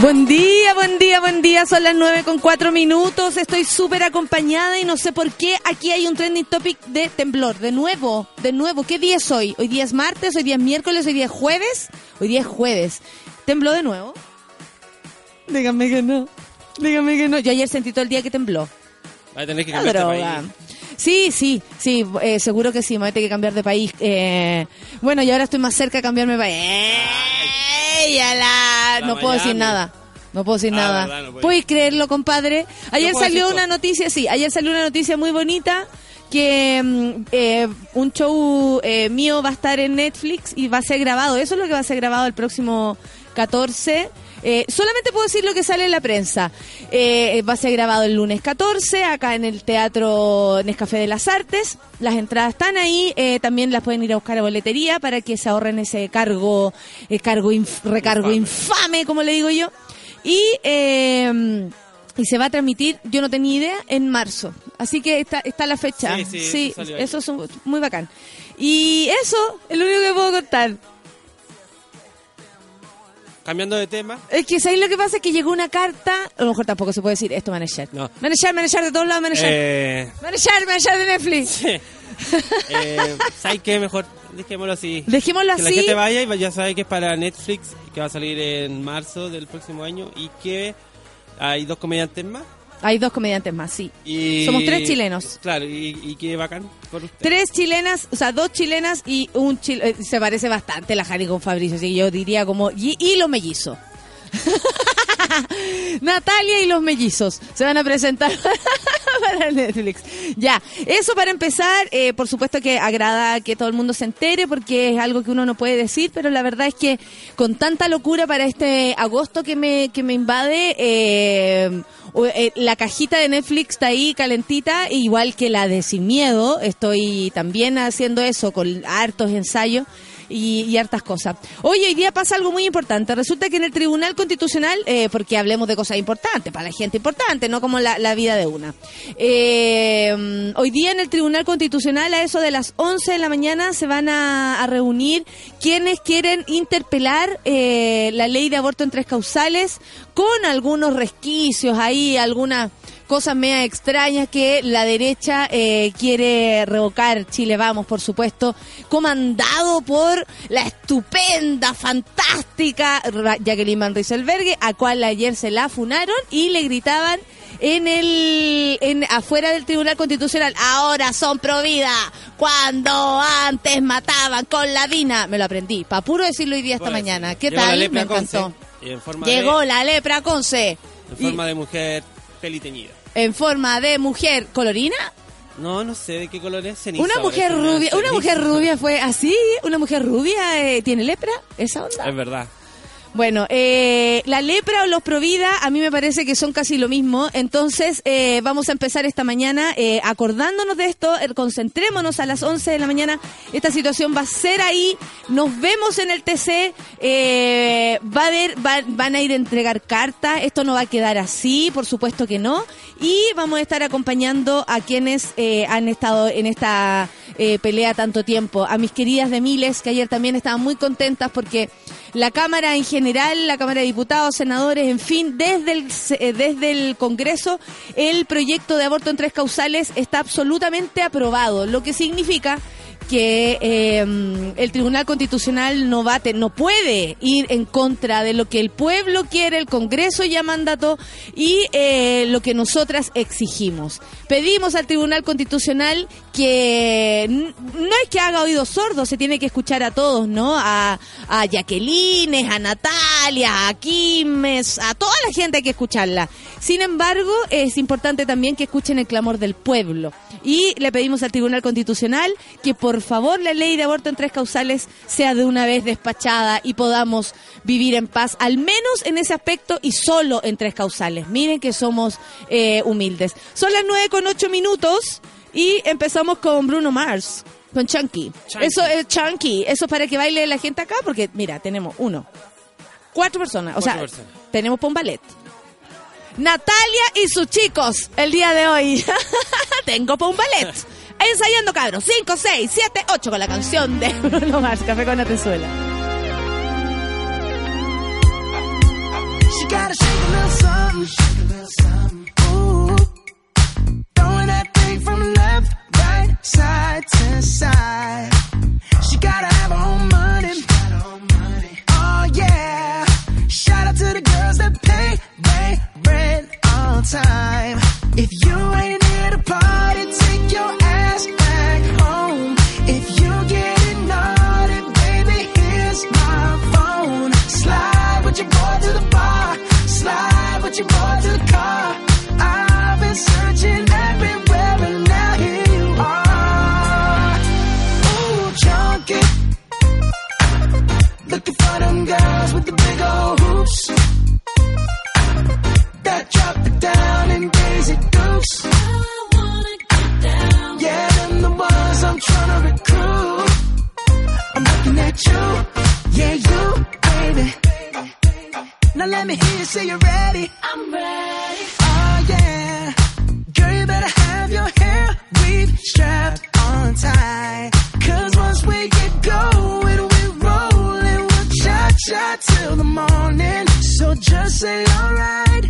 Buen día, buen día, buen día. Son las nueve con cuatro minutos. Estoy súper acompañada y no sé por qué aquí hay un trending topic de temblor. De nuevo, de nuevo. ¿Qué día es hoy? Hoy día es martes, hoy día es miércoles, hoy día es jueves. Hoy día es jueves. ¿Tembló de nuevo? Dígame que no. Dígame que no. Yo ayer sentí todo el día que tembló. Va a tener que cambiar de país. Sí, sí, sí, eh, seguro que sí, me voy a tener que cambiar de país. Eh, bueno, y ahora estoy más cerca de cambiarme de país. ¡Ey, ala! No puedo decir nada. No puedo decir Ah, nada. verdad, no puede. ¿Puedes creerlo, compadre? Ayer salió una noticia, sí, ayer salió una noticia muy bonita que mm, eh, un show eh, mío va a estar en Netflix y va a ser grabado. Eso es lo que va a ser grabado el próximo 14. Eh, solamente puedo decir lo que sale en la prensa. Eh, va a ser grabado el lunes 14 acá en el Teatro Nescafé de las Artes. Las entradas están ahí. eh, también las pueden ir a buscar a boletería para que se ahorren ese cargo, eh, cargo inf- recargo infame, como le digo yo. Y eh, y se va a transmitir, yo no tenía idea, en marzo. Así que está, está la fecha. Sí, eso es un- muy bacán. Y eso es lo único que puedo contar. Cambiando de tema. Es que ¿sabéis lo que pasa? Es que llegó una carta, a lo mejor tampoco se puede decir esto, manager. No. Manager, manager de todos lados, manager. Eh, Manager, manager de Netflix. eh, ¿Sabes qué? Mejor dejémoslo así. Dejémoslo Que la así. gente vaya y ya sabe que es para Netflix, que va a salir en marzo del próximo año y que hay dos comediantes más. Hay dos comediantes más, sí. Y, Somos tres chilenos. Claro, y, y qué bacán por usted. Tres chilenas, o sea, dos chilenas y un chileno. Se parece bastante la Jari con Fabricio, así que yo diría como. Y, y los mellizos. Natalia y los mellizos se van a presentar para Netflix. Ya, eso para empezar, eh, por supuesto que agrada que todo el mundo se entere porque es algo que uno no puede decir, pero la verdad es que con tanta locura para este agosto que me, que me invade, eh, eh, la cajita de Netflix está ahí calentita, igual que la de Sin Miedo, estoy también haciendo eso con hartos ensayos y, y hartas cosas. Hoy, hoy día pasa algo muy importante. Resulta que en el Tribunal Constitucional, eh, porque hablemos de cosas importantes, para la gente importante, no como la, la vida de una. Eh, hoy día en el Tribunal Constitucional, a eso de las 11 de la mañana, se van a, a reunir quienes quieren interpelar eh, la ley de aborto en tres causales con algunos resquicios ahí, algunas cosas media extrañas que la derecha eh, quiere revocar. Chile Vamos, por supuesto, comandado por la estupenda, fantástica Jacqueline Van Rieselberghe, a cual ayer se la funaron y le gritaban en el en afuera del Tribunal Constitucional, ahora son pro vida, cuando antes mataban con la Dina. Me lo aprendí, para puro decirlo hoy día esta Bueno, mañana. ¿Qué tal? Me Conce, Llegó de, la lepra Conce. en forma de mujer En forma de mujer colorina. No, no sé de qué color es. Ceniza, Una mujer rubia, una mujer rubia fue así, una mujer rubia eh, tiene lepra, esa onda. Es verdad. Bueno, eh, la lepra o los provida a mí me parece que son casi lo mismo. Entonces, eh, vamos a empezar esta mañana eh, acordándonos de esto. concentrémonos a las 11 de la mañana. Esta situación va a ser ahí. Nos vemos en el TC. eh, va a haber, va- van a ir a entregar cartas. Esto no va a quedar así, por supuesto que no. Y vamos a estar acompañando a quienes eh, han estado en esta pelea tanto tiempo. A mis queridas de Miles, que ayer también estaban muy contentas porque la Cámara en general, la Cámara de Diputados, senadores, en fin, desde el, eh, desde el Congreso, el proyecto de aborto en tres causales está absolutamente aprobado, lo que significa que eh, el Tribunal Constitucional no va a te- no puede ir en contra de lo que el pueblo quiere, el Congreso ya mandató y eh, lo que nosotras exigimos. Pedimos al Tribunal Constitucional que no es que haga oídos sordos, se tiene que escuchar a todos, ¿no? A, a a Natalia, a Quimes, a toda la gente hay que escucharla. Sin embargo, es importante también que escuchen el clamor del pueblo. Y le pedimos al Tribunal Constitucional que por favor la ley de aborto en tres causales sea de una vez despachada y podamos vivir en paz, al menos en ese aspecto y solo en tres causales. Miren que somos eh, humildes. Son las nueve con ocho minutos y empezamos con Bruno Mars. Con Chunky. Chunky. Eso es Chunky. Eso es para que baile la gente acá, porque mira, tenemos uno, cuatro personas. O sea, personas. tenemos ballet. Natalia y sus chicos, el día de hoy. Tengo ballet. Ensayando cabros. 5, 6, 7, 8 con la canción de Bruno Mars. Café con Atenzuela. She got a Shake a little something. Ooh. That thing from left, right, side to side. She gotta have her own money. Oh yeah. Shout out to the girls that pay they rent on time. If you ain't here to party, take your Looking for them girls with the big old hoops. That drop down in Daisy Dukes. Yeah, them the ones I'm trying to recruit. I'm looking at you. Yeah, you, baby. Now let me hear you say you're ready. I'm ready. Strapped on tight. Cause once we get going, we rolling. We'll cha-cha till the morning. So just say alright.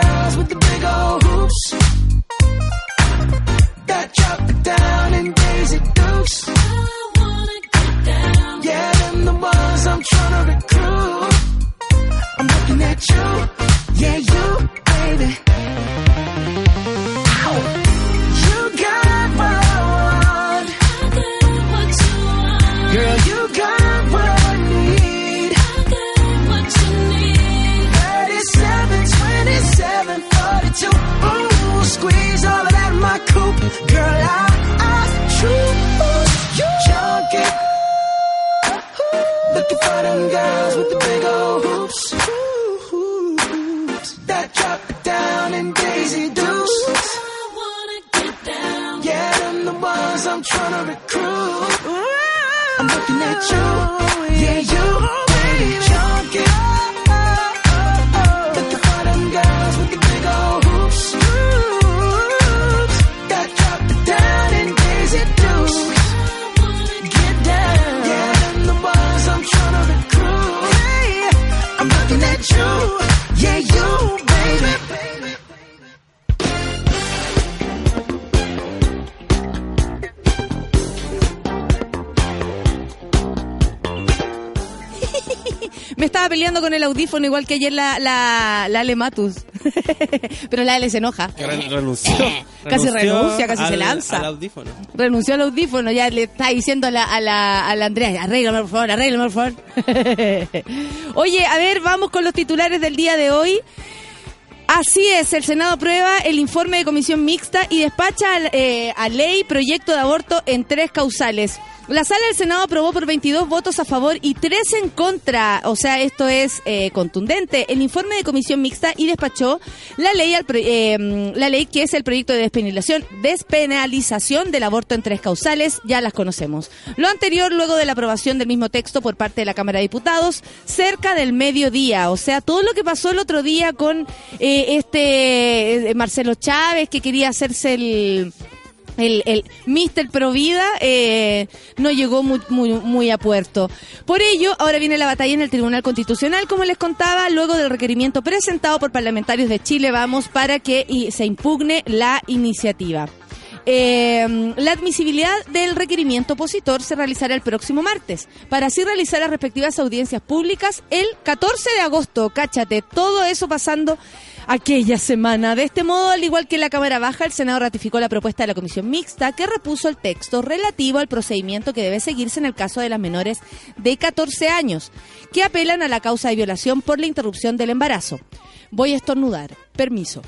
Girls with the big old hoops. That drop it down in Daisy Dukes. I wanna get down. Yeah, them the ones I'm trying to recruit. I'm looking at you. Yeah, you, baby. In Daisy Dukes. Yeah, them the ones I'm trying to recruit. I'm looking at you. Oh, yeah, you, oh, baby, junkie. Me estaba peleando con el audífono igual que ayer la, la, la Ale Matus. Pero la Ale se enoja. Que re- renunció. Casi Renunció renuncia, casi se al- lanza. Al audífono. Renunció al audífono, ya le está diciendo a la, a la, a la Andrea, arréglame por favor, arréglame por favor. Oye, a ver, vamos con los titulares del día de hoy. Así es, el Senado aprueba el informe de comisión mixta y despacha eh, a ley proyecto de aborto en tres causales. La sala del Senado aprobó por 22 votos a favor y 3 en contra. O sea, esto es eh, contundente. El informe de comisión mixta y despachó la ley, al pro- eh, la ley que es el proyecto de despenalización, despenalización del aborto en tres causales. Ya las conocemos. Lo anterior, luego de la aprobación del mismo texto por parte de la Cámara de Diputados, cerca del mediodía. O sea, todo lo que pasó el otro día con eh, este eh, Marcelo Chávez que quería hacerse el el, el Mr. Provida eh, no llegó muy, muy, muy a puerto. Por ello, ahora viene la batalla en el Tribunal Constitucional, como les contaba, luego del requerimiento presentado por parlamentarios de Chile Vamos para que se impugne la iniciativa. Eh, la admisibilidad del requerimiento opositor se realizará el próximo martes, para así realizar las respectivas audiencias públicas el 14 de agosto. Cáchate, todo eso pasando aquella semana. De este modo, al igual que la Cámara Baja, el Senado ratificó la propuesta de la Comisión Mixta que repuso el texto relativo al procedimiento que debe seguirse en el caso de las menores de 14 años, que apelan a la causa de violación por la interrupción del embarazo. Voy a estornudar. Permiso.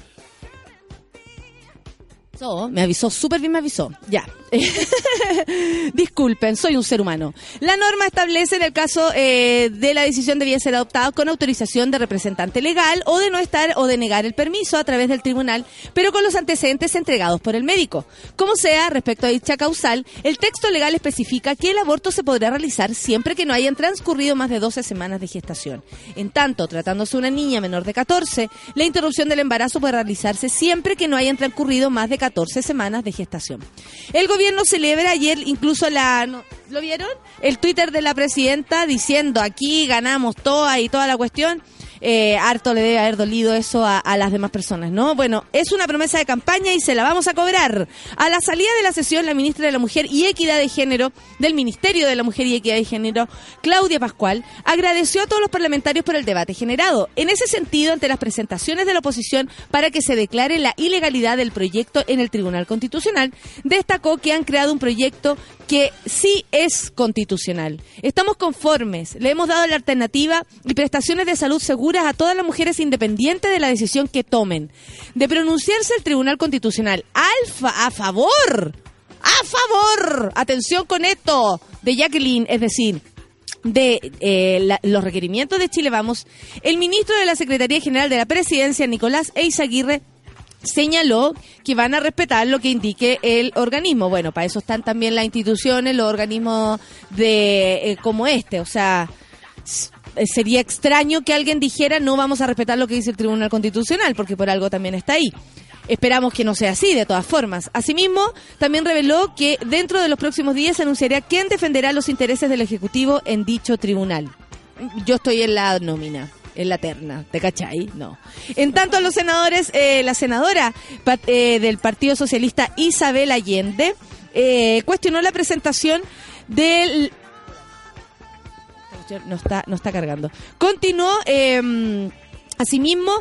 Avisó, me avisó, súper bien me avisó. Ya. Disculpen, soy un ser humano. La norma establece en el caso eh, de la decisión debía ser adoptada con autorización de representante legal o de no estar o de negar el permiso a través del tribunal, pero con los antecedentes entregados por el médico. Como sea, respecto a dicha causal, el texto legal especifica que el aborto se podrá realizar siempre que no hayan transcurrido más de 12 semanas de gestación. En tanto, tratándose de una niña menor de 14, la interrupción del embarazo puede realizarse siempre que no hayan transcurrido más de 14 semanas de gestación. El gobierno celebra ayer incluso la... no, ¿Lo vieron? El Twitter de la presidenta diciendo aquí ganamos toda y toda la cuestión. Eh, harto le debe haber dolido eso a, las demás personas, ¿no? Bueno, es una promesa de campaña y se la vamos a cobrar. A la salida de la sesión, la ministra de la Mujer y Equidad de Género del Ministerio de la Mujer y Equidad de Género, Claudia Pascual, agradeció a todos los parlamentarios por el debate generado. En ese sentido, ante las presentaciones de la oposición para que se declare la ilegalidad del proyecto en el Tribunal Constitucional, destacó que han creado un proyecto que sí es constitucional. Estamos conformes, le hemos dado la alternativa y prestaciones de salud seguras a todas las mujeres independientes de la decisión que tomen. De pronunciarse el Tribunal Constitucional a favor, a favor, atención con esto, de Jacqueline, es decir, de eh, los requerimientos de Chile Vamos, el ministro de la Secretaría General de la Presidencia, Nicolás Eizaguirre, señaló que van a respetar lo que indique el organismo. Bueno, para eso están también las instituciones, los organismos de eh, como este, o sea, sería extraño que alguien dijera no vamos a respetar lo que dice el Tribunal Constitucional, porque por algo también está ahí. Esperamos que no sea así, de todas formas. Asimismo, también reveló que dentro de los próximos días se anunciará quién defenderá los intereses del Ejecutivo en dicho tribunal. Yo estoy en la nómina, en la terna, ¿te cachai? No. En tanto, los senadores, eh, la senadora eh, del Partido Socialista Isabel Allende eh, cuestionó la presentación del no está, no está cargando. Continuó. eh, Asimismo,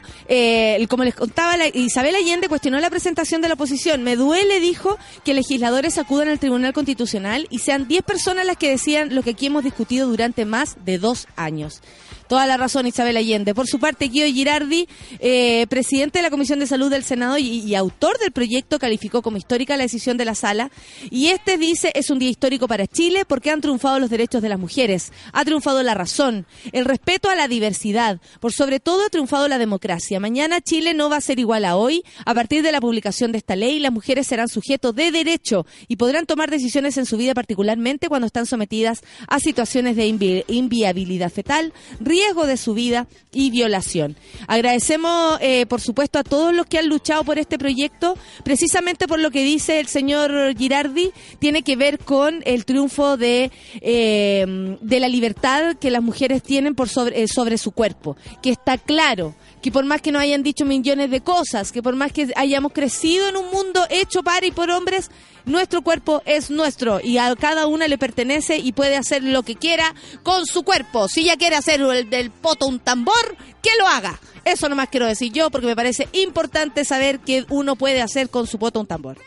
como les contaba, la- Isabel Allende cuestionó la presentación de la oposición. Me duele, dijo, que legisladores acudan al Tribunal Constitucional y sean 10 personas las que decían lo que aquí hemos discutido durante más de dos años. Toda la razón, Isabel Allende. Por su parte, Guido Girardi, eh, presidente de la Comisión de Salud del Senado y, autor del proyecto, calificó como histórica la decisión de la sala. Y este dice, es un día histórico para Chile porque han triunfado los derechos de las mujeres, ha triunfado la razón, el respeto a la diversidad, por sobre todo ha triunfado la democracia. Mañana Chile no va a ser igual a hoy. A partir de la publicación de esta ley, las mujeres serán sujetos de derecho y podrán tomar decisiones en su vida, particularmente cuando están sometidas a situaciones de invi- inviabilidad fetal, de su vida y violación. Agradecemos, eh, por supuesto, a todos los que han luchado por este proyecto, precisamente por lo que dice el señor Girardi, tiene que ver con el triunfo de, eh, de la libertad que las mujeres tienen por sobre, eh, sobre su cuerpo, que está claro que por más que nos hayan dicho millones de cosas, que por más que hayamos crecido en un mundo hecho para y por hombres, nuestro cuerpo es nuestro y a cada una le pertenece y puede hacer lo que quiera con su cuerpo. Si ella quiere hacer el del poto un tambor, que lo haga. Eso nomás quiero decir yo porque me parece importante saber que uno puede hacer con su poto un tambor.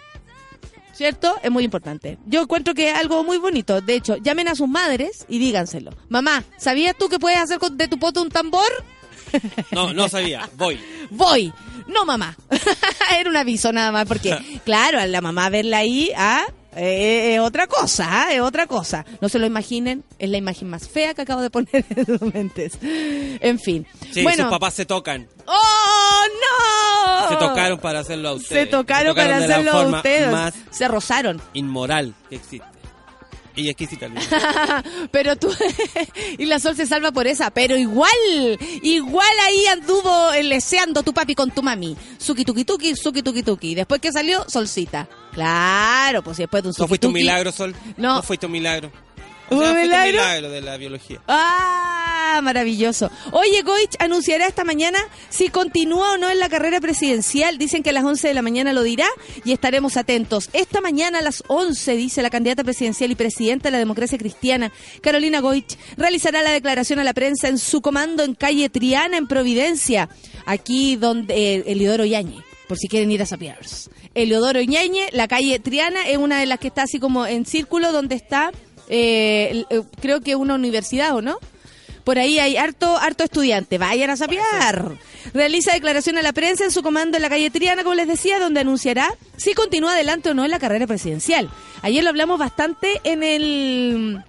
¿Cierto? Es muy importante. Yo encuentro que es algo muy bonito. De hecho, llamen a sus madres y díganselo. Mamá, ¿sabías tú que puedes hacer de tu poto un tambor? No, no sabía. Voy. voy. No, mamá. Era un aviso nada más, porque, claro, a la mamá verla ahí, ah, eh, es otra cosa, ah, es otra cosa. No se lo imaginen, es la imagen más fea que acabo de poner en sus mentes. En fin. Sí, bueno. sus papás se tocan. ¡Oh, no! Se tocaron para hacerlo a ustedes. Se tocaron, para hacerlo a ustedes. más Se rozaron. inmoral que existe. Y exquisita. pero tú y la Sol se salva por esa, pero igual, igual ahí anduvo leseando tu papi con tu mami. Suki tuki tuki, suki tuki tuki. Después que salió, Solcita. Claro, pues después de un ¿No fuiste un milagro, Sol? No. fuiste un milagro. ¿Un O sea, fuiste milagro? un milagro de la biología. Ah, maravilloso. Oye, Goich anunciará esta mañana si continúa o no en la carrera presidencial. Dicen que a las 11 de la mañana lo dirá y estaremos atentos. Esta mañana a las 11, dice la candidata presidencial y presidenta de la democracia cristiana, Carolina Goich, realizará la declaración a la prensa en su comando en calle Triana, en Providencia, aquí donde eh, Eliodoro Yañez por si quieren ir a Sapiers. Eliodoro Ñañe, la calle Triana es una de las que está así como en círculo donde está, eh, eh, creo que una universidad, ¿o no? Por ahí hay harto, harto estudiante. Vayan a sapear. Realiza declaración a la prensa en su comando en la calle Triana, como les decía, donde anunciará si continúa adelante o no en la carrera presidencial. Ayer lo hablamos bastante en el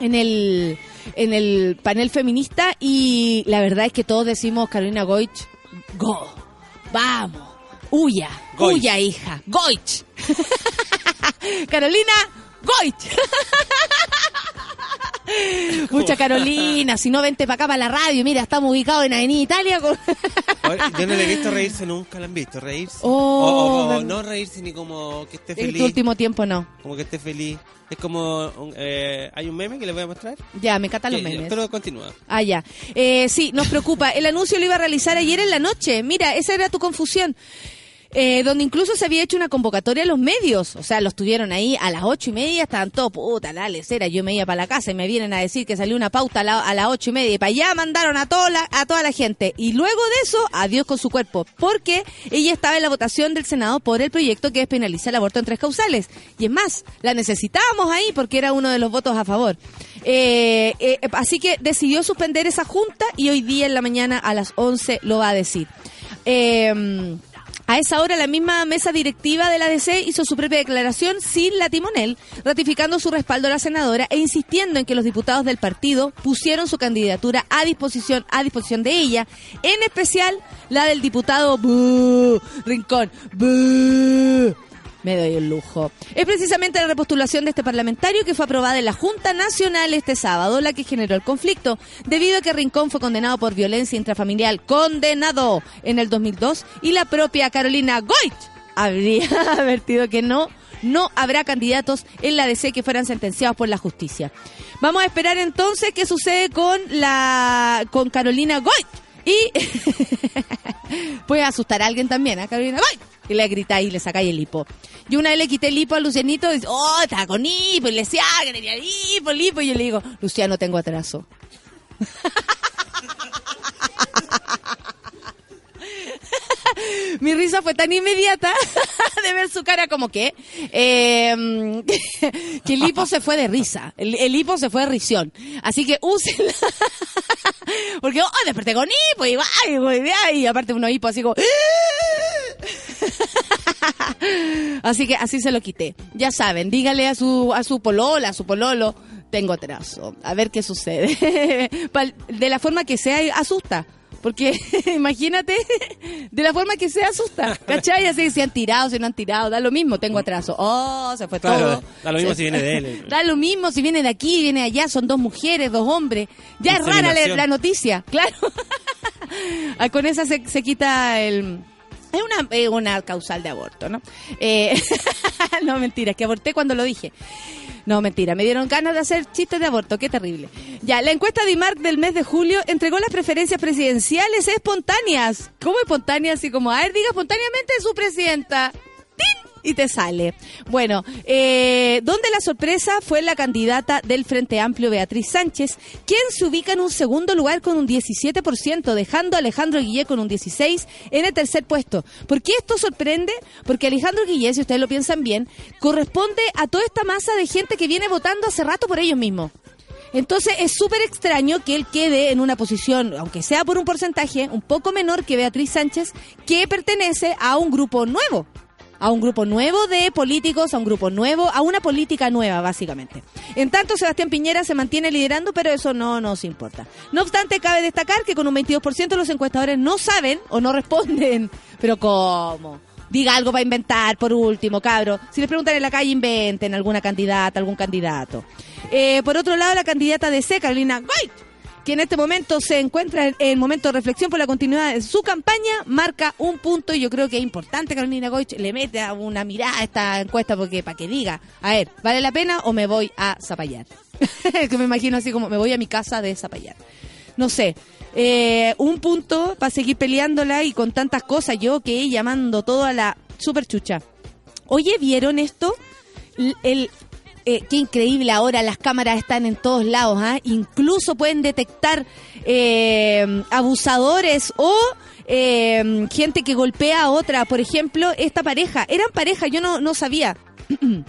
en el en el panel feminista y la verdad es que todos decimos Carolina Goich, go, vamos, huya, Goich. huya hija, Goich. Carolina Goich. Mucha Carolina, si no vente para acá para la radio, mira, estamos ubicados en Avenida Italia. con- Yo no le he visto reírse nunca, ¿la han visto? Reírse. Oh, o, o- o verdad. no reírse ni como que esté en feliz. tu último tiempo no. Como que esté feliz. Es como, eh, hay un meme que les voy a mostrar. Ya, me encantan los memes. Pero continúa. Ah, ya. Eh, sí, nos preocupa. El anuncio lo iba a realizar ayer en la noche. Mira, esa era tu confusión. Eh, donde incluso se había hecho una convocatoria a los medios. O sea, los tuvieron ahí a las ocho y media, estaban todos, puta, la lecera. Yo me iba para la casa y me vienen a decir que salió una pauta a, la- a las ocho y media. Y para allá mandaron a, toda la, a toda la gente. Y luego de eso, adiós con su cuerpo. Porque ella estaba en la votación del Senado por el proyecto que despenaliza el aborto en tres causales. Y es más, la necesitábamos ahí porque era uno de los votos a favor. Eh, eh, así que decidió suspender esa junta y hoy día en la mañana a las 11 lo va a decir. Eh, a esa hora la misma mesa directiva de la DC hizo su propia declaración sin la timonel, ratificando su respaldo a la senadora e insistiendo en que los diputados del partido pusieron su candidatura a disposición a disposición de ella, en especial la del diputado Rincón. Me doy el lujo. Es precisamente la repostulación de este parlamentario que fue aprobada en la Junta Nacional este sábado la que generó el conflicto, debido a que Rincón fue condenado por violencia intrafamiliar, condenado en el 2002, y la propia Carolina Goit habría advertido que no, no habrá candidatos en la DC que fueran sentenciados por la justicia. Vamos a esperar entonces qué sucede con la con Carolina Goit. Y puede asustar a alguien también, a Carolina Goit. Y le gritáis y le sacáis el hipo. Yo una vez le quité el hipo a Lucianito y dice, oh, estaba con hipo. Y le decía, ah, que tenía hipo, hipo. Y yo le digo, Luciano, tengo atraso. Mi risa fue tan inmediata de ver su cara como que eh, que el hipo se fue de risa. El, hipo se fue de risión. Así que úsenla. Porque oh, desperté con hipo y, ay, y aparte uno hipo así como... Así que así se lo quité. Ya saben, dígale a su a su polola, a su pololo, tengo trazo. A ver qué sucede. De la forma que sea, asusta. Porque imagínate, de la forma que sea, asusta. ¿Cachai? Así si han tirado, si no han tirado, da lo mismo, tengo atraso. Oh, se fue Claro, todo. da lo mismo Se- si viene de él. Da lo mismo si viene de aquí, viene de allá, son dos mujeres, dos hombres. Ya es rara la, la noticia, claro. Ah, Con esa se, se quita el... Es una, una causal de aborto, ¿no? Eh, no, mentira, es que aborté cuando lo dije. No, mentira, me dieron ganas de hacer chistes de aborto, qué terrible. Ya, la encuesta de IMARC del mes de julio entregó las preferencias presidenciales espontáneas. ¿Cómo espontáneas? Así como, a ver, diga espontáneamente su presidenta. Y te sale. Bueno, eh, la sorpresa fue la candidata del Frente Amplio, Beatriz Sánchez, quien se ubica en un segundo lugar con un 17%, dejando a Alejandro Guillé con un 16% en el tercer puesto. ¿Por qué esto sorprende? Porque Alejandro Guillé, si ustedes lo piensan bien, corresponde a toda esta masa de gente que viene votando hace rato por ellos mismos. Entonces es súper extraño que él quede en una posición, aunque sea por un porcentaje, un poco menor que Beatriz Sánchez, que pertenece a un grupo nuevo. A un grupo nuevo de políticos, a un grupo nuevo, a una política nueva, básicamente. En tanto, Sebastián Piñera se mantiene liderando, pero eso no nos importa. No obstante, cabe destacar que con un 22% los encuestadores no saben o no responden. Pero ¿cómo? Diga algo para inventar, por último, cabro. Si les preguntan en la calle, inventen alguna candidata, algún candidato. Eh, por otro lado, la candidata de C, Carolina que en este momento se encuentra en, en momento de reflexión por la continuidad de su campaña, marca un punto y yo creo que es importante Carolina Goich le mete a una mirada a esta encuesta porque para que diga, a ver, ¿vale la pena o me voy a zapallar? que me imagino así como me voy a mi casa de zapallar. No sé, eh, un punto para seguir peleándola y con tantas cosas, yo que llamando todo a la super chucha. Oye, ¿vieron esto? El, eh, qué increíble ahora, las cámaras están en todos lados, ¿ah? incluso pueden detectar eh, abusadores o eh, gente que golpea a otra. Por ejemplo, esta pareja, eran pareja, yo no, no sabía.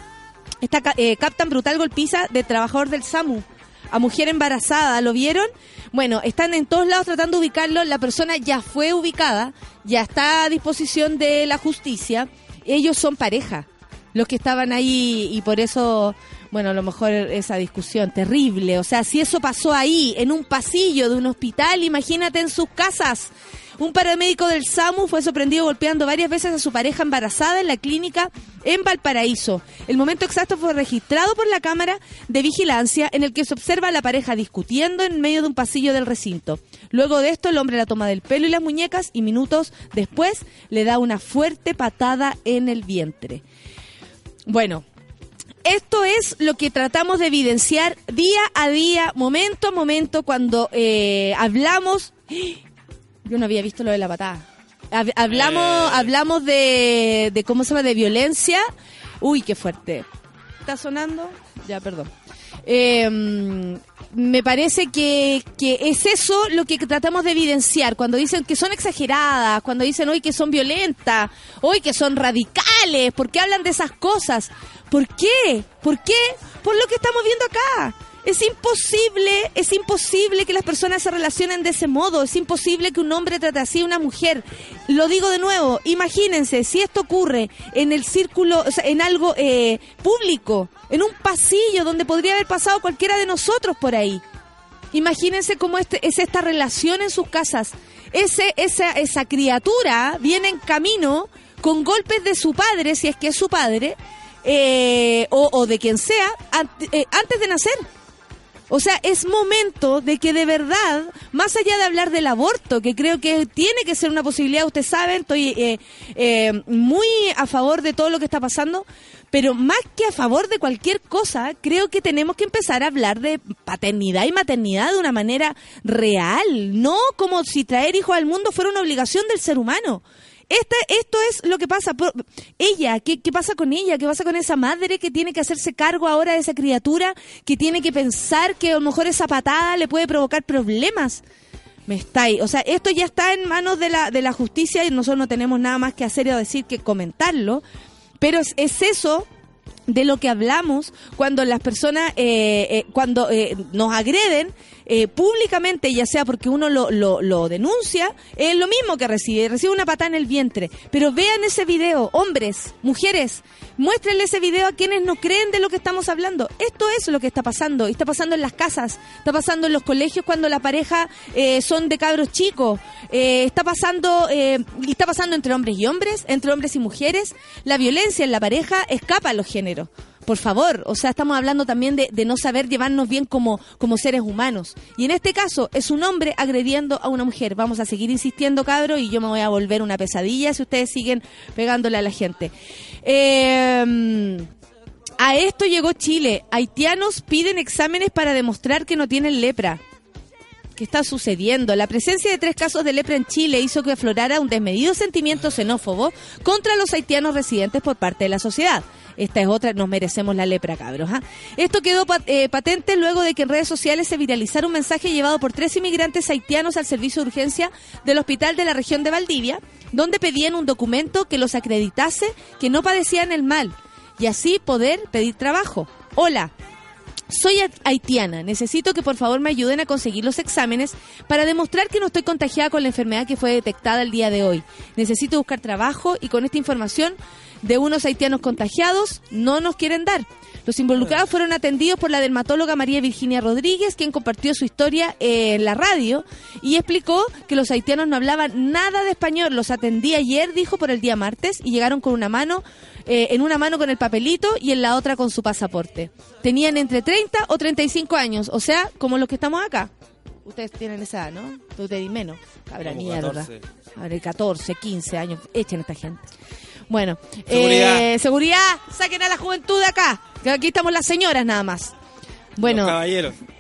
Esta eh, captan brutal golpiza de trabajador del SAMU a mujer embarazada, ¿lo vieron? Bueno, están en todos lados tratando de ubicarlo, la persona ya fue ubicada, ya está a disposición de la justicia, ellos son pareja, los que estaban ahí y por eso, bueno, a lo mejor esa discusión terrible, o sea, si eso pasó ahí, en un pasillo de un hospital, imagínate en sus casas. Un paramédico del SAMU fue sorprendido golpeando varias veces a su pareja embarazada en la clínica en Valparaíso. El momento exacto fue registrado por la cámara de vigilancia en el que se observa a la pareja discutiendo en medio de un pasillo del recinto. Luego de esto, el hombre la toma del pelo y las muñecas y minutos después le da una fuerte patada en el vientre. Bueno, esto es lo que tratamos de evidenciar día a día, momento a momento, cuando eh, hablamos. Yo no había visto lo de la patada. Hab- hablamos, Eh. hablamos de, de cómo se llama, de violencia. Uy, qué fuerte. ¿Está sonando? Ya, perdón. Eh, mm, me parece que, que es eso lo que tratamos de evidenciar cuando dicen que son exageradas, cuando dicen hoy que son violentas, hoy que son radicales, ¿por qué hablan de esas cosas? ¿Por qué? ¿Por qué? Por lo que estamos viendo acá. Es imposible, es imposible que las personas se relacionen de ese modo, es imposible que un hombre trate así a una mujer. Lo digo de nuevo, imagínense, si esto ocurre en el círculo, o sea, en algo eh, público, en un pasillo donde podría haber pasado cualquiera de nosotros por ahí. Imagínense cómo este, es esta relación en sus casas. Ese, esa, esa criatura viene en camino con golpes de su padre, si es que es su padre, eh, o, de quien sea, ant- eh, antes de nacer. O sea, es momento de que de verdad, más allá de hablar del aborto, que creo que tiene que ser una posibilidad, ustedes saben, estoy eh, eh, muy a favor de todo lo que está pasando, pero más que a favor de cualquier cosa, creo que tenemos que empezar a hablar de paternidad y maternidad de una manera real, no como si traer hijos al mundo fuera una obligación del ser humano. Esta, esto es lo que pasa. Ella, ¿qué, ¿qué pasa con ella? ¿Qué pasa con esa madre que tiene que hacerse cargo ahora de esa criatura? Que tiene que pensar que a lo mejor esa patada le puede provocar problemas. Me está ahí. O sea, esto ya está en manos de la, de la justicia y nosotros no tenemos nada más que hacer o decir que comentarlo. Pero es, es eso de lo que hablamos cuando las personas, eh, eh, cuando eh, nos agreden eh, públicamente, ya sea porque uno lo, lo, denuncia, es lo mismo que recibe, recibe una patada en el vientre. Pero vean ese video, hombres, mujeres, muéstrenle ese video a quienes no creen de lo que estamos hablando. Esto es lo que está pasando, y está pasando en las casas, está pasando en los colegios cuando la pareja eh, son de cabros chicos, eh, está pasando, eh, está pasando entre hombres y hombres, entre hombres y mujeres. La violencia en la pareja escapa a los géneros. Por favor, o sea, estamos hablando también de, no saber llevarnos bien como, como seres humanos. Y en este caso es un hombre agrediendo a una mujer. Vamos a seguir insistiendo, cabro, y yo me voy a volver una pesadilla si ustedes siguen pegándole a la gente. Eh, a esto llegó Chile. Haitianos piden exámenes para demostrar que no tienen lepra. ¿Qué está sucediendo? La presencia de tres casos de lepra en Chile hizo que aflorara un desmedido sentimiento xenófobo contra los haitianos residentes por parte de la sociedad. Esta es otra, nos merecemos la lepra, cabros. ¿ah? Esto quedó eh, patente luego de que en redes sociales se viralizara un mensaje llevado por tres inmigrantes haitianos al servicio de urgencia del hospital de la región de Valdivia, donde pedían un documento que los acreditase que no padecían el mal y así poder pedir trabajo. Hola, soy ha- haitiana. Necesito que por favor me ayuden a conseguir los exámenes para demostrar que no estoy contagiada con la enfermedad que fue detectada el día de hoy. Necesito buscar trabajo y con esta información de unos haitianos contagiados no nos quieren dar. Los involucrados fueron atendidos por la dermatóloga María Virginia Rodríguez, quien compartió su historia en la radio y explicó que los haitianos no hablaban nada de español. Los atendí ayer, dijo, por el día martes y llegaron con una mano, eh, en una mano con el papelito y en la otra con su pasaporte. Tenían entre 30 o 35 años, o sea, como los que estamos acá. Ustedes tienen esa edad, ¿no? Tú te di menos. Como mierda. 14. Habrá 14, 15 años. Echen a esta gente. Bueno, Seguridad. eh, seguridad, saquen a la juventud de acá. Que aquí estamos las señoras nada más. Bueno.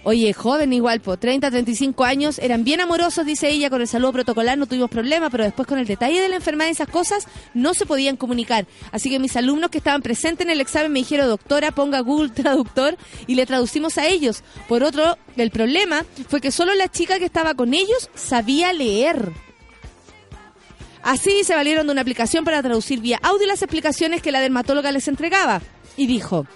Oye, joven igual, po, 30, 35 años, eran bien amorosos, dice ella, con el saludo protocolar no tuvimos problema, pero después con el detalle de la enfermedad y esas cosas no se podían comunicar. Así que mis alumnos que estaban presentes en el examen me dijeron, doctora, ponga Google Traductor y le traducimos a ellos. Por otro, el problema fue que solo la chica que estaba con ellos sabía leer. Así se valieron de una aplicación para traducir vía audio las explicaciones que la dermatóloga les entregaba. Y dijo,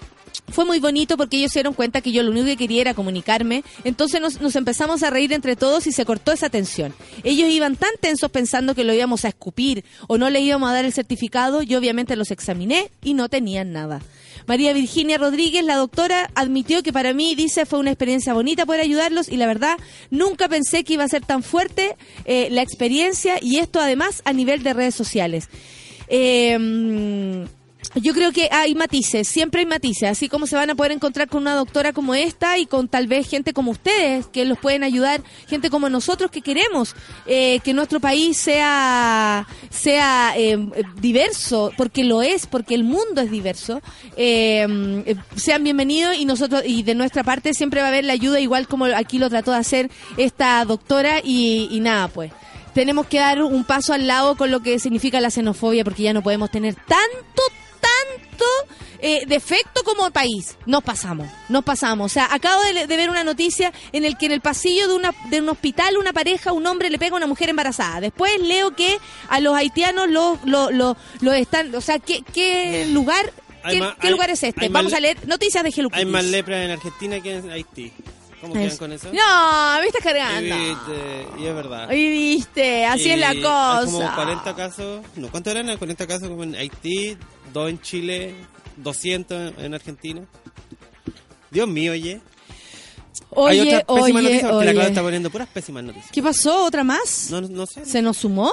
fue muy bonito porque ellos se dieron cuenta que yo lo único que quería era comunicarme. Entonces nos, empezamos a reír entre todos y se cortó esa tensión. Ellos iban tan tensos pensando que lo íbamos a escupir o no le íbamos a dar el certificado. Yo obviamente los examiné y no tenían nada. María Virginia Rodríguez, la doctora, admitió que para mí, dice, fue una experiencia bonita poder ayudarlos y la verdad, nunca pensé que iba a ser tan fuerte eh, la experiencia y esto además a nivel de redes sociales. Eh, yo creo que hay matices, siempre hay matices, así como se van a poder encontrar con una doctora como esta y con tal vez gente como ustedes que los pueden ayudar, gente como nosotros que queremos eh, que nuestro país sea sea eh, diverso, porque lo es, porque el mundo es diverso. Eh, eh, sean bienvenidos y nosotros y de nuestra parte siempre va a haber la ayuda, igual como aquí lo trató de hacer esta doctora y, y nada, pues tenemos que dar un paso al lado con lo que significa la xenofobia, porque ya no podemos tener tanto, tanto eh, defecto como país. Nos pasamos, nos pasamos. O sea, acabo de, de ver una noticia en el que en el pasillo de, una, de un hospital una pareja, un hombre le pega a una mujer embarazada. Después leo que a los haitianos los lo, lo, lo están... O sea, ¿qué, qué lugar... ¿Qué, más- qué hay- lugar es este? Vamos a le- leer noticias de Hello Hay más lepra en Argentina que en Haití. ¿Cómo quedan con eso? No, me estás cargando. viste, y es verdad. Y viste, así Y es la hay cosa. como 40 casos. No, ¿cuántos eran? 40 casos como en Haití, 2 en Chile, 200 en Argentina. Dios mío, oye. Oye, Hay otra pésima oye, noticia porque la Clau está poniendo puras pésimas noticias. ¿Qué pasó? ¿Otra más? No, no, no sé. ¿Se nos sumó?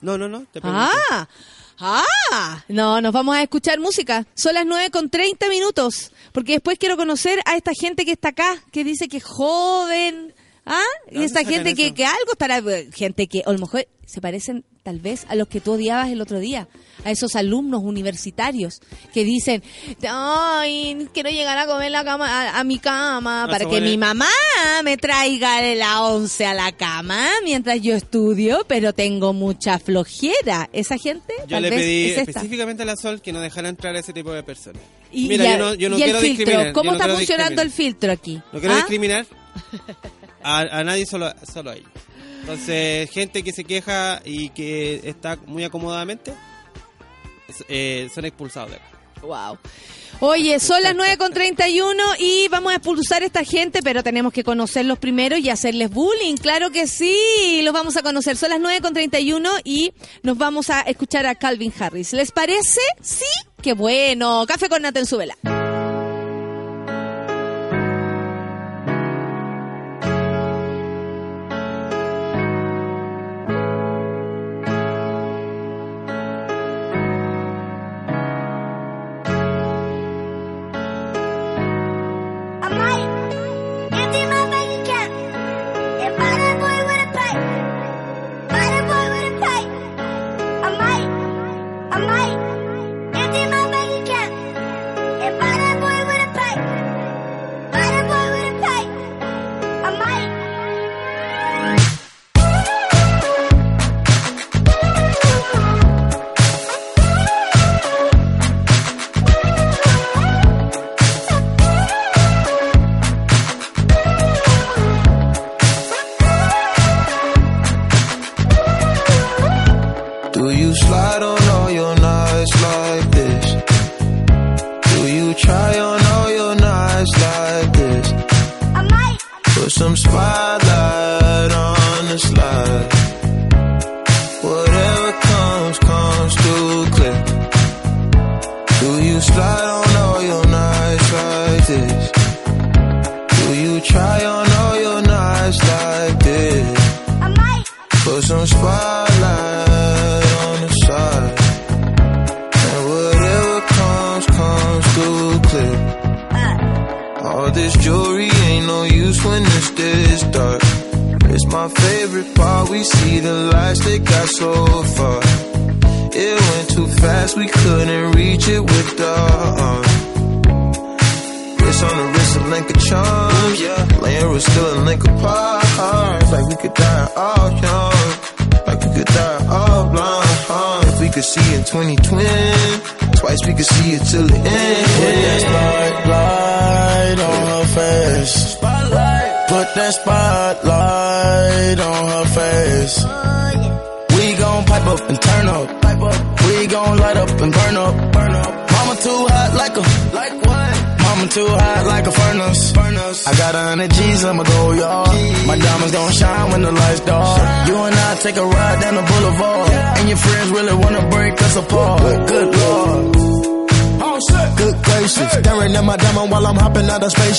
No, no, no. Te pregunto. Ah, ah. No, nos vamos a escuchar música. Son las 9 con 30 minutos. Porque después quiero conocer a esta gente que está acá, que dice que joven. ¿Ah? Y esta gente que, que algo estará. Gente que a lo mejor se parecen tal vez a los que tú odiabas el otro día. A esos alumnos universitarios que dicen, ay, quiero llegar a comer la cama, a, a mi cama Ah, para que mi mamá me traiga la once a la cama mientras yo estudio, pero tengo mucha flojera. ¿Esa gente? Yo tal le vez pedí es específicamente a la Sol que no dejara entrar a ese tipo de personas. Y, Mira, y a- yo no, yo no y el quiero filtro. ¿cómo yo no está funcionando el filtro aquí? No quiero ¿Ah? discriminar a, a nadie, solo, solo a ellos. Entonces, gente que se queja y que está muy acomodadamente, eh, son expulsados de acá. Wow. Oye, son las 9 con 31 y vamos a expulsar a esta gente, pero tenemos que conocerlos primero y hacerles bullying. Claro que sí, los vamos a conocer. Son las 9 con 31 y nos vamos a escuchar a Calvin Harris. ¿Les parece? Sí. Qué bueno. Café con Nata en.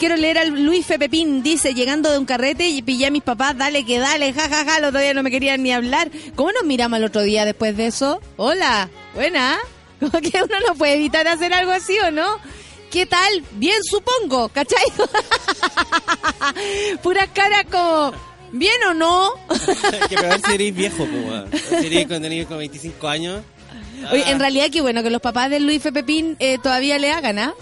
quiero leer al Luis Pepín. Dice, llegando de un carrete y pillé a mis papás, dale que dale, jajaja, ja, ja. el otro día no me querían ni hablar. ¿Cómo nos miramos el otro día después de eso? Hola, buena. Como que uno no puede evitar hacer algo así o no. ¿Qué tal? Bien, supongo, ¿cachai? Puras caras como, ¿bien o no? que peor si eres viejo, weón. Si eres cuando tenías como 25 años. Oye, Ah, en realidad qué bueno que los papás de Luis F. Pepín eh, todavía le hagan, ¿ah?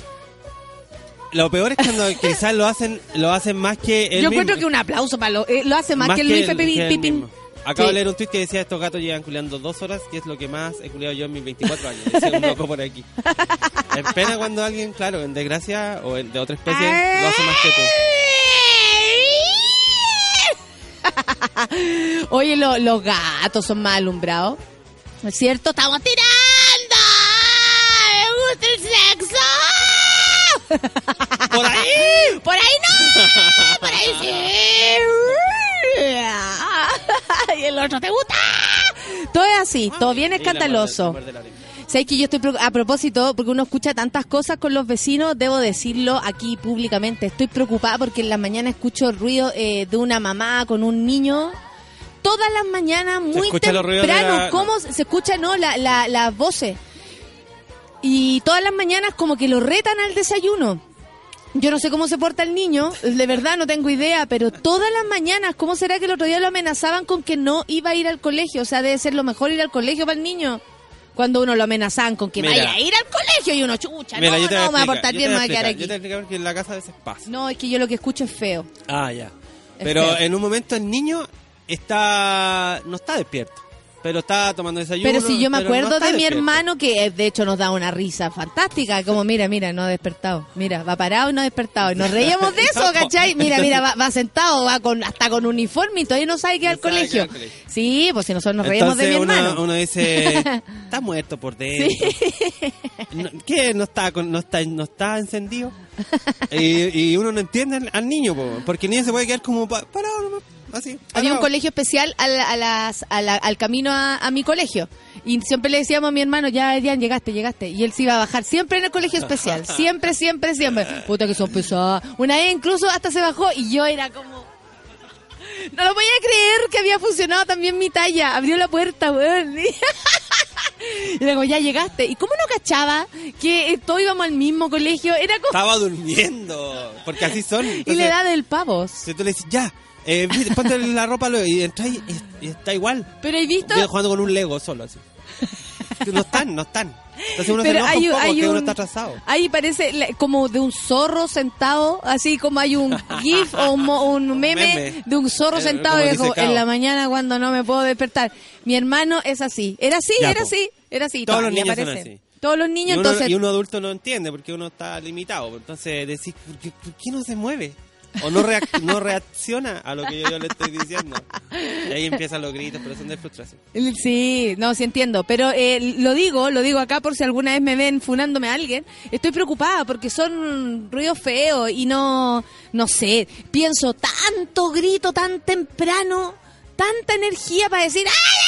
Lo peor es cuando quizás lo hacen lo hacen más que él Yo mismo. encuentro que un aplauso para lo, eh, lo hace más, que el Luis que él Pipín. mismo. Acabo Sí. de leer un tweet que decía estos gatos llevan culeando dos horas, que es lo que más he culeado yo en mis 24 años. Dice un loco por aquí. Es pena cuando alguien, claro, en desgracia o en- de otra especie, lo hace más que tú. Oye, lo- los gatos son más alumbrados. ¿No es cierto? ¡Estamos tirando! ¡Me gusta el sexo! ¡Por ahí! ¡Por ahí no! ¡Por ahí sí! ¿Y el otro te gusta? Todo es así, todo bien escandaloso. ¿Sabes que yo estoy a propósito, porque uno escucha tantas cosas con los vecinos, debo decirlo aquí públicamente. Estoy preocupada porque en la mañana escucho el ruido eh, de una mamá con un niño. Todas las mañanas, muy temprano, la- ¿cómo se se escucha, no? La, la- las voces. Y todas las mañanas como que lo retan al desayuno. Yo no sé cómo se porta el niño, de verdad no tengo idea, pero todas las mañanas, ¿cómo será que el otro día lo amenazaban con que no iba a ir al colegio? O sea, debe ser lo mejor ir al colegio para el niño. Cuando uno lo amenazaban con que Mira. vaya a ir al colegio y uno chucha, Mira, no, yo te voy no, me va a portar bien, me voy a quedar explicar, Yo te voy a aquí. explicar porque en la casa a veces pasa. No, es que yo lo que escucho es feo. Ah, ya. Es Pero feo. en un momento el niño está no está despierto, pero está tomando desayuno. Pero si yo me no acuerdo de mi hermano que eh, de hecho nos da una risa fantástica, como mira, mira, no ha despertado, mira, va parado y no ha despertado. Y nos reíamos de eso, ¿cachai? Mira, mira, va, va sentado, va con hasta con uniforme y todavía no sabe que va al que colegio. Sí, pues si nosotros nos reíamos de mi Entonces uno- hermano. Uno, dice, está muerto por dentro. No- ¿Qué? ¿No está, con- no está, no está encendido? y, y uno no entiende al, niño, po, porque el niño se puede quedar como pa- parado nomás, así. Había un parado. colegio especial al, a las, a la- al camino a, a mi colegio. Y siempre le decíamos a mi hermano, ya, Adrián, llegaste, llegaste. Y él se iba a bajar siempre en el colegio especial. Siempre, siempre, siempre. Puta que son pesadas. Una vez incluso hasta se bajó y yo era como... No lo podía creer que había funcionado también mi talla. Abrió la puerta, weón. Y luego ya llegaste. ¿Y cómo no cachaba que todos íbamos al mismo colegio? Era como... Estaba durmiendo, porque así son. Y le da del pavos. Si tú le dices, ya, eh, ponte la ropa luego", y entra y, y está igual. Pero he visto... Viene jugando con un Lego solo, así. no están, no están. Entonces uno Pero se enoja hay un un- poco hay porque uno un- está atrasado. Ahí parece como de un zorro sentado, así como hay un gif o un, un meme, Meme. de un zorro Eh, sentado como y dijo, disecado. en la mañana cuando no me puedo despertar. Mi hermano es así. Era así, Ya, era po. así, era así. Todos los niños son parece. así. Todos los Y niños, uno, entonces... y uno adulto no entiende porque uno está limitado. Entonces decís, ¿por qué, por qué no se mueve? O no, reac- no reacciona a lo que yo, le estoy diciendo. Y ahí empiezan los gritos, pero son de frustración. Sí, no, sí entiendo, pero eh, lo digo, lo digo acá por si alguna vez me ven funándome a alguien, estoy preocupada porque son ruidos feos y no, no sé, pienso tanto grito tan temprano, tanta energía para decir ¡ay, ay, ay, ay, ay!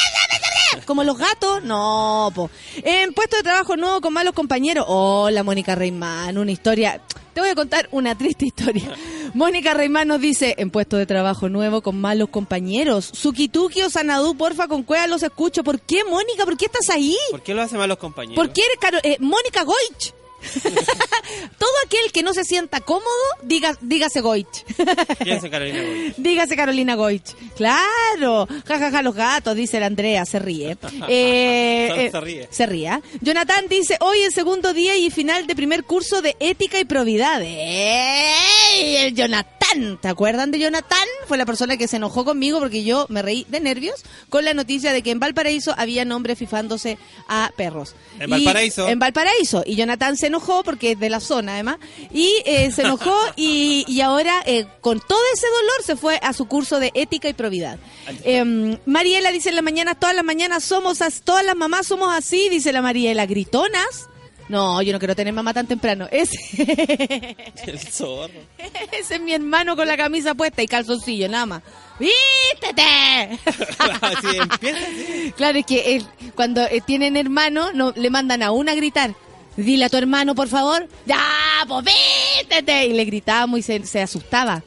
como los gatos, no, po. En puesto de trabajo nuevo con malos compañeros, hola Mónica Reimán, una historia, te voy a contar una triste historia. Mónica Reimán nos dice, en puesto de trabajo nuevo con malos compañeros. Sukituki o Sanadú, porfa, con cueva los escucho. ¿Por qué, Mónica? ¿Por qué estás ahí? ¿Por qué lo hacen mal los compañeros? ¿Por qué eres Caro- eh, Mónica Goich? Todo aquel que no se sienta cómodo, diga, dígase Goich. ¿Quién es Carolina Goy? Dígase Carolina Goich. Claro. Ja, ja, ja, los gatos, dice la Andrea, se ríe. Eh, eh, se ríe. Se ríe. ¿ah? Jonathan dice, hoy el segundo día y final de primer curso de ética y probidad. ¡Ey! El Jonathan. ¿Te acuerdan de Jonathan? Fue la persona que se enojó conmigo porque yo me reí de nervios con la noticia de que en Valparaíso había hombres fifándose a perros. ¿En Y- Valparaíso? en Valparaíso. Y Jonathan se enojó porque es de la zona, además. Y eh, se enojó y, y ahora, eh, con todo ese dolor, se fue a su curso de ética y probidad. Em, Mariela dice en la mañana, todas las mañanas somos, as- todas las mamás somos así, dice la Mariela. ¿Gritonas? No, yo no quiero tener mamá tan temprano. Ese, El zorro. ese es mi hermano con la camisa puesta y calzoncillo, nada más. ¡Vístete! Claro, es que él, cuando eh, tienen hermano, no, le mandan a una a gritar. Dile a tu hermano, por favor. Ya, pues vístete. Y le gritábamos y se, se asustaba.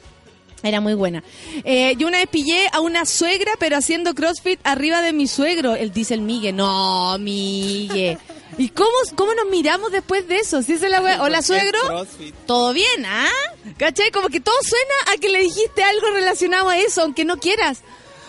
Era muy buena. Eh, yo una vez pillé a una suegra, pero haciendo crossfit arriba de mi suegro. Él dice el Migue. No, Migue. ¿Y cómo, cómo nos miramos después de eso? Si es la wea- Hola, suegro. Todo bien, ¿ah? ¿Cachai? Como que todo suena a que le dijiste algo relacionado a eso, aunque no quieras.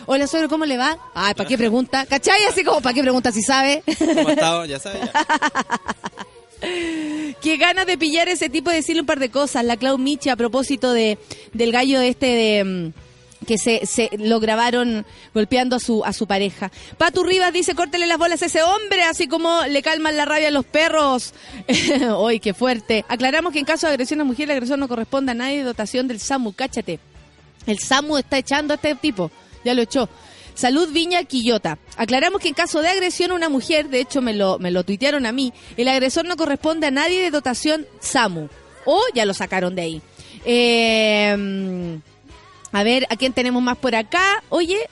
Hola, suegro, ¿cómo le va? Ay, ¿para qué pregunta? ¿Cachai? Así como, ¿para qué pregunta si sabe? ¿Cómo ha estado? Ya sabes. ya. Qué ganas de pillar ese tipo de decirle un par de cosas. La Clau Michi a propósito de del gallo este de mm, que se, se lo grabaron golpeando a su a su pareja. Patu Rivas dice, córtele las bolas a ese hombre, así como le calman la rabia a los perros. ¡Uy, qué fuerte! Aclaramos que en caso de agresión a mujer, la agresión no corresponde a nadie, dotación del SAMU, cáchate. El SAMU está echando a este tipo, ya lo echó. Salud Viña Quillota. Aclaramos que en caso de agresión a una mujer, de hecho me lo, me lo tuitearon a mí, el agresor no corresponde a nadie de dotación SAMU. O ya lo sacaron de ahí. Eh, a ver, ¿a quién tenemos más por acá? Oye,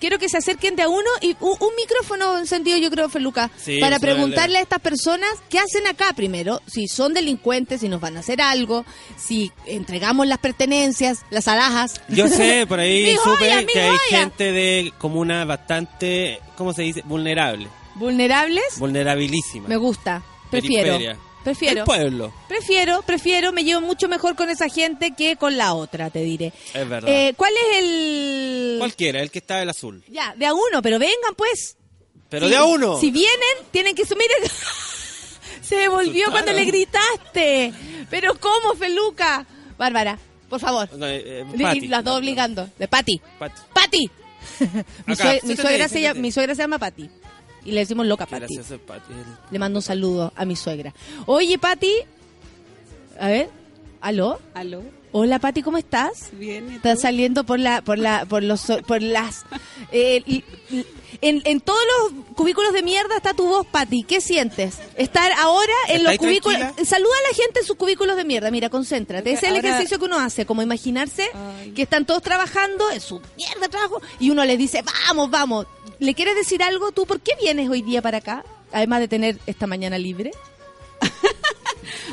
quiero que se acerquen de a uno y un, un micrófono encendido, yo creo, Feluca, Sí, para preguntarle a estas personas qué hacen acá primero, si son delincuentes, si nos van a hacer algo, si entregamos las pertenencias, las alhajas. Yo sé, por ahí supe joya, que hay joya. gente de comuna bastante, ¿cómo se dice? Vulnerable. Vulnerables, Vulnerabilísima. me gusta, prefiero. Periferia. Prefiero. El pueblo. Prefiero, prefiero, me llevo mucho mejor con esa gente que con la otra, te diré. Es verdad. Eh, ¿Cuál es el...? Cualquiera, el que está el azul. Ya, de a uno, pero vengan pues. Pero Si- de a uno. Si vienen, tienen que subir. Se devolvió cuando le gritaste. Pero ¿cómo, Feluca? Bárbara, por favor. No, eh, eh, las dos obligando. De Pati. Pati. ¡Pati! mi, Acá, siéntate, suegra se siéntate. llama, mi suegra se llama Pati. Y le decimos loca Pati. gracioso es Pati. Le mando un saludo a mi suegra. Oye, Pati. A ver. ¿Aló? ¿Aló? Hola, Pati, ¿cómo estás? Bien. Estás saliendo por la, por la, por los, por las, eh, y- y- en, en todos los cubículos de mierda está tu voz, Pati. ¿Qué sientes? Estar ahora en los ¿Estáis cubículos. tranquila? Saluda a la gente en sus cubículos de mierda. Mira, concéntrate. Ese es el ahora- ejercicio que uno hace, como imaginarse Ay. que están todos trabajando en su mierda de trabajo y uno les dice, vamos, vamos. ¿Le quieres decir algo tú? ¿Por qué vienes hoy día para acá? Además de tener esta mañana libre.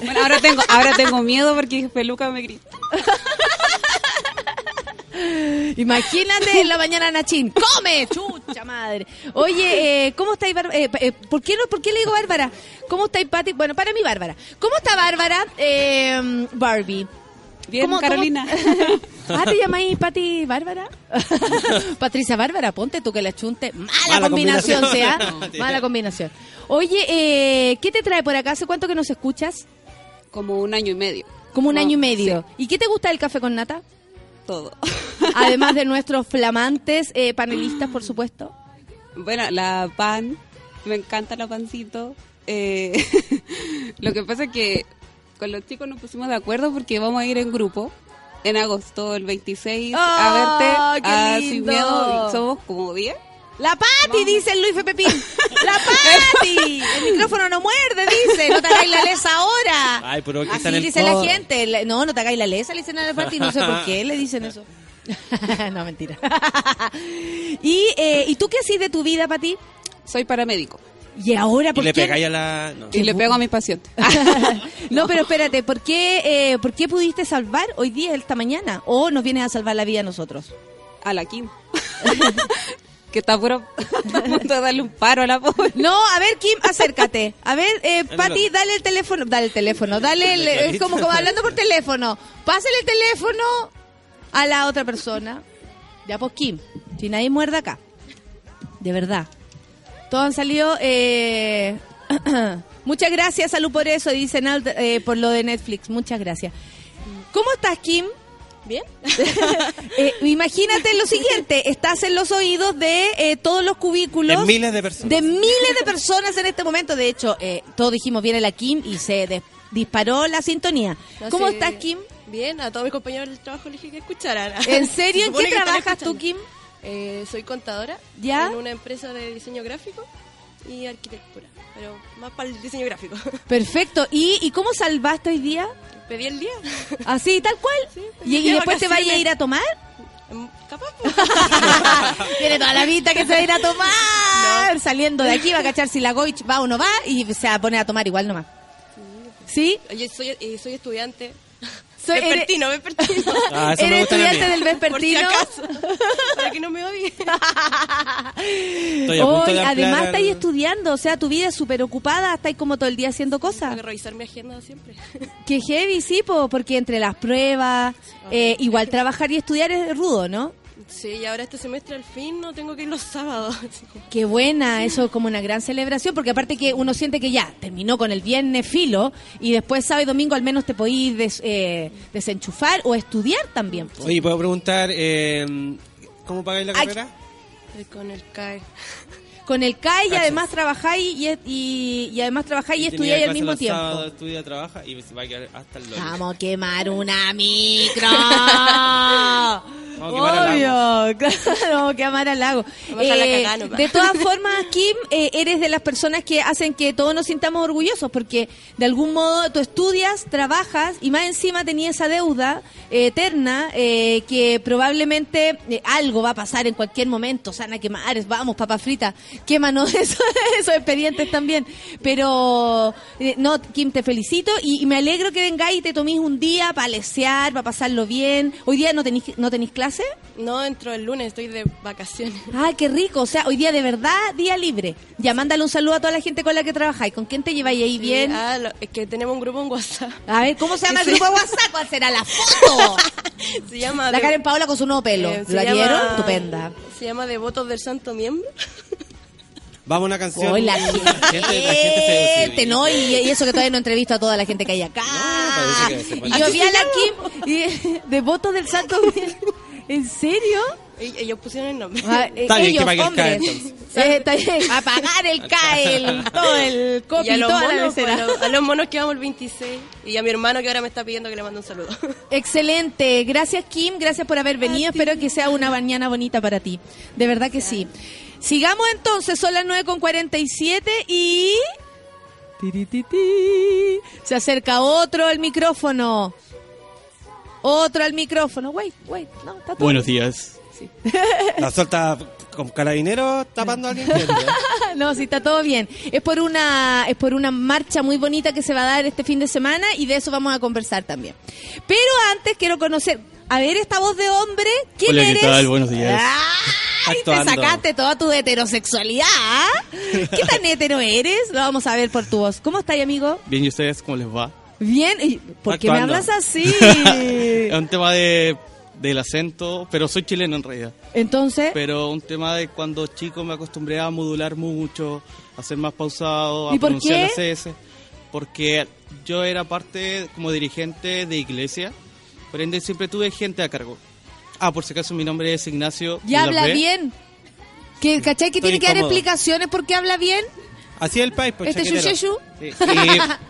Bueno, ahora tengo, ahora tengo miedo porque peluca me grita. Imagínate en la mañana Nachín, come, chucha madre. Oye, eh, ¿cómo estáis, Bárbara? Eh, eh, ¿por, qué ¿Por qué le digo Bárbara? ¿Cómo estáis, Pati? Bueno, para mí, Bárbara. ¿Cómo está Bárbara? Eh, Barbie. Bien, ¿Cómo- Carolina. Ah, ¿te llamáis Pati Bárbara? Patricia Bárbara, ponte tú que la chunte. Mala, Mala combinación, sea. Mala combinación. Oye, eh, ¿qué te trae por acá? ¿Hace cuánto que nos escuchas? Como un año y medio. Como un No, año y medio. ¿Y qué te gusta del café con nata? Todo. Además de nuestros flamantes eh, panelistas, por supuesto. Bueno, la pan, me encanta la pancito. Eh, lo que pasa es que con los chicos nos pusimos de acuerdo porque vamos a ir en grupo en agosto, el 26, ¡Oh, a verte qué a! Sin Miedo. Somos como 10. La Pati, dice Luis Pepín. La Pati. El micrófono no muerde, dice. No te hagáis la lesa ahora. Ay, pero que Así está en el dice la gente. No, no te hagáis la lesa, le dicen a la Pati. No sé por qué le dicen eso. no, mentira. ¿Y, eh, ¿Y tú qué haces de tu vida, Pati? Soy paramédico Y ahora, Y ¿por le qué? pegáis a la... no. y le pego a mis pacientes. no, pero espérate, ¿por qué, eh, ¿por qué pudiste salvar hoy día, esta mañana? ¿O nos vienes a salvar la vida a nosotros? A la Kim. que está puro a punto de darle un paro a la pobre. No, a ver, Kim, acércate. A ver, eh, Pati, dale el teléfono. Dale el teléfono, dale el, es como, como hablando por teléfono. Pásale el teléfono a la otra persona. Ya, pues, Kim, si nadie muerde acá. De verdad. Todos han salido. Eh... Muchas gracias, Salud, por eso. Dicen eh, por lo de Netflix. Muchas gracias. ¿Cómo estás, Kim? Bien. Eh, imagínate lo siguiente, estás en los oídos de eh, todos los cubículos. De miles de personas. De miles de personas en este momento. De hecho, eh, todos dijimos viene la Kim y se des- disparó la sintonía. No ¿Cómo sé, estás, Kim? Bien, a todos mis compañeros del trabajo les dije que escucharan. ¿En serio? Se ¿En qué trabajas tú. Kim? Eh, soy contadora ¿Ya? en una empresa de diseño gráfico y arquitectura, pero más para el diseño gráfico. Perfecto. ¿Y, y cómo salvaste hoy día? Pedí el día. Así, tal cual. Sí, ¿Y, y de después te vayas a ir a tomar? Mm, Capaz. pues. Tiene toda la vista que se va a ir a tomar. Saliendo de aquí va a cachar si la Goich va o no va y se va a poner a tomar igual nomás. ¿Sí? Oye, soy, eh, soy estudiante. Soy- eres- vespertino, vespertino. Ah, eso ¿Eres estudiante del Por si vespertino? acaso. Para que no me odie. Estoy a punto Hoy, de además estáis estudiando, o sea, tu vida es súper ocupada, estáis como todo el día haciendo Tengo cosas. que revisar mi agenda siempre. Que heavy, sí, po, porque entre las pruebas, eh, igual trabajar y estudiar es rudo, ¿no? Sí, y ahora este semestre al fin no tengo que ir los sábados. Qué buena, eso es como una gran celebración, porque aparte que uno siente que ya terminó con el viernes filo y después sábado y domingo al menos te podís des- eh, desenchufar o estudiar también. po. Oye, ¿puedo preguntar eh, cómo pagáis la Ay. carrera? Estoy con el CAE. Con el CAI y además trabajáis y, y, y además trabajáis y, tenía estudiáis al mismo tiempo. sábados, estudia, trabaja y se va a quedar hasta el lunes. Vamos a quemar una micro. Obvio, claro, vamos a quemar al lago. A la Eh, de todas formas, Kim, eh, eres de las personas que hacen que todos nos sintamos orgullosos, porque de algún modo tú estudias, trabajas y más encima tenías esa deuda eh, eterna eh, que probablemente eh, algo va a pasar en cualquier momento. Sana quemar, vamos, papa frita, quémanos eso, esos expedientes también. Pero, eh, no, Kim, te felicito y, y me alegro que vengáis y te toméis un día para lesear, para pasarlo bien. Hoy día no tenéis, no tenéis clase. No entro el lunes, estoy de vacaciones. Ah, qué rico. O sea, hoy día de verdad, día libre. Ya, mándale un saludo a toda la gente con la que trabajáis. ¿Con quién te lleváis ahí bien? Ah, lo- es que tenemos un grupo en WhatsApp. A ver, ¿cómo se llama el Sí. grupo de WhatsApp? ¿Cuál será la foto? Se llama La de- Karen Paola con su nuevo pelo. eh, ¿La llama- vieron? Estupenda. Se llama Devotos del Santo Miembro. Vamos a una canción. Hoy la La gente, la gente se ¿no? Y, y eso que todavía no entrevisto a toda la gente que hay acá. puede. y yo vi a la Kim y- de votos del Santo. ¿En serio? Ellos pusieron el nombre. Ah, eh, Está bien que ellos, pague el hombres. CAE, entonces. Está bien. A pagar el CAE, el, todo el copy, y a los, toda la monos, pues, a, los, a los monos que vamos el 26. Y a mi hermano que ahora me está pidiendo que le mande un saludo. Excelente. Gracias, Kim. Gracias por haber venido. Espero que sea una mañana bonita para ti. De verdad que sí. Sigamos entonces. Son las 9 con 47 y... Se acerca otro al micrófono. Otro al micrófono. Wait, wait. No, está todo Buenos días. La suelta con carabineros tapando al incendio. No, sí, está todo bien. Es por una es por una marcha muy bonita que se va a dar este fin de semana y de eso vamos a conversar también. Pero antes quiero conocer, a ver esta voz de hombre, ¿quién Hola, ¿qué eres? tal? Buenos días. ¡Ay! Te sacaste toda tu heterosexualidad. ¿Qué tan hetero eres? Lo vamos a ver por tu voz. ¿Cómo estás, amigo? Bien, ¿y ustedes cómo les va? Bien. ¿Y ¿Por qué me hablas así? es un tema de del acento, pero soy chileno en realidad. Entonces, Pero un tema de cuando chico me acostumbré a modular mucho, a ser más pausado, a ¿Y por pronunciar qué? las S. Porque yo era parte como dirigente de iglesia, por ende siempre tuve gente a cargo. Ah, por si acaso mi nombre es Ignacio. ya habla bien. ¿Que, ¿Cachai que Estoy tiene que dar incómodo. explicaciones porque habla bien? Así es el país, pues, Este chaquetero. Yusheshu. Sí.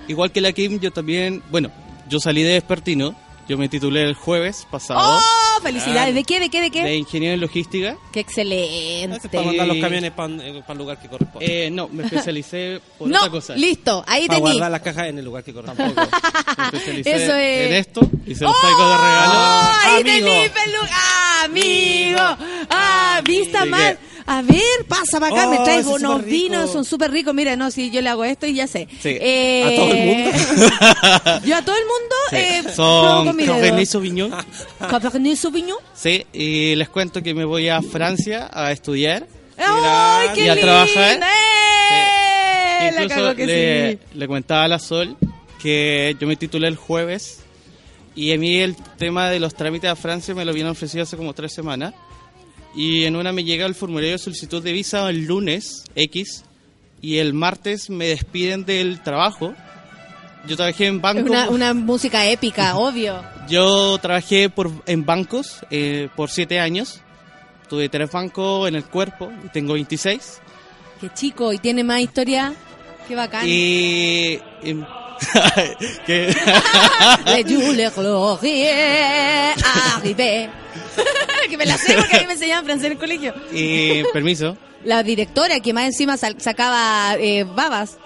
Y, igual que la Kim, yo también, bueno, yo salí de Despertino, yo me titulé el jueves pasado ¡Oh! Felicidades. ¿De qué? ¿De qué? ¿De qué? de ingeniero en logística. ¡Qué excelente! para mandar los camiones para el lugar que corresponde. Eh, no, me especialicé por No, otra cosa. listo, ahí para tení. guardar las cajas en el lugar que corresponde. Tampoco. Me especialicé Eso es- en esto y se los traigo de regalo. ¡Oh! Ahí tení, pelu- ¡Amigo! ¡Ah! Vista que- A ver, pasa para acá, Oh, me ese traigo unos vinos, son súper ricos. Mira, no, si yo le hago esto y ya sé. Sí, Eh, a todo el mundo. yo a todo el mundo Sí. eh, Son. Cabernet Sauvignon. Cabernet Sauvignon. Sí, y les cuento que me voy a Francia a estudiar. ¡Ay, qué Y a trabajar. ¡Eh! Incluso que le, sí. le comentaba a la Sol que yo me titulé el jueves y a mí el tema de los trámites a Francia me lo habían ofrecido hace como tres semanas. Y en una me llega el formulario de solicitud de visa el lunes X y el martes me despiden del trabajo. Yo trabajé en Es banco. una, una música épica, obvio. Yo trabajé por, en bancos eh, por siete años. Tuve tres bancos en el cuerpo y tengo 26. Qué chico, y tiene más historia. Qué bacán. Y... em, que- Que me la sé porque a mí me enseñaban francés en el colegio. y permiso. La directora que más encima sacaba eh, babas.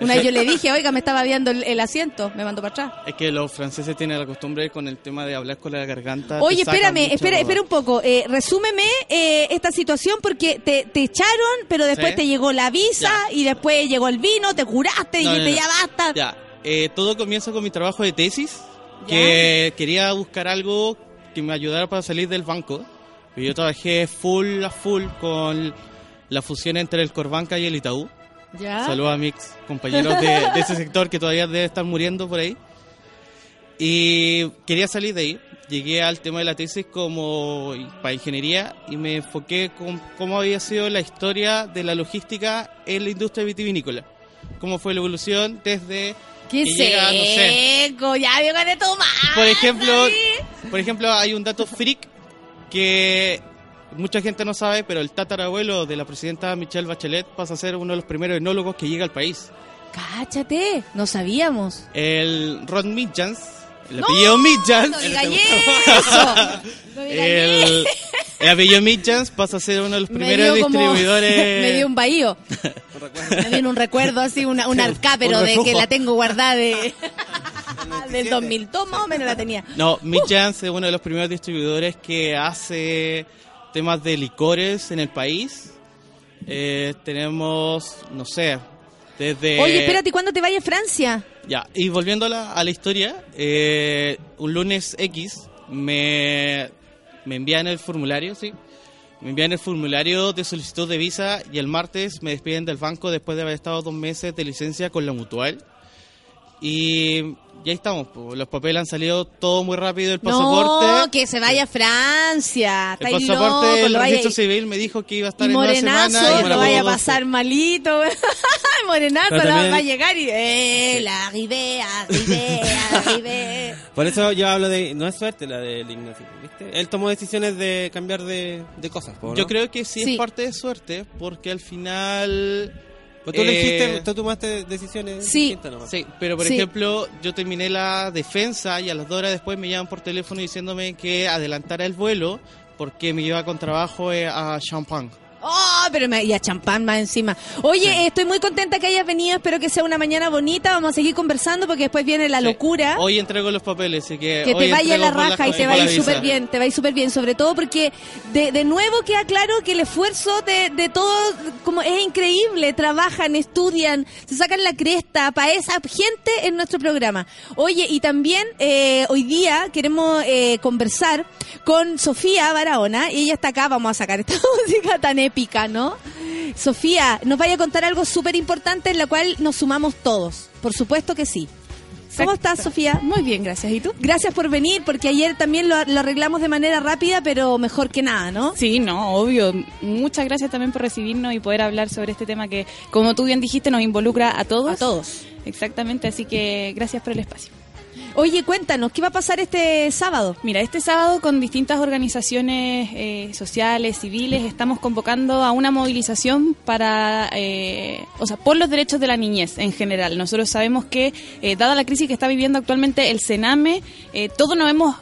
Una vez yo le dije, oiga, me estaba viendo el, el asiento, me mandó para atrás. Es que los franceses tienen la costumbre con el tema de hablar con la garganta. Oye, espérame, espera, espera un poco. Eh, resúmeme eh, esta situación porque te, te echaron, pero después Sí. te llegó la visa Ya. y después llegó el vino, te curaste, No, dijiste no, no. ya basta. Ya, eh, todo comienza con mi trabajo de tesis, que quería buscar algo que me ayudara para salir del banco. Yo trabajé full a full con la fusión entre el Corbanca y el Itaú. Ya. Saludos a mis compañeros de, de ese sector que todavía debe estar muriendo por ahí. Y quería salir de ahí. Llegué al tema de la tesis como para ingeniería y me enfoqué con cómo había sido la historia de la logística en la industria vitivinícola. Cómo fue la evolución desde Qué que llega, no sé, seco, ya vio gané tomar. por ejemplo, por ejemplo, hay un dato freak que mucha gente no sabe, pero el tatarabuelo de la presidenta Michelle Bachelet pasa a ser uno de los primeros enólogos que llega al país. Cáchate, no sabíamos. El Ron Midjans, el No, apellido Midjans, no el, diga eso. No diga el, el apellido Midjans pasa a ser uno de los Me primeros como- distribuidores. me dio un bahío. Me vino un recuerdo así, una, un arca, pero Un de que la tengo guardada de, del 2002 más o menos la tenía. No, Midjans es uno de los primeros distribuidores que hace temas de licores en el país. Eh, tenemos, no sé, desde... Oye, espérate, ¿cuándo te vayas a Francia? Ya, y volviendo a la, historia, eh, un lunes X me, me envían el formulario, ¿sí? Me envían el formulario de solicitud de visa y el martes me despiden del banco después de haber estado dos meses de licencia con la mutual. Y ya estamos, pues, los papeles han salido todo muy rápido, el pasaporte. No, que se vaya a Francia. el pasaporte loco, vaya- registro civil me dijo que iba a estar Y en una morenazo, semana. y lo la vaya a pasar malito. morenazo, no, también- va a llegar y... Eh, la arribé, arribé, arribé. Por eso yo hablo de. No es suerte la del Ignacio, ¿viste? Él tomó decisiones de cambiar de, de cosas. po, ¿no? Yo creo que sí, Sí. es parte de suerte, porque al final... Pues tú eh, elegiste, tú tomaste decisiones Sí. distintas nomás. Sí, pero por Sí. ejemplo, yo terminé la defensa y a las dos horas después me llaman por teléfono diciéndome que adelantara el vuelo porque me iba con trabajo eh, a Champagne. Oh, pero me, y a champán más encima. Oye, estoy muy contenta que hayas venido. Espero que sea una mañana bonita. Vamos a seguir conversando porque después viene la Sí. locura. Hoy entrego los papeles, así que... que hoy te vaya la raja y te va a ir súper bien, te va a ir súper bien, sobre todo porque de, de nuevo queda claro que el esfuerzo de, de todos como es increíble, trabajan, estudian, se sacan la cresta para esa gente en nuestro programa. Oye, y también eh, hoy día queremos eh, conversar con Sofía Barahona, y ella está acá, vamos a sacar esta música tan épica, ¿no? Sofía, nos vaya a contar algo súper importante en la cual nos sumamos todos, por supuesto que sí. ¿Cómo estás, Sofía? Muy bien, gracias. ¿Y tú? Gracias por venir, porque ayer también lo, lo arreglamos de manera rápida, pero mejor que nada, ¿no? Sí, no, obvio. Muchas gracias también por recibirnos y poder hablar sobre este tema que, como tú bien dijiste, nos involucra a todos. A todos. Exactamente, así que gracias por el espacio. Oye, cuéntanos, ¿qué va a pasar este sábado? Mira, este sábado con distintas organizaciones eh, sociales, civiles, estamos convocando a una movilización para, eh, o sea, por los derechos de la niñez en general. Nosotros sabemos que, eh, dada la crisis que está viviendo actualmente el Sename, todos nos hemos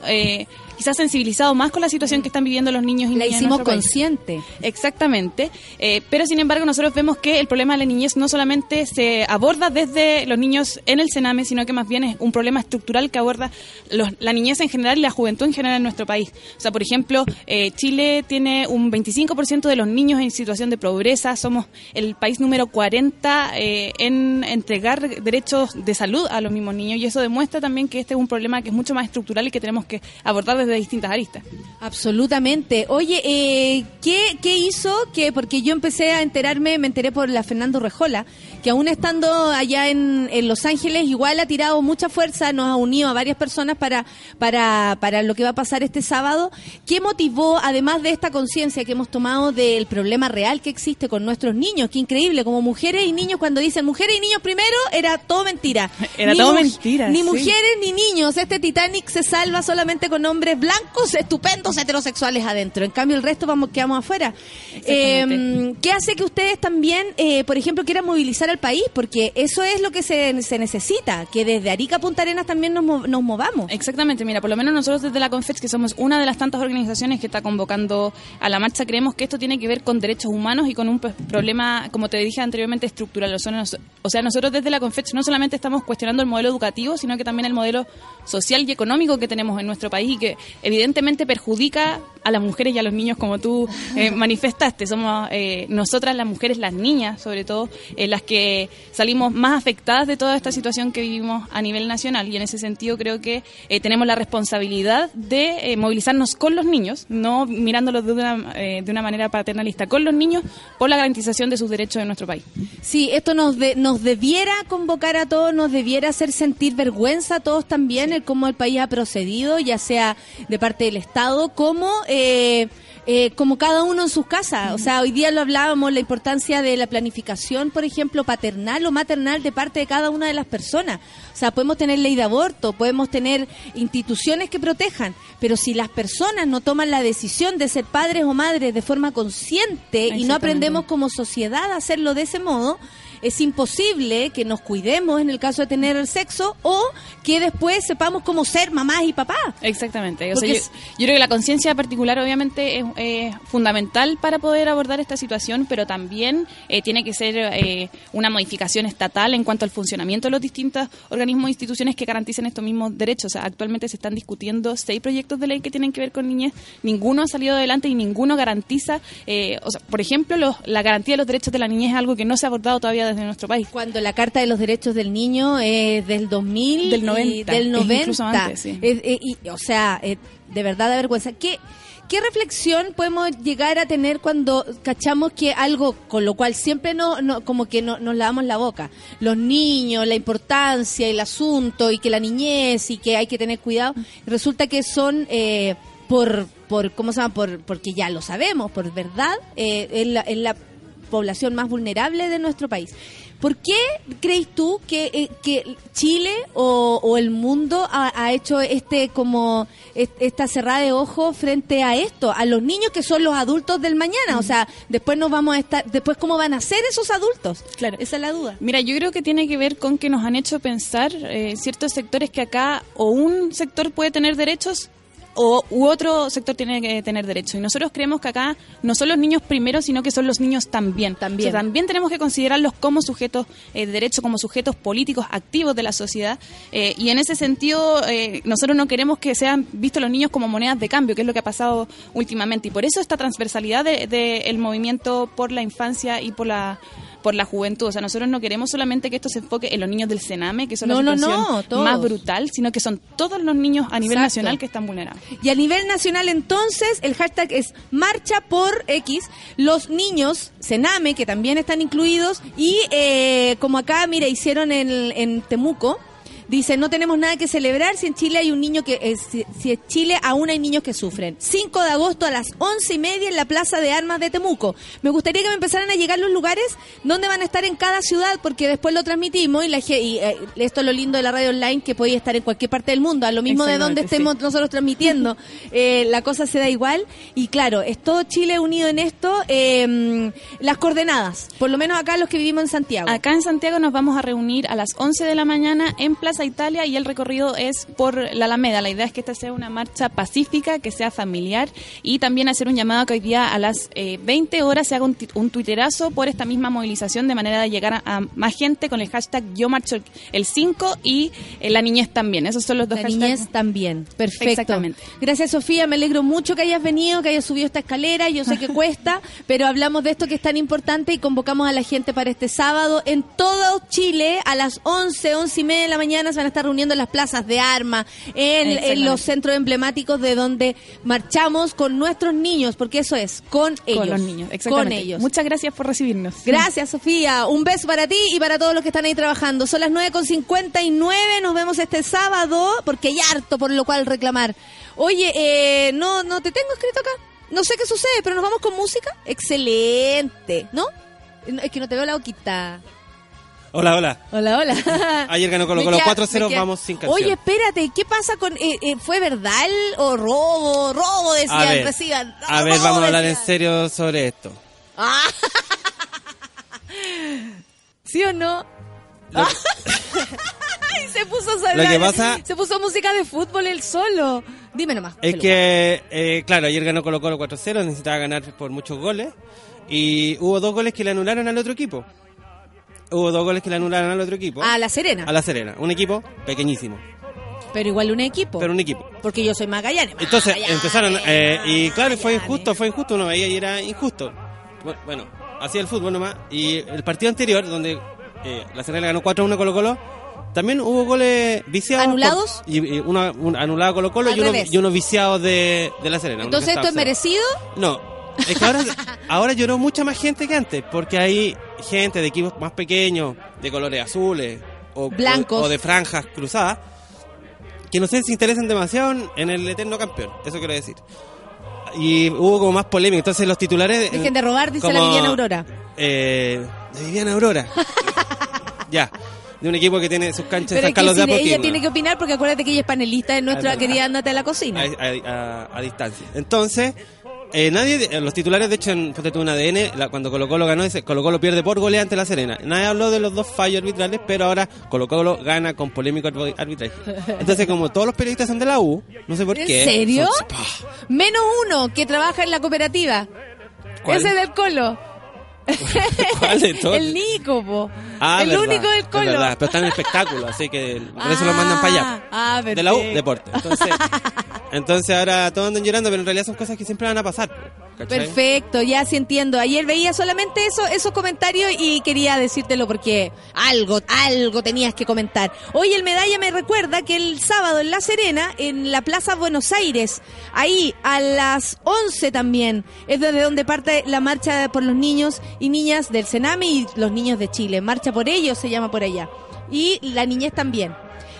quizás sensibilizado más con la situación que están viviendo los niños y La niñas en hicimos país. consciente. Exactamente, Eh, pero sin embargo nosotros vemos que el problema de la niñez no solamente se aborda desde los niños en el Sename, sino que más bien es un problema estructural que aborda los- la niñez en general y la juventud en general en nuestro país. O sea, por ejemplo, eh, Chile tiene un 25% de los niños en situación de pobreza, somos el país número 40 eh, en entregar derechos de salud a los mismos niños y eso demuestra también que este es un problema que es mucho más estructural y que tenemos que abordar desde distintas aristas. Absolutamente. Oye, eh, ¿qué, ¿qué hizo que, porque yo empecé a enterarme, me enteré por la Fernando Rejola, que aún estando allá en, en Los Ángeles, igual ha tirado mucha fuerza, nos ha unido a varias personas para, para, para lo que va a pasar este sábado. ¿Qué motivó, además de esta conciencia que hemos tomado del problema real que existe con nuestros niños? Qué increíble, como mujeres y niños, cuando dicen mujeres y niños primero, era todo mentira. Era todo mentira, Ni sí. mujeres ni niños. Este Titanic se salva solamente con hombres blancos, estupendos, heterosexuales adentro. En cambio, el resto vamos quedamos afuera. Eh, ¿Qué hace que ustedes también, eh, por ejemplo, quieran movilizar al país? Porque eso es lo que se, se necesita, que desde Arica a Punta Arenas también nos, nos movamos. Exactamente, mira, por lo menos nosotros desde la Confex, que somos una de las tantas organizaciones que está convocando a la marcha, creemos que esto tiene que ver con derechos humanos y con un problema, como te dije anteriormente, estructural. O sea, nos- o sea, nosotros desde la Confex no solamente estamos cuestionando el modelo educativo, sino que también el modelo social y económico que tenemos en nuestro país y que evidentemente perjudica a las mujeres y a los niños, como tú eh, manifestaste. Somos eh, nosotras las mujeres, las niñas sobre todo, eh, las que salimos más afectadas de toda esta situación que vivimos a nivel nacional y en ese sentido creo que eh, tenemos la responsabilidad de movilizarnos con los niños, no mirándolos de una, de una manera paternalista, con los niños por la garantización de sus derechos en nuestro país. Sí, esto nos, de- nos debiera convocar a todos, nos debiera hacer sentir vergüenza a todos también, el cómo el país ha procedido, ya sea de parte del Estado, como, eh, eh, como cada uno en sus casas. O sea, hoy día lo hablábamos, la importancia de la planificación, por ejemplo, paternal o maternal de parte de cada una de las personas. O sea, podemos tener ley de aborto, podemos tener instituciones que protejan, pero si las personas no toman la decisión de ser padres o madres de forma consciente y no aprendemos como sociedad a hacerlo de ese modo, es imposible que nos cuidemos en el caso de tener el sexo o que después sepamos cómo ser mamás y papás. Exactamente. O sea, Porque yo, es- yo creo que la conciencia particular obviamente es, es fundamental para poder abordar esta situación, pero también eh, tiene que ser eh, una modificación estatal en cuanto al funcionamiento de los distintos organismos e instituciones que garanticen estos mismos derechos. O sea, actualmente se están discutiendo seis proyectos de ley que tienen que ver con niñez. Ninguno ha salido adelante y ninguno garantiza, eh, o sea, por ejemplo, los- la garantía de los derechos de la niñez es algo que no se ha abordado todavía desde nuestro país. Cuando la Carta de los Derechos del Niño es del 2000 Del y 90, del es 90. incluso antes, sí. Es- eh, y, o sea, eh, de verdad da vergüenza. ¿Qué, ¿Qué reflexión podemos llegar a tener cuando cachamos que algo con lo cual siempre no, no como que no, nos lavamos la boca? Los niños, la importancia, el asunto y que la niñez y que hay que tener cuidado. Resulta que son eh, por, por, ¿cómo se llama? Por, porque ya lo sabemos, por verdad, eh, es la- es la población más vulnerable de nuestro país. ¿Por qué crees tú que, eh, que Chile o, o el mundo ha, ha hecho este como est- esta cerrada de ojos frente a esto, a los niños que son los adultos del mañana? O sea, después nos vamos a estar, después cómo van a ser esos adultos. Claro. Esa es la duda. Mira, yo creo que tiene que ver con que nos han hecho pensar eh, ciertos sectores que acá o un sector puede tener derechos o u otro sector tiene que tener derechos. Y nosotros creemos que acá no son los niños primero, sino que son los niños también. También. O sea, también tenemos que considerarlos como sujetos eh, de derecho, como sujetos políticos activos de la sociedad. Eh, y en ese sentido, eh, nosotros no queremos que sean vistos los niños como monedas de cambio, que es lo que ha pasado últimamente. Y por eso esta transversalidad del de, el movimiento por la infancia y por la por la juventud. O sea, nosotros no queremos solamente que esto se enfoque en los niños del Sename, que son No, la situación no, más brutal, sino que son todos los niños a nivel Exacto. nacional que están vulnerados. Y a nivel nacional, entonces, el hashtag es Marcha por X. Los niños, Sename, que también están incluidos. Y eh, como acá, mira, hicieron en, en Temuco, Dice, no tenemos nada que celebrar si en Chile hay un niño que, eh, si, si en Chile aún hay niños que sufren. 5 de agosto a las once y media en la Plaza de Armas de Temuco. Me gustaría que me empezaran a llegar los lugares donde van a estar en cada ciudad, porque después lo transmitimos y, la, y, eh, esto es lo lindo de la radio online, que podéis estar en cualquier parte del mundo, a lo mismo de donde estemos nosotros transmitiendo. Eh, la cosa se da igual. Y claro, es todo Chile unido en esto. eh, las coordenadas, por lo menos acá los que vivimos en Santiago. Acá en Santiago nos vamos a reunir a las 11 de la mañana en Plaza Italia y el recorrido es por la Alameda. La idea es que esta sea una marcha pacífica, que sea familiar y también hacer un llamado que hoy día a las eh, 20 horas se haga un, un tuiterazo por esta misma movilización de manera de llegar a, a más gente con el hashtag Yo Marcho el- el 5 y eh, la niñez también. Esos son los dos La hashtags. niñez también. Perfecto. Exactamente. Gracias, Sofía. Me alegro mucho que hayas venido, que hayas subido esta escalera. Yo sé que cuesta, pero hablamos de esto que es tan importante y convocamos a la gente para este sábado. En todo Chile, a las 11, 11 y media de la mañana, se van a estar reuniendo en las plazas de armas, en, los centros emblemáticos de donde marchamos con nuestros niños, porque eso es, con ellos. Con los niños, Con exactamente. ellos. Muchas gracias por recibirnos. Gracias, Sofía. Un beso para ti y para todos los que están ahí trabajando. Son las 9.59. Nos vemos este sábado porque hay harto por lo cual reclamar. Oye, eh, no, no te tengo escrito acá. No sé qué sucede, pero nos vamos con música. Excelente, ¿no? No, Es que no te veo la boquita. Hola, hola. Hola, hola. Ayer ganó Colo Colo queda- 4-0, me queda- vamos sin canción. Oye, espérate, ¿qué pasa con... eh, eh, ¿Fue verdad el- o robo? Robo, a decían, ver, reciban. a ver, vamos a hablar en serio sobre esto. Ah. ¿Sí o no? Se puso a Lo que pasa- se puso música de fútbol él solo. Dime nomás. Es Peluca. que, eh, claro, ayer ganó Colo Colo 4-0, necesitaba ganar por muchos goles. Y hubo dos goles que le anularon al otro equipo. Hubo dos goles que le anularon al otro equipo. A La Serena. A la Serena. Un equipo pequeñísimo, Pero igual un equipo. pero un equipo. Porque yo soy Magallanes. Entonces Magallanes, empezaron, eh, y claro, fue Magallanes. injusto, fue injusto, uno veía y era injusto. Bu- Bueno, así el fútbol nomás. Y el partido anterior, donde eh, la Serena ganó 4-1 Colo Colo, también hubo goles viciados. ¿Anulados? por- y, y uno, un anulado Colo Colo Al y uno, y uno viciado de, de la Serena. Entonces esto es merecido. No, es que ahora, ahora lloró mucha más gente que antes, porque hay gente de equipos más pequeños, de colores azules o, Blancos. o, o de franjas cruzadas, que no sé si interesan demasiado en- el eterno campeón, eso quiero decir. Y hubo como más polémica, entonces los titulares... Dejen de robar, dice la como, Viviana Aurora. Eh, de Viviana Aurora. ya, de un equipo que tiene sus canchas Pero San Carlos de si ella Apoquindo. tiene que opinar porque acuérdate que ella es panelista en nuestra querida Andate a la cocina. a, a- a- a distancia. Entonces, eh, nadie, eh, los titulares, de hecho, en ponte en ADN, la- cuando Colo Colo ganó, ese, Colo Colo pierde por goleada ante la Serena. Nadie habló de los dos fallos arbitrales, pero ahora Colo Colo gana con polémico arbi- arbitraje. Entonces, como todos los periodistas son de la U, no sé por ¿En qué. serio? son- ¡pah! Menos uno que trabaja en la cooperativa. ¿Cuál? Ese del Colo. ¿Cuál de todos? El Nico, po. Ah, el verdad, único del Colo. pero está en el espectáculo, así que por eso lo mandan para allá. Ah, de la U, perfecto. deporte. Entonces, entonces ahora todos andan llorando, pero en realidad son cosas que siempre van a pasar. ¿cachai? Perfecto, ya sí entiendo. Ayer veía solamente eso, esos comentarios y quería decírtelo porque algo, algo tenías que comentar. Hoy el medalla me recuerda que el sábado en La Serena, en la Plaza Buenos Aires, ahí a las 11 también, es desde donde parte la marcha por los niños y niñas del Sename y los niños de Chile. Marcha por ellos se llama por allá. Y la niñez también.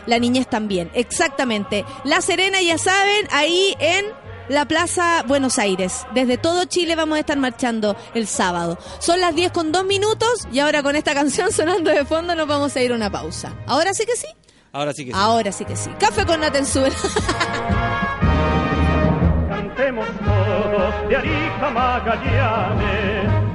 La niñez también, exactamente. La Serena, ya saben, ahí en la Plaza Buenos Aires. Desde todo Chile vamos a estar marchando el sábado. Son las 10 con 2 minutos y ahora con esta canción sonando de fondo nos vamos a ir a una pausa. ¿Ahora sí que sí? Ahora sí que sí. Ahora sí que sí. Café con Natenzuela. Cantemos todos de Arica Magallanes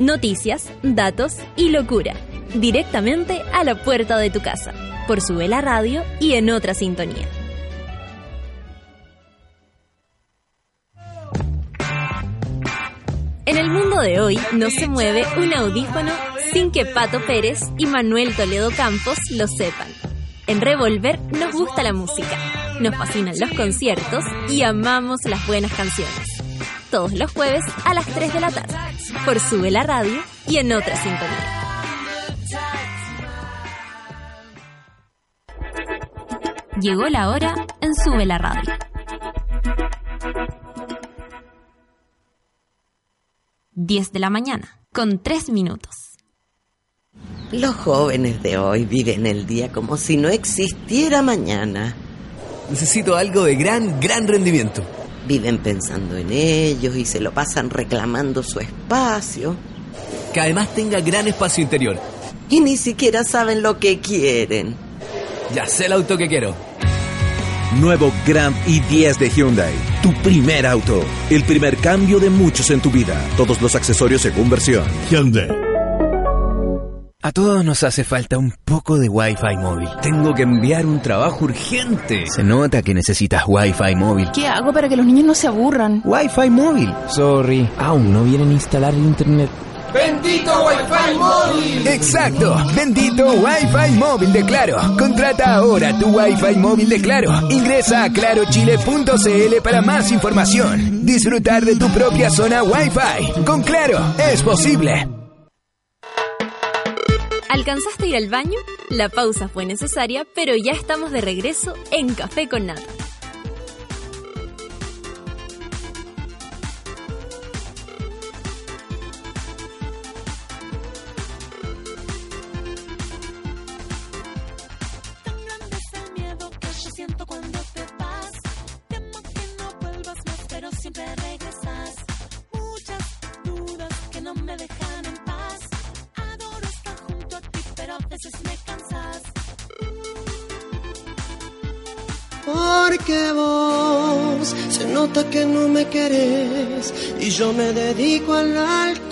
Noticias, datos y locura. Directamente a la puerta de tu casa. Por Sube la Radio y en otra sintonía. En el mundo de hoy no se mueve un audífono sin que Pato Pérez y Manuel Toledo Campos lo sepan. En Revolver nos gusta la música Nos fascinan los conciertos y amamos las buenas canciones. Todos los jueves a las 3 de la tarde. Por Sube la Radio y en otra sintonía. Llegó la hora en Sube la Radio. 10 de la mañana, con 3 minutos. Los jóvenes de hoy viven el día como si no existiera mañana. Necesito algo de gran, gran rendimiento. Viven pensando en ellos y se lo pasan reclamando su espacio. Que además tenga gran espacio interior. Y ni siquiera saben lo que quieren. Ya sé el auto que quiero. Nuevo Grand i10 de Hyundai. Tu primer auto. El primer cambio de muchos en tu vida. Todos los accesorios según versión. Hyundai. A todos nos hace falta un poco de Wi-Fi móvil. Tengo que enviar un trabajo urgente. Se nota que necesitas Wi-Fi móvil. ¿Qué hago para que los niños no se aburran? Wi-Fi móvil. Sorry, aún no vienen a instalar el internet. ¡Bendito Wi-Fi móvil! Exacto, bendito Wi-Fi móvil de Claro. Contrata ahora tu Wi-Fi móvil de Claro. Ingresa a clarochile.cl para más información. Disfrutar de tu propia zona Wi-Fi. Con Claro, es posible. ¿Alcanzaste a ir al baño? La pausa fue necesaria, pero ya estamos de regreso en Café con Nata. Me dedico al alcohol.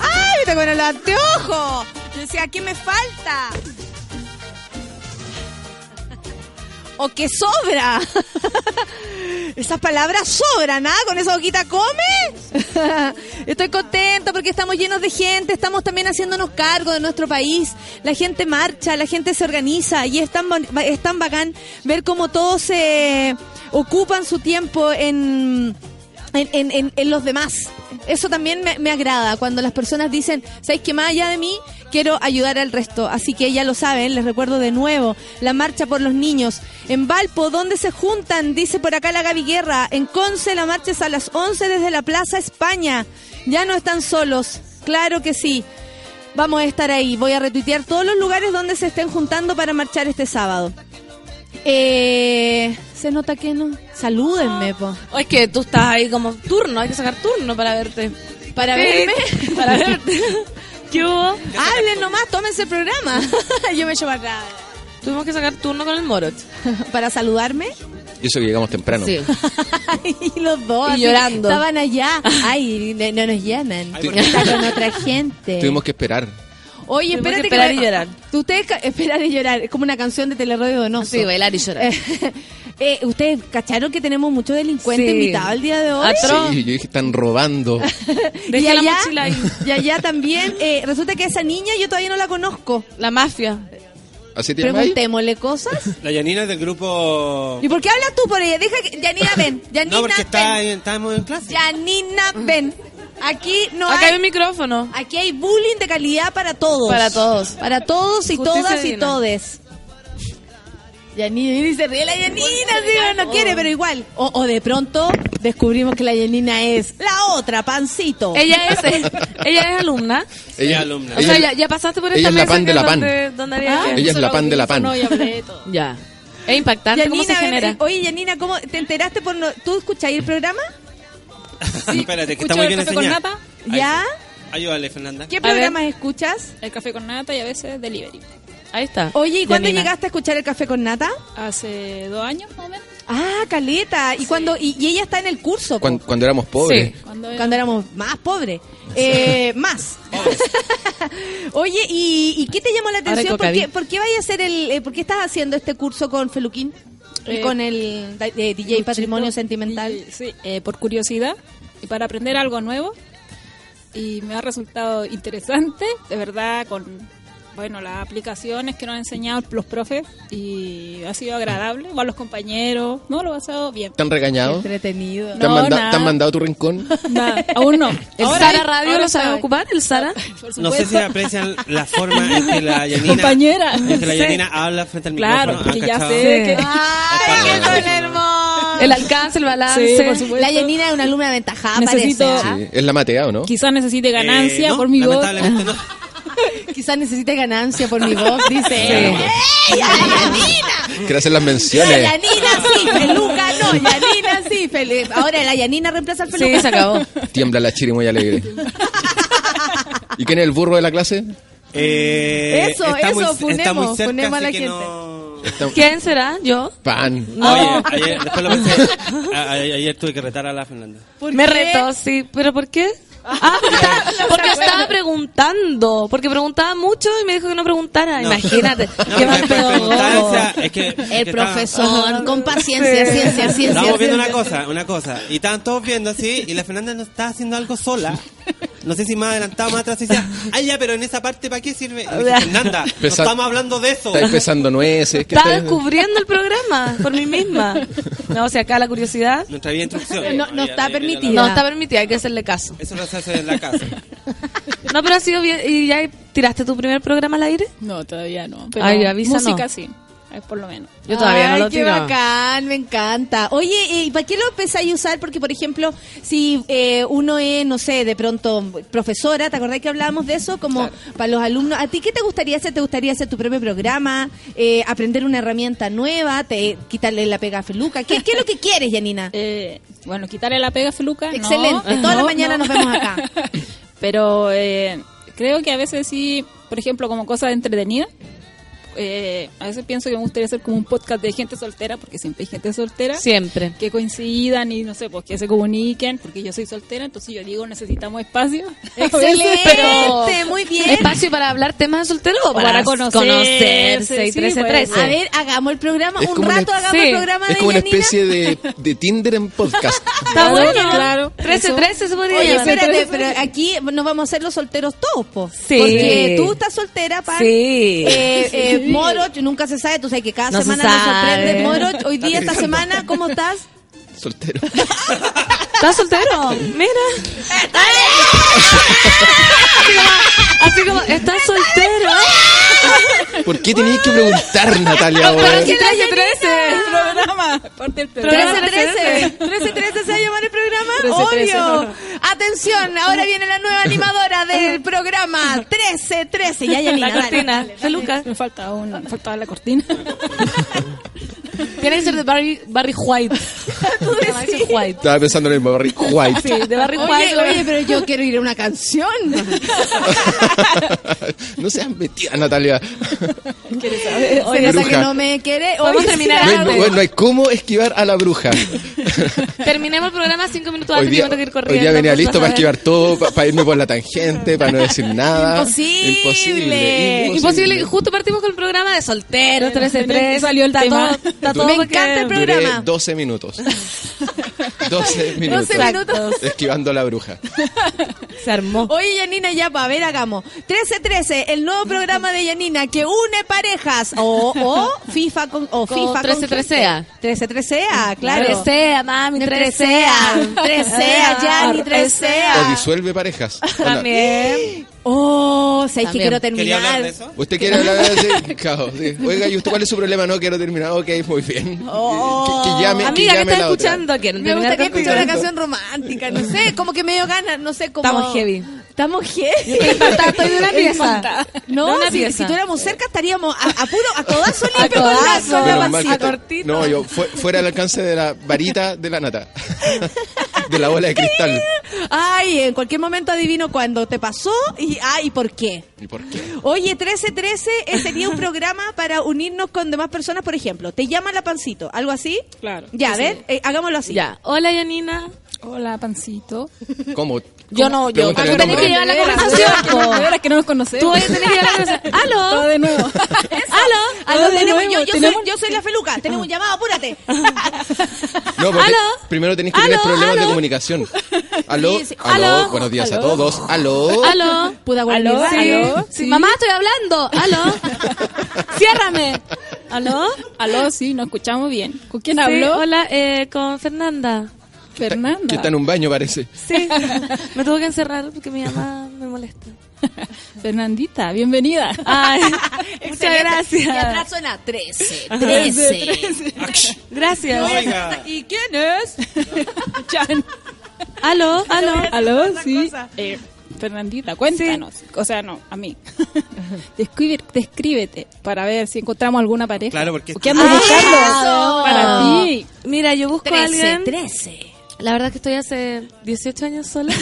¡Ay! Viste con el anteojo. Yo decía, ¿qué me falta? O que sobra. Esas palabras sobran, ¿ah? Con esa boquita come. Estoy contenta porque estamos llenos de gente, estamos también haciéndonos cargo de nuestro país. La gente marcha, la gente se organiza y es tan, es tan bacán ver cómo todos se ocupan su tiempo en, en, en- en- los demás. Eso también me, me agrada cuando las personas dicen, ¿sabéis que más allá de mí quiero ayudar al resto? Así que ya lo saben, les recuerdo de nuevo, la marcha por los niños. En Valpo, ¿dónde se juntan? Dice por acá la Gaby Guerra. En Conce la marcha es a las 11 desde la Plaza España. Ya no están solos, claro que sí. Vamos a estar ahí. Voy a retuitear todos los lugares donde se estén juntando para marchar este sábado. Eh, se nota que no. Salúdenme, po. O es que tú estás ahí como turno, hay que sacar turno para verte. ¿Para Sí, verme? Para verte. ¿Qué hubo? Hablen nomás, tómense el programa. Yo me echo para atrás. Tuvimos que sacar turno con el Morot. ¿Para saludarme? Y eso que llegamos temprano. Sí. y los dos. Y así, llorando. Estaban allá. Ay, no, no nos llaman. Está con otra gente. Tuvimos que esperar. Oye, espérate que esperar que- y llorar. Ustedes ca- esperar y llorar. Es como una canción de Teleradio Donoso. Sí, bailar y llorar. Eh, ¿Ustedes cacharon que tenemos muchos delincuentes Sí. invitados el día de hoy? Sí, yo dije, están robando. y, la allá, mochila ahí. y allá también, eh, resulta que esa niña yo todavía no la conozco. La mafia. ¿Así te? Preguntémosle cosas. La Yanina es del grupo... ¿Y por qué hablas tú por ella? Deja que... Yanina, ven. Yanina, No, porque está, ven. en- estamos en clase. Yanina, ven. Aquí no Acá hay hay... un micrófono. Aquí hay bullying de calidad para todos. Para todos. Para todos y Justicia todas y todes. Yanina, y se ríe la Yanina, sí, no quiere, pero igual. O, o de pronto descubrimos que la Yanina es la otra, pancito. Ella es, ella es alumna. Ella, alumna. O sea, ya, ya pasaste por esta ella es la mesa pan de la es pan. Donde, donde había Ah, Ella es la pan de la pan. No. Ya. Es impactante cómo se Yanina, genera. oye, Yanina, ¿cómo te enteraste por no- tú escucháis el programa? Espérate, que Escucho está muy el café con nata, ¿Ya? Ayúdale, Fernanda. ¿Qué programas escuchas? el café con nata y a veces delivery. Ahí está. Oye, ¿y cuándo Yanina. llegaste a escuchar el café con nata? Hace dos años más o menos. Ah, caleta. ¿Y cuando y, y ella está en el curso? po? Cuando, cuando éramos pobres. Sí. Cuando era- Cuando éramos más pobres. Eh, más. Oye, ¿y, y qué te llamó la Ahora atención? ¿Por cocaví. qué, por qué vaya a hacer el, eh, por qué estás haciendo este curso con Feluquín? Y Eh, con el eh, DJ Patrimonio Sentimental. Sí, eh, por curiosidad y para aprender algo nuevo. Y me ha resultado interesante, de verdad, con Bueno, las aplicaciones que nos han enseñado los profes y ha sido agradable. Igual los compañeros, no, lo he pasado bien. ¿Te han regañado? Entretenido. ¿Te, han No, manda- nada. ¿Te han mandado a tu rincón? Nada, aún no. ¿El Ahora Sara Radio ahora lo sabe sabe. ocupar? ¿El Sara? No sé si aprecian la forma en que la Yanina, Compañera. en que la Sí. Yanina habla frente al Claro, micrófono. porque ¿Han ya cachado? sé que... ¡Ay, qué son hermosos! El alcance, el balance. Sí, por supuesto. La Yanina es una alumna aventajada, Necesito- parece. ¿ah? Sí, es la matea, ¿o no? Quizás necesite ganancia Eh, no, por mi voz. lamentablemente no. Quizás necesite ganancia por mi voz, dice. Sí. ¡Ey, a la Yanina! Quiere hacer las La menciones. Yanina sí, Feluca no, Yanina sí. Fel- Ahora la Yanina reemplaza al Feluca. Sí, se acabó. Tiembla la chiri muy alegre. ¿Y quién es el burro de la clase? Eh, Eso, está eso, muy, está funemos, muy cerca, funemos a la gente. no- Está- ¿Quién será? ¿Yo? Pan. Oye, ayer, después lo pensé. A- a- ayer, tuve que retar a la Fernanda. Me retó, sí. ¿Pero por qué? Ah, porque estaba, porque estaba preguntando. Porque preguntaba mucho y me dijo que no preguntara. No. Imagínate. No, qué más después preguntaba, peor. decía, es que, es que El estaba- profesor, con paciencia, ciencia, ciencia. Estábamos viendo una cosa, una cosa. Y estaban todos viendo así, y la Fernanda no estaba haciendo algo sola. No sé si más adelantado, más atrás, y decía, ay, ya, pero en esa parte, ¿para qué sirve? Y dije, Fernanda, no Pesa- estamos hablando de eso. Estáis pesando nueces. ¿qué Estaba estáis- descubriendo el programa por mí misma. No, o sea, acá la curiosidad. Nuestra vida instrucción. No, no está permitida. No está permitida, hay que hacerle caso. Eso lo se hace en la casa. No, pero ha sido bien. ¿Y ya tiraste tu primer programa al aire? No, todavía no. Pero Ay, avísanos. música sí, por lo menos. Yo todavía no Ay, lo qué tiro. bacán, me encanta. Oye, ¿y para qué lo empezáis a usar? Porque, por ejemplo, si eh, uno es, no sé, de pronto profesora, ¿te acordás que hablábamos de eso? Como para los alumnos, ¿a ti qué te gustaría hacer? ¿Te gustaría hacer tu propio programa? Eh, ¿Aprender una herramienta nueva? ¿Te quitarle la pega a Feluca? ¿Qué, qué es lo que quieres, Yanina? Eh, bueno, quitarle la pega a Feluca. no. Excelente, toda la No, mañana no. nos vemos acá. Pero eh, creo que a veces sí, por ejemplo, como cosas entretenidas. Eh, a veces pienso que me gustaría hacer como un podcast de gente soltera, porque siempre hay gente soltera. Siempre. Que coincidan y no sé, pues que se comuniquen, porque yo soy soltera, entonces yo digo necesitamos espacio. Excelente, Pero muy bien. ¿Espacio para hablar temas de soltero o para, Para conocerse, conocerse y sí, 13 pues. 13? A ver, hagamos el programa, Es un una- rato hagamos sí, el programa Es de como una Yanina. especie de, de Tinder en podcast. Está bueno, claro. 13 Eso. 13 se podría Oye, espérate, pero aquí nos vamos a hacer los solteros todos, po. Sí. Porque tú estás soltera, Pan. Sí. Eh, eh, Moroch, nunca se sabe, tú sabes que cada No se semana nos sorprende. Moroch, hoy día, esta semana, ¿cómo estás? Soltero. ¿Estás soltero? Mira. Así como, así como, ¿estás soltero? ¿Por qué tenías que preguntar, Natalia? Ahora? ¿qué trae 13? programa, parte del programa. 13-13. 13-13 se va a llamar el programa. 13-13, Obvio. Atención, ahora viene la nueva animadora del programa. 13-13. Ya, Yanina, La cortina. Feluca. Me falta una, me faltaba la cortina. Tiene que ser de Barry, Barry White. Ser White. Estaba pensando en el mismo, Barry White. Sí, de Barry Oye, White. oye, pero yo quiero ir a una canción. no seas metida, Natalia. Nota Bruja. que no me quiere. Podemos Oye, terminar No hay, no hay cómo esquivar a la bruja. Terminemos el programa cinco minutos Hoy antes que día, que ir hoy corriendo. día venía pues, listo a para esquivar todo, para irme por la tangente, para no decir nada. Imposible. Imposible. Imposible, justo partimos con el programa de solteros, 13-13. Salió el tema. Todo, está todo Me encanta el Duré programa. 12 minutos. 12 minutos. 12 minutos. Esquivando a la bruja. Se armó. Oye, Yanina, ya, para ver, hagamos. 13-13, el nuevo programa de Yanina que une parejas. O, o FIFA con. O Con FIFA 13-13A. 13-13A, claro. 13 mami, 13 13A. 13A, Yani, 13A. O disuelve parejas. Onda, También. Oh, sé que quiero ¿Quería hablar terminar. de eso? ¿Usted quiere hablar de ese? Claro, sí. Oiga, ¿y usted cuál es su problema? No quiero terminar. Ok, muy bien. Oh. Que, que llame, que Amiga, ¿qué llame la otra. escuchando? ¿Quieren Me gustaría escuchar una canción romántica, no sé, como que me dio ganas, no sé cómo. Estamos heavy. Estamos heavy. Estoy de una pieza. No, una si, pieza. si tuviéramos cerca estaríamos a, a puro, a codazo A limpio con la, con la que pancita. No, yo fu- fuera del alcance de la varita de la nata. de la bola de cristal. Ay, en cualquier momento adivino cuándo te pasó y, ah, y por qué. ¿Y por qué? Oye, 1313 eh, sería un programa para unirnos con demás personas, por ejemplo. Te llama la pancito, algo así. Claro. Ya, a Sí, ver, eh, hagámoslo así. Ya. Hola, Yanina. Hola, pancito. ¿Cómo? Yo no, yo. Tú tenés que llevar la conversación. De veras que no nos conocemos. Tú vas a tener que llevar la conversación. Todo ¡Aló! de nuevo. ¡Aló! Aló, de nuevo, yo, yo tenemos- soy, yo soy la feluca, tenemos un llamado, apúrate. No, ¿Aló? primero tenés que tener problemas de comunicación. Aló, aló, buenos días a todos. Aló. ¿Aló? ¿Pude ¿Aló? ¿Aló? Sí. Mamá, estoy hablando. ¿Aló? Ciérrame. ¿Aló? Aló, sí, nos escuchamos bien. ¿Con quién habló? hola, eh, con Fernanda. Fernanda. Que está en un baño, parece. Sí, me tuve que encerrar porque mi mamá me molesta. Fernandita, bienvenida. Ay, muchas gracias. Y atrás suena 13, Ajá. 13. Gracias. Oiga. ¿Y quién es? Chan. ¿Aló? ¿Aló? ¿Aló? Sí. Eh, Fernandita, cuéntanos. O sea, no, a mí. Describe, descríbete para ver si encontramos alguna pareja. Claro, porque- ¿Qué andas Ah, buscando? eso. Para ti. Mira, yo busco a 13, alguien. 13. La verdad que estoy hace 18 años sola.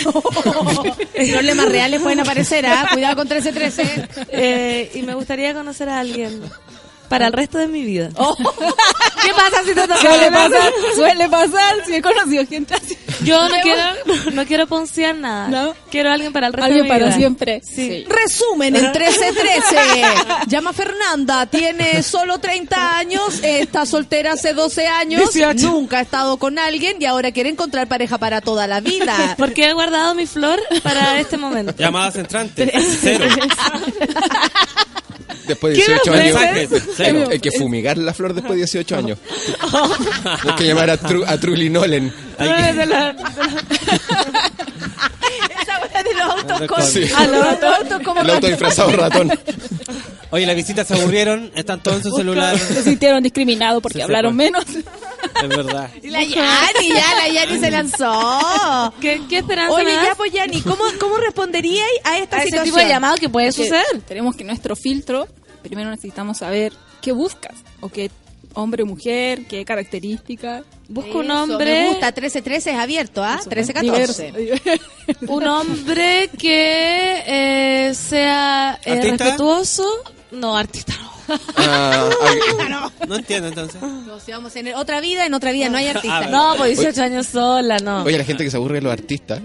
Problemas reales pueden aparecer, ¿ah? Cuidado con 13, 13. Eh, y me gustaría conocer a alguien para el resto de mi vida. ¿Qué pasa si te toca? Suele pasar, suele pasar. Si he conocido gente así. Yo no quiero, no, no quiero poncear nada. No. Quiero a alguien para el resto Alguien de mi para vida. siempre. Sí. Resumen en 1313. Llama Fernanda, tiene solo 30 años, está soltera hace 12 años, 18. nunca ha estado con alguien y ahora quiere encontrar pareja para toda la vida. Porque he guardado mi flor para este momento. Llamadas entrantes. Cero. Después de ¿Qué me 18 años. Cero. Hay que fumigar la flor después de 18 años. Hay que llamar a, Tru, a Trulli Nolen. Esa weá de los autos con... Sí. a los autos como El auto disfrazado ratón. Oye, las visitas se aburrieron, están todos en su celular. Se sintieron discriminados porque Se hablaron menos. Es verdad. Y la Yani, ya, la Yani se lanzó. ¿Qué, qué esperanza Oye, ya pues Yani, ¿cómo, cómo responderíais a esta a ese situación? tipo de llamado que puede Que suceder? Tenemos que nuestro filtro, primero necesitamos saber qué buscas. O qué hombre o mujer, qué características. Busco un hombre, Me gusta, 13-13 es abierto, ¿ah? 13-14. Diverso. un hombre que eh, sea eh, respetuoso. No, artista no. Ah, ah, No entiendo entonces. No, si vamos en otra vida, en otra vida no hay artista. Ah, No, pues 18 años sola, no. Oye, la gente que se aburre de los artistas.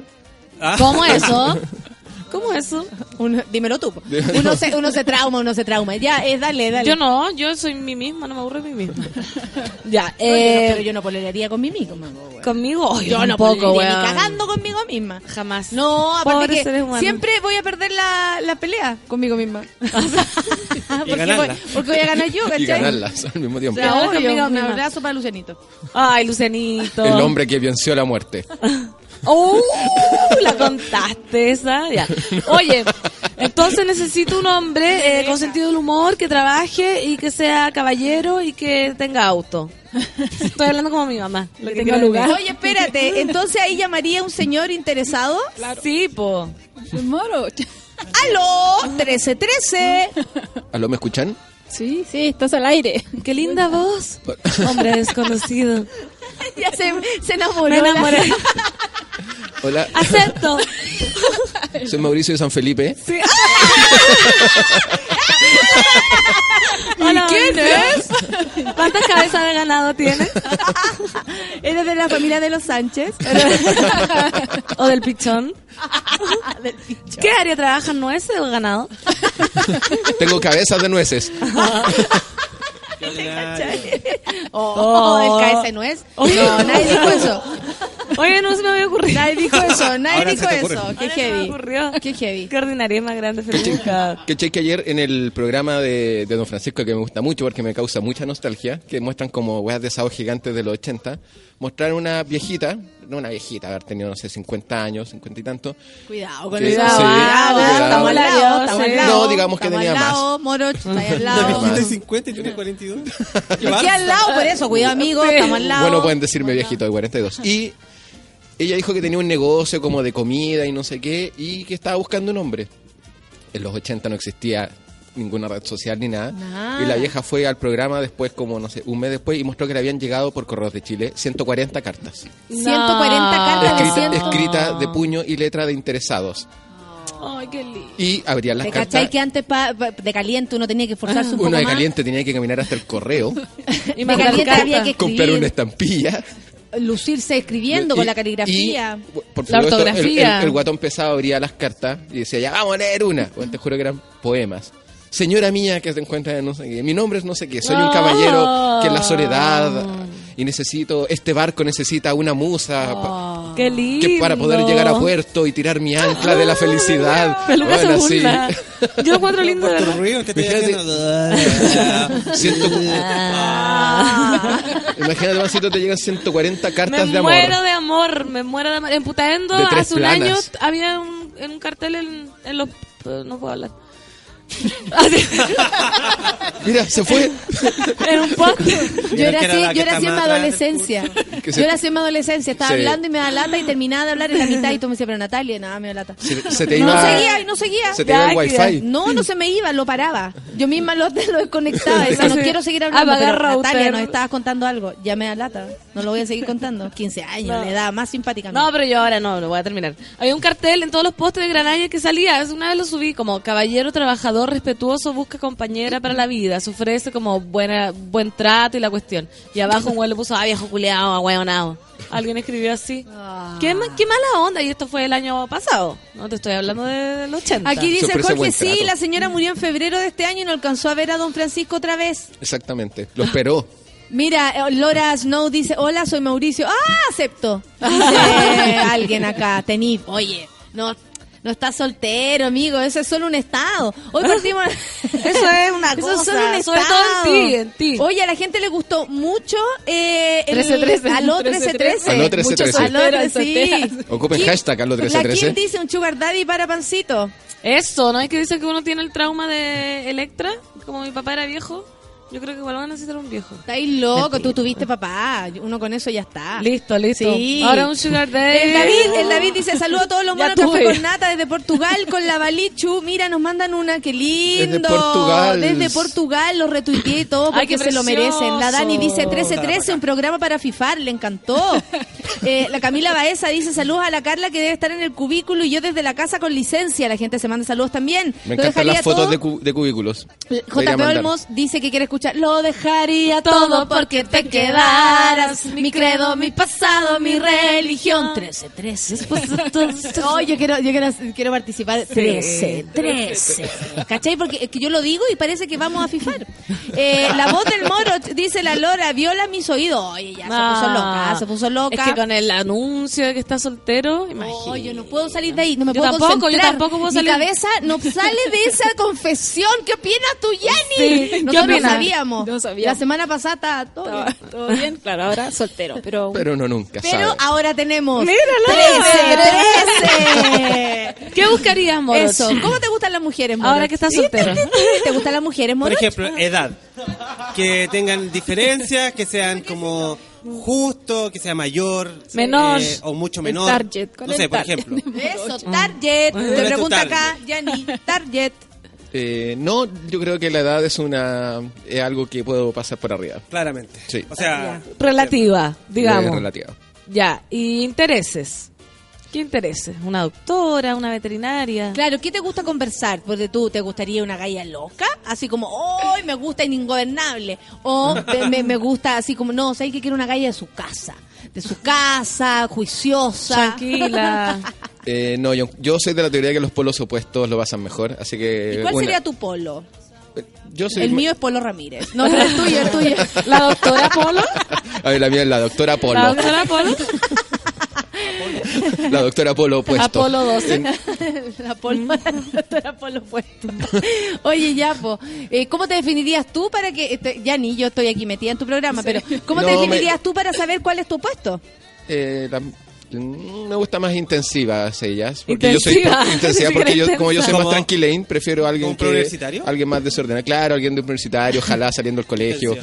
Ah. ¿Cómo eso? ¿Cómo eso? Uno- dímelo tú. Uno se, uno se trauma, uno se trauma. Ya, eh, dale, dale. Yo no, yo soy mí misma, no me aburro de mí misma. ya, Oye, no, eh, pero yo no polerearía con mí misma. conmigo, Yo no tampoco, polerearía ni cagando conmigo misma. Jamás. No, aparte que seres humanos. siempre voy a perder la, la pelea conmigo misma. porque, ganarla. voy, porque voy a ganar yo, Y ¿cachai? ganarlas al mismo tiempo. Ya, Conmigo obvio, un misma. abrazo para Lucianito. Ay, Lucianito. El hombre que venció la muerte. ¡Uh! La contaste esa. Ya. Oye, entonces necesito un hombre eh, con sentido del humor, que trabaje y que sea caballero y que tenga auto. Estoy hablando como mi mamá. Lo que tenga quiero lugar. decir. Oye, espérate, entonces ahí llamaría un señor interesado. Sí, po. Moro. ¡Aló! 1313. ¿Aló, me escuchan? Sí, sí, estás al aire. Qué linda voz. Hombre desconocido. Ya se, se enamoró. Me enamoré. Hola, Acepto. soy Mauricio de San Felipe. Hola, quién Mauricio. ¿Cuántas cabezas de ganado tienes? ¿Eres de la familia de los Sánchez? ¿O del pichón? ¿Qué área trabajan nueces o ganado? Tengo cabezas de nueces. Oh, el KS no es. No, nadie dijo eso. Oye, no se me había ocurrido. Nadie dijo eso, nadie Ahora dijo eso. Qué Ahora se me heavy. ocurrió. Qué heavy. Qué ordinaria más grande. Felipe. ¿Cachai que ayer en el programa de, de Don Francisco, que me gusta mucho porque me causa mucha nostalgia, que muestran como weas de esados gigantes de los 80, mostraron una viejita, no una viejita, haber tenido, no sé, 50 años, 50 y tanto. Cuidado con Que- eso. sí, Cuidado, cuidado. estamos al lado, estamos al No, lado. digamos que Estamos tenía al lado, Moro, está ahí al La lado. viejita de 50 y tiene 42. Qué Aquí al lado, por eso, cuidado amigo, estamos al lado. Bueno, pueden decirme viejito de 42. Y ella dijo que tenía un negocio como de comida y no sé qué, y que estaba buscando un hombre. En los 80 no existía ninguna red social ni nada. Nada. Y la vieja fue al programa después, como no sé, un mes después, y mostró que le habían llegado por correos de Chile 140 cartas. 140 cartas de Escrita, 100. escrita de puño y letra de interesados. Ay, qué lindo. Y abrían las ¿Te cartas. cachai que antes pa- pa- de caliente uno tenía que esforzarse un poco Uno de más? caliente tenía que caminar hasta el correo, de caliente había que comprar una estampilla. lucirse escribiendo con Y- la caligrafía. y, por La supuesto, el- ortografía. El, el guatón pesado abría las cartas y decía, ya vamos a leer una. Bueno, te juro que eran poemas. Señora mía que se encuentra en no sé qué, mi nombre es no sé qué, soy un Oh. caballero que en la soledad y necesito, este barco necesita una musa. pa- Qué lindo. Que para poder llegar a puerto y tirar mi ancla de la felicidad. Peluca se Bueno, sí. Yo encuentro lindo. de ruido que te Imagínate. Siento- Ah. Imagínate, Mancito, te llegan 140 cartas Me de amor. muero de amor, me muero de amor. En Putaendo hace un planas. año había un, en un cartel en, en los... No puedo hablar. Mira, se fue. un. Yo era así, yo era así en mi adolescencia. Yo era así en mi adolescencia. Estaba Sí. hablando y me da lata y terminaba de hablar en la mitad y tú me decías, pero Natalia, nada, me da lata. Se, se te No seguía y no seguía. Se te iba el Ya, wifi. No, no se me iba, lo paraba. Yo misma lo, lo desconectaba. No quiero seguir hablando. Pero. Natalia, nos estabas contando algo. Ya me da lata. No lo voy a seguir contando. 15 años, No. la edad más simpática. No, pero yo ahora no, lo voy a terminar. Había un cartel en todos los postes de Granaya que salía. Una vez lo subí como caballero trabajador respetuoso busca compañera para la vida. Se ofrece como buena, buen trato y la cuestión. Y abajo un güey le puso, ah, viejo culeado, ahueonado. Alguien escribió así. Ah. ¿Qué, ma- qué mala onda. Y esto fue el año pasado. No te estoy hablando de- del 80. Aquí dice Jorge, sí, la señora murió en febrero de este año y no alcanzó a ver a don Francisco otra vez. Exactamente. Lo esperó. Mira, eh, Laura Snow dice, hola, soy Mauricio. Ah, acepto. Dice alguien acá, Tenif. Oye, no, no estás soltero, amigo, eso es solo un estado. Hoy partimos... Eso es una Eso cosa. es solo un sobre estado. todo en ti, en ti. Oye, a la gente le gustó mucho eh, el 13-13. Aló 1313. Aló 13-13. Muchos Aló, Solteras, sí. solteras. Ocupen Kim- hashtag a los La Kim 1313. dice un sugar daddy para pancito. Eso, ¿no es que dice que uno tiene el trauma de Electra? Como mi papá era viejo. Yo creo que igual van a necesitar un viejo. Estáis loco, tú tuviste papá. Uno con eso ya está. Listo, listo. Sí. Ahora un sugar daddy. El David, el David dice, saludo a todos los monos café con nata desde Portugal con la Balichu. Mira, nos mandan una, qué lindo. Desde Portugal. Desde Portugal, lo retuiteé y todo porque Ay, se lo merecen. La Dani dice 1313, un programa para FIFAR, le encantó. Eh, la Camila Baeza dice, saludos a la Carla que debe estar en el cubículo y yo desde la casa con licencia. La gente se manda saludos también. Me encantan las fotos todo. de, cu- de cubículos. JP. Olmos dice que quiere escuchar Lo dejaría todo porque te quedaras Mi credo, mi pasado, mi religión 13, 13 Oh, yo quiero, yo quiero, quiero participar 13, 13 ¿Cachai? Porque es que yo lo digo y parece que vamos a fifar eh, La voz del moro, dice la Lora Viola mis oídos Oye, ya se puso loca, se puso loca Es que con el anuncio de que está soltero, imagínate. Oh, yo no puedo salir de ahí, no me Yo puedo tampoco, yo tampoco puedo Mi salir. cabeza no sale de esa confesión. ¿Qué opinas tú, Yanni? Sí, ¿qué opinas? Sabíamos. No sabíamos. La semana pasada estaba todo Estaba bien. todo bien, claro, ahora soltero, pero... Pero no nunca Pero sabe. ahora tenemos ¡Míralo! 13, 13. ¿Qué buscarías, Moro? Eso. ¿Cómo te gustan las mujeres, Moro? Ahora que estás soltero. ¿Te gustan las mujeres, Por Moro? ejemplo, edad. Que tengan diferencias, que sean como justo, que sea mayor. Menor. eh, o mucho El menor. target, con no el sé, por target. ejemplo. Eso, Target. ¿Cuál Te pregunta target? acá, Yanni. Target. Eh, no, yo creo que la edad es una es algo que puedo pasar por arriba. Claramente. Sí. O sea, Relativa, digamos. Relativa. Ya, y intereses. ¿Qué intereses? ¿Una doctora, una veterinaria? Claro, ¿qué te gusta conversar? Porque tú, ¿te gustaría una galla loca? Así como, ¡ay, me gusta ingobernable! O me, me- me gusta así como, no, ¿sabes que quiero una galla de su casa? De su casa, juiciosa. Tranquila. Eh, no, yo, yo soy de la teoría que los polos opuestos lo pasan mejor, así que... ¿Y cuál una- sería tu polo? Yo soy El mío es Polo Ramírez. No, el tuyo, el tuyo. ¿La doctora Polo? A ver, la mía es la doctora Polo. ¿La doctora Polo? La doctora Polo opuesto. Apolo 12. En- La polo, la doctora Polo puesto. Oye, Yapo, eh, ¿cómo te definirías tú para que... este, ya ni yo estoy aquí metida en tu programa, pero ¿cómo te No, me- definirías tú para saber cuál es tu puesto? eh, la- mm, me gusta más intensivas ellas. Porque Intensiva. yo soy intensiva porque yo, como yo soy más tranquilain, prefiero a alguien ¿Como que universitario? alguien más desordenado. Claro, alguien de universitario, ojalá saliendo del colegio.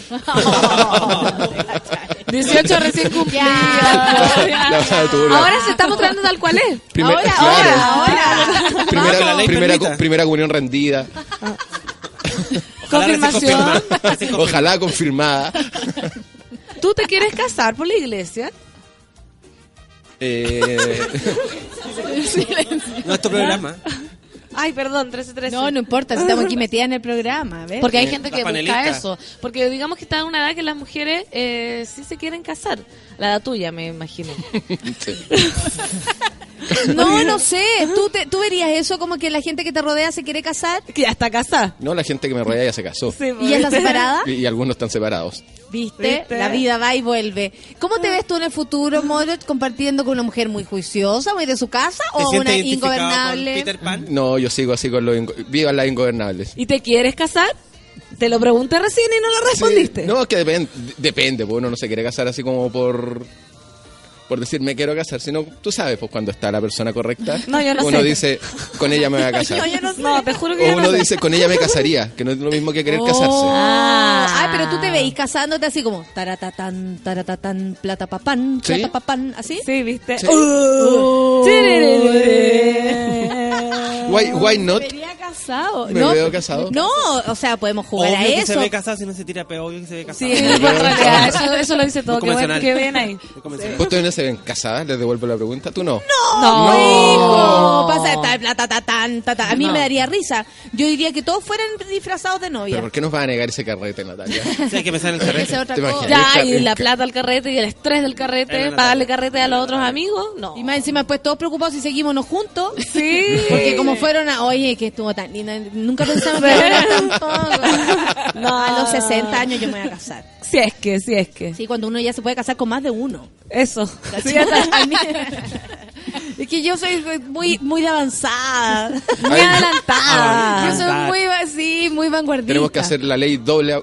18 recién cumplidos. Ahora se está mostrando tal cual es. Primer- ahora, claro. ahora, ahora. primera, que la ley primera, primera comunión rendida. Confirmación. Ojalá confirmada. ¿Tú te quieres casar por la iglesia? Eh, no es tu programa. Ay, perdón, 13-13. No, no importa, si estamos aquí metidas en el programa, ¿ves? Porque hay gente que busca eso. Porque digamos que está en una edad que las mujeres eh, sí se quieren casar. La edad tuya, me imagino. sí. No, no sé. ¿Tú, te- ¿Tú verías eso como que la gente que te rodea se quiere casar? Que ya está casada. No, la gente que me rodea ya se casó. ¿Y ya está separada? Y, y algunos están separados. ¿Viste? ¿Viste? La vida va y vuelve. ¿Cómo te ves tú en el futuro, Modric, compartiendo con una mujer muy juiciosa, muy de su casa ¿Te o una ingobernable? Peter Pan? No, yo sigo así con los... Vivan las ingobernables. ¿Y te quieres casar? Te lo pregunté recién y no lo respondiste. Sí, no, es que depende, depende, pues uno no se quiere casar así como por por decir me quiero casar, sino tú sabes, pues cuando está la persona correcta, No, yo no uno sé. dice con ella me voy a casar. No, yo no sé. No, te juro que o yo uno no sé. dice con ella me casaría, que no es lo mismo que querer Oh. casarse. Ah, Ay, pero tú te veis casándote así como taratatán, taratatán, plata papán, Sí. plata papán, ¿así? Sí, ¿viste? Sí. Uh. Why, why not? Casado. Me no, veo casado. No, o sea, podemos jugar Obvio a que eso. se ve casado si no se tira peo, obvio que se ve casado. Sí, eso, eso lo dice todo. Qué, buen- convencional. qué bien ahí. Convencional. ¿Ustedes no se ven casadas? Les devuelvo la pregunta. ¿Tú no? No, No. hijo. Pasa esta plata, ta, tan, ta, ta. A mí No. me daría risa. Yo diría que todos fueran disfrazados de novia. ¿Pero por qué nos va a negar ese carrete, Natalia? Sí, hay que pensar en el carrete. es otra ¿Te cosa. Ya, y la plata al carrete y el estrés del carrete, pagarle carrete a los otros amigos, no. Y más encima, pues todos preocupados si seguimos juntos. Sí. Porque como fueron a, oye, que estuvo tan linda, nunca pensamos que era tampoco. No, a los 60 años yo me voy a casar. Si es que, si es que. Sí, cuando uno ya se puede casar con más de uno. Eso. Sí, es que yo soy muy muy de avanzada, muy adelantada. Yo soy muy, sí, muy vanguardista. Tenemos que hacer la ley doble,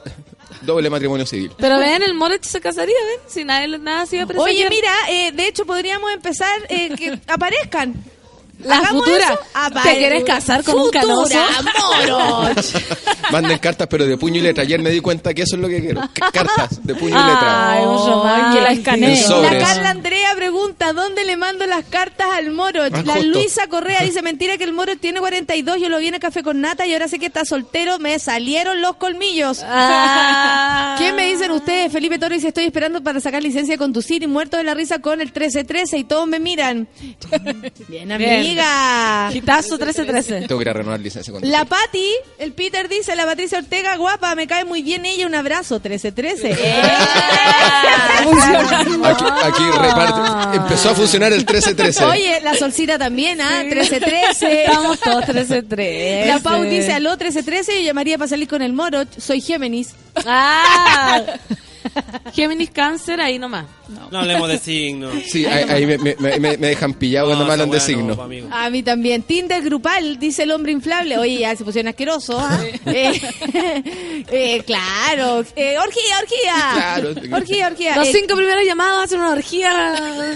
doble matrimonio civil. Pero ven, el Moritz se casaría, ven, si nadie, nada se iba a presentar. Oye, mira, eh, de hecho podríamos empezar eh, que aparezcan. La futura. Apare- ¿Te quieres casar con un canoso? moroch. Manden cartas, pero de puño y letra. Ayer me di cuenta que eso es lo que quiero. C- Cartas de puño y letra. Ay, un román que la escanee. La Carla Andrea pregunta, ¿dónde le mando las cartas al Moro? Ah, La justo. Luisa Correa dice, mentira que el Moro tiene 42, yo lo vi en el café con nata y ahora sé que está soltero, me salieron los colmillos. Ah. ¿Qué me dicen ustedes? Felipe Toro dice, estoy esperando para sacar licencia de conducir y muerto de la risa con el 1313 y todos me miran. Bien, amiga. Quitazo 1313. Tengo que ir a renovar licencia con La Pati, el Peter dice, la Patricia Ortega, guapa, me cae muy bien ella, un abrazo, 1313. Aquí, aquí reparte. Empezó a funcionar el 1313. Oye, la Solcita también, ¿ah? 1313. Estamos todos 1313. La Pau dice, aló 1313, yo llamaría para salir con el moro, soy Géminis. Ah. Géminis Cáncer, ahí nomás. No hablemos de signos. Sí, ahí, ahí me, me- me- me dejan pillado cuando me hablan de signos. A mí también. Tinder grupal, dice el hombre inflable. Oye, ya se pusieron asquerosos, ¿ah? Eh, eh, claro. Eh, orgía, orgía. Claro. Orgía, orgía. Los Eh, cinco primeros llamados hacen una orgía.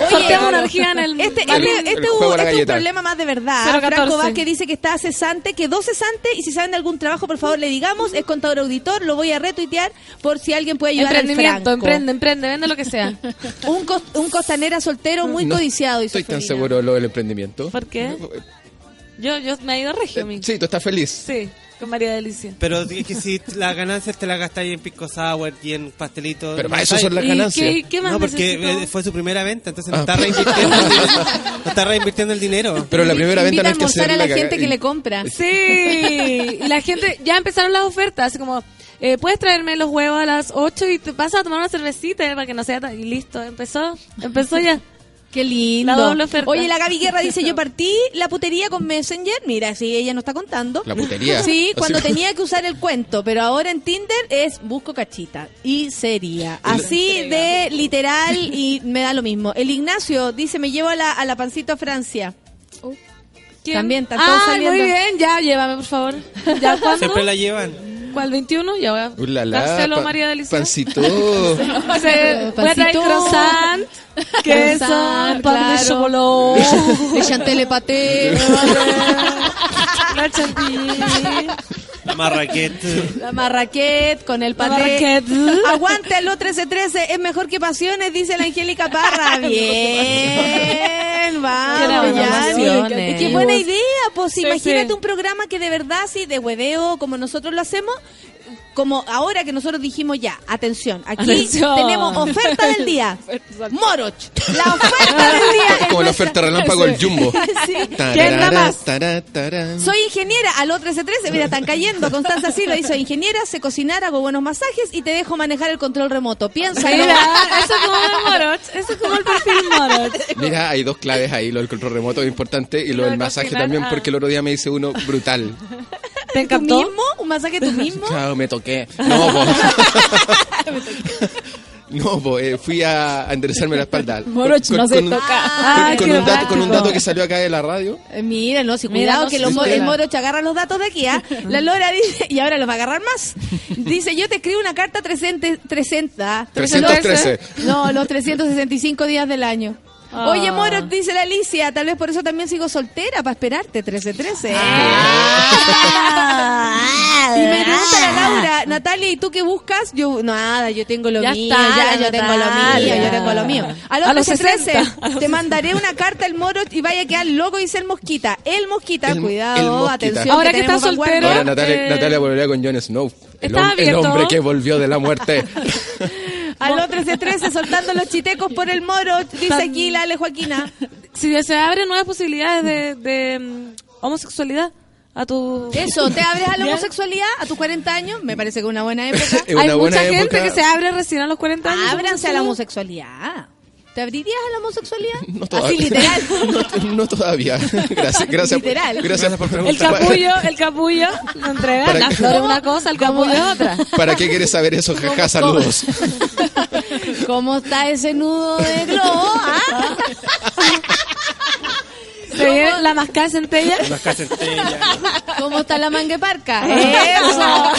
Sorteamos una orgía en el. Este, este, este el hubo- este es un problema más de verdad. Cero Franco. Vázquez dice que está cesante, quedó cesante y si saben de algún trabajo, por favor le digamos, es contador auditor, lo voy a retuitear por si alguien puede ayudar al Emprendimiento, Franco. emprende, emprende, vende lo que sea. Un, cos- un costanera soltero muy No codiciado. Estoy tan Felina. seguro de lo del emprendimiento. ¿Por qué? Yo, yo me he ido regio, amigo. Sí, tú estás feliz. Sí, con María Delicia. Pero es que si las ganancias te las gastáis en pisco sour y en pastelitos. Pero para eso son las ¿Y ganancias. qué, qué más No, porque necesito? eh, fue su primera venta, entonces no Ah. está reinvirtiendo, el dinero, no está reinvirtiendo el dinero. Pero la primera venta Invita no a hay que almorzar a hacerla la gente que le compra. Sí, y la gente, ya empezaron las ofertas, así como, eh, puedes traerme los huevos a las 8 y te vas a tomar una cervecita eh, para que no sea tan... Y listo, empezó, empezó ya. Qué lindo. La doble oferta. Oye, la Gaby Guerra dice, yo partí la putería con Messenger. Mira, si ella no está contando. La putería. Sí, Así- cuando tenía que usar el cuento, pero ahora en Tinder es busco cachita. Y sería. Así de literal y me da lo mismo. El Ignacio dice, me llevo a la, a la pancito a Francia. ¿Quién? También, todos Ah, saliendo. muy bien, ya, llévame, por favor. ¿Ya? Siempre la llevan. ¿Cuál, 21? Ya voy a... Uh, la, la, Dárselo, pa- María Delicia. Pancito. O sea, voy a traer Pancito. croissant, queso, pan de chocolate, Le chanté paté. la chantilly. La marraquete. La marraquet con el paté. marraquet. Aguante el 1313, es mejor que pasiones, dice la Angélica Parra. Bien, vamos, Qué ya. Qué buena idea, pues Sí, imagínate un programa que de verdad, sí, de hueveo, como nosotros lo hacemos, como ahora que nosotros dijimos ya, atención, aquí Atención. tenemos oferta del día. Moroch. La oferta del día. es Como la oferta relámpago del Jumbo. Sí. Tararara, da más? Soy ingeniera, al otro 13 mira, están cayendo. Constanza Silva dice, ingeniera, sé cocinar, hago buenos masajes y te dejo manejar el control remoto. Piensa. Mira, eso es como el Moroch, eso es como el perfil Moroch. Mira, hay dos claves ahí, lo del control remoto es importante y lo Lo del de masaje cocinar, también ah. porque el otro día me hice uno brutal. ¿Te ¿Tú mismo? ¿Un masaje tú mismo? Claro, me toqué. No, po. No, po, eh, fui a, a enderezarme la espalda. Moroch no se toca. Ah, con, un dato, con un dato que salió acá de la radio. Eh, Mira, no, si Mira, cuidado no que los el morocho agarra los datos de aquí, ¿ah? La Lora dice, y ahora los va a agarrar más. Dice, yo te escribo una carta 300, 300, 313. No, los 365 días del año. Ah. Oye, Moro, dice la Alicia, tal vez por eso también sigo soltera, para esperarte, 1313. Ah. Y me pregunta la Laura, Natalia, ¿y tú qué buscas? Yo, nada, yo tengo lo Ya mío, está, ya, yo tengo lo mío, yo tengo lo mío. A los, A los 13, 60, a los te mandaré una carta al moro y vaya a quedar loco, dice el mosquita. El mosquita, El- cuidado, el Mosquita. atención. Ahora que tenemos está vanguardia. soltero, Ahora Natalia, eh, Natalia volvería con Jon Snow. El, ¿Está hom- el hombre que volvió de la muerte. A los 1313 soltando los chitecos por el moro, dice aquí la Ale Joaquina. Si se abren nuevas posibilidades de, de mm, homosexualidad a tu... Eso, ¿te abres a la homosexualidad a tus 40 años? Me parece que es una buena época. Una Hay buena mucha gente que se abre recién a los 40 años. Ábranse a la homosexualidad. ¿Te abrirías a la homosexualidad? No Así todavía. literal. No, no todavía. Gracias, gracias. Literal. Gracias por El preguntar. capullo, el capullo, lo entrega. ¿Para La qué? flor es una cosa, el capullo es otra. ¿Para qué quieres saber eso? Jaja, saludos. ¿Cómo está ese nudo de globo? ah? La mascada centella. Las casentellas. ¿Cómo está la mangueparca? Eso.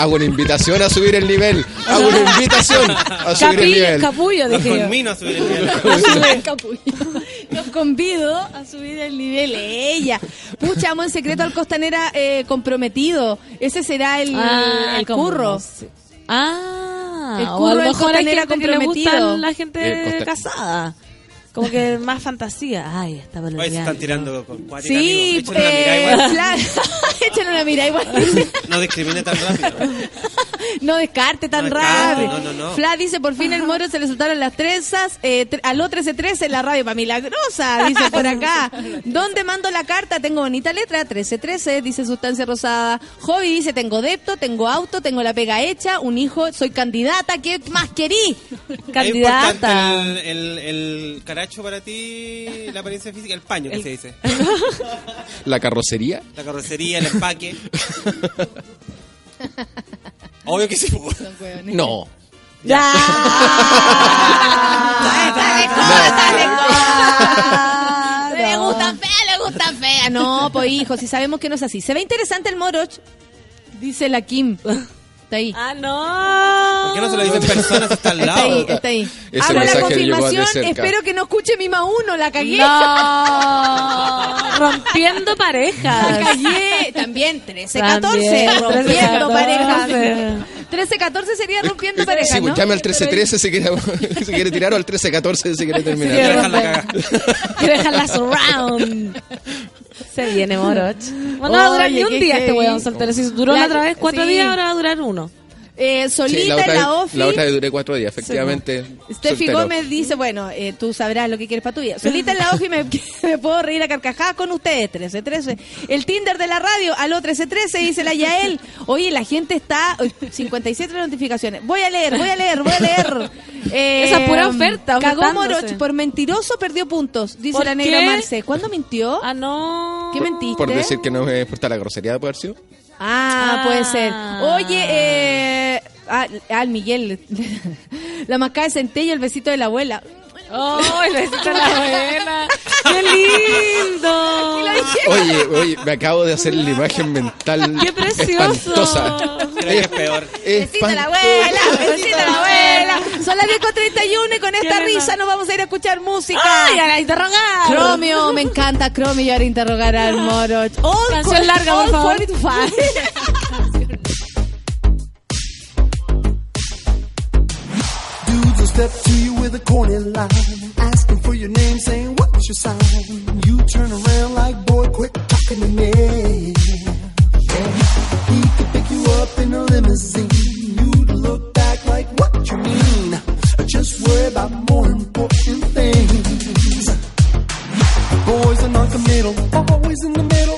Hago una invitación a subir el nivel. Hago una invitación a subir el nivel. capullo, Los dije yo. conmino a subir el nivel. Los convido a subir el nivel. Ella. Pucha, amo en secreto al costanera eh, comprometido. Ese será el, Ah, curro. Ah, El o curro a lo del mejor hay que le gusta la gente casada. Como que más fantasía. Ay, está Hoy se están tirando con cuatro Sí, amigos. Échale una mirada igual. Fla- échale una mirada igual. No discrimine tan rápido. No descarte tan No rápido. no, no, no. Fla dice, por fin el moro se le soltaron las trenzas. Eh, tre- aló 1313 en la radio para milagrosa, dice por acá. ¿Dónde mando la carta? Tengo bonita letra, 1313, dice Sustancia Rosada. Hobby dice, tengo depto, tengo auto, tengo la pega hecha, un hijo, soy candidata, ¿qué más querí? ¿Es importante el, el, el caracho para ti, la apariencia física? El paño, que se dice. La carrocería. La carrocería, el empaque. Obvio que sí. pues. No. Ya. Le gustan feas, le gustan feas. No, pues hijo, si sabemos que no es así. Se ve interesante el moroch, dice la Kim. Está ahí. Ah, no. ¿Por qué no se lo dicen personas está al Está lado? ahí, está ahí. Ese Hago la confirmación, espero que no escuche mi ma uno, la cagué. No. Rompiendo La parejas. cagué. También 13-14, También, rompiendo 13-14. parejas. 13-14 sería rompiendo parejas, Sí, pues al 1313 si quiere, si quiere tirar o al 1314 si quiere terminar. quiere Dejar la cagada. Quiero dejarla surround. Se viene Moroch. Bueno, no va a durar ni un día este weón soltero. Si duró La- la otra vez cuatro sí. días, ahora va a durar uno. Eh, solita Sí, la en otra, la vez- ofi. la otra duré cuatro días, efectivamente. Steffi soltero. Gómez dice, bueno, eh, tú sabrás lo que quieres para tu vida. Solita en la y me, me puedo reír a carcajadas con ustedes, 1313. El Tinder de la radio, aló 1313, dice la Yael. Oye, la gente está... uy, 57 notificaciones. Voy a leer, voy a leer, voy a leer. Eh, Esa pura oferta, Cagó. Moroch, por mentiroso perdió puntos, dice ¿Por la negra qué? Marce. ¿Cuándo mintió? Ah, no. ¿Qué mentiste? Por decir que no me importa la grosería de poder ser. Ah, Ah. puede ser. Oye, eh, ah, al Miguel, la mascada de centello, el besito de la abuela. Oh, el besito de la abuela. ¡Qué lindo! Oye, oye, me acabo de hacer la imagen mental ¡Qué precioso! espantosa. Creo que es peor. Besito de la abuela, besito de la abuela. Son las 10.31 y con esta risa nos vamos a ir a escuchar música. ¡Ay, a la interrogar! Cromio, me encanta Cromio y ahora interrogar al Moroch. All Canción larga, por favor. step to you with a corny line, asking for your name, saying what's your sign. You turn around like, boy, quit talking to me. Yeah. He could pick you up in a limousine. You'd look back like, what you mean? Just worry about more important things. Boys are not noncommittal, always in the middle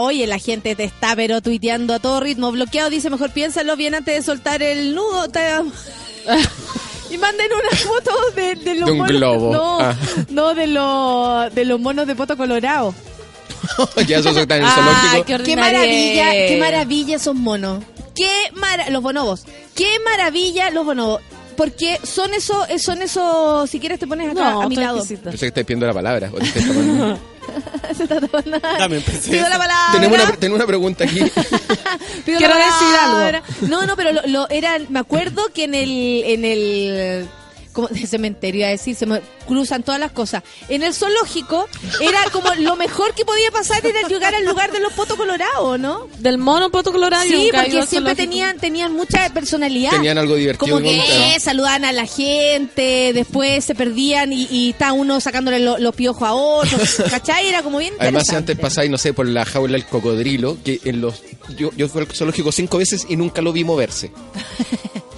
Oye, la gente te está pero tuiteando a todo ritmo. Bloqueado, dice mejor piénsalo bien antes de soltar el nudo. Te- y manden una foto de, de los De un monos. globo. No, Ah. no de, los de los monos de poto colorado. ya eso está en el Ah, qué, maravilla, qué maravilla esos monos. Qué mara los bonobos. Qué maravilla los bonobos. Porque son esos, son esos, si quieres te pones acá No, a mi lado. Pensé que estáis pidiendo la palabra. Se está tomando- También pensé Pido la palabra. tenemos, una, tenemos una pregunta aquí. Pido Quiero la decir palabra. No, no, pero lo, lo- era, me acuerdo que en el, en el, como de cementerio a decir, se me cruzan todas las cosas. En el zoológico era como lo mejor que podía pasar era llegar al lugar de los potos colorados, ¿no? Del mono poto colorado. Sí, porque siempre tenían, tenían mucha personalidad. Tenían algo divertido Como que contar. saludaban a la gente, después se perdían y, y está uno sacándole lo- los piojos a otros, ¿cachai? Era como bien Además, si antes pasáis, no sé, por la jaula del cocodrilo, que en los yo, yo fui al zoológico cinco veces y nunca lo vi moverse.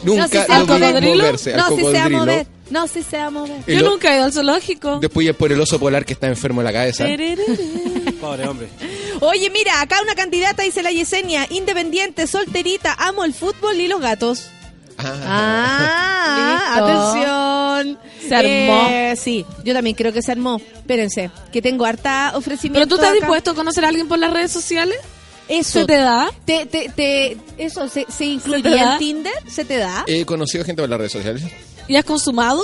Nunca no, si lo vi mover. moverse al No, si se va a cocodrilo. mover. No, si se va a mover. Y Yo lo- nunca he ido al zoológico. Después ya por el oso polar que está enfermo en la cabeza. Pobre hombre. Oye, mira, acá una candidata dice la Yesenia, independiente, solterita, amo el fútbol y los gatos. Ah, Listo. atención. Se armó. Eh, sí, yo también creo que se armó. Espérense, que tengo harta ofrecimiento. ¿Pero tú estás acá. dispuesto a conocer a alguien por las redes sociales? Eso. ¿Se te da? Te, te, te- eso, ¿se, se ¿Se te incluiría da? en Tinder? ¿Se te da? He conocido gente por las redes sociales. ¿Y has consumado?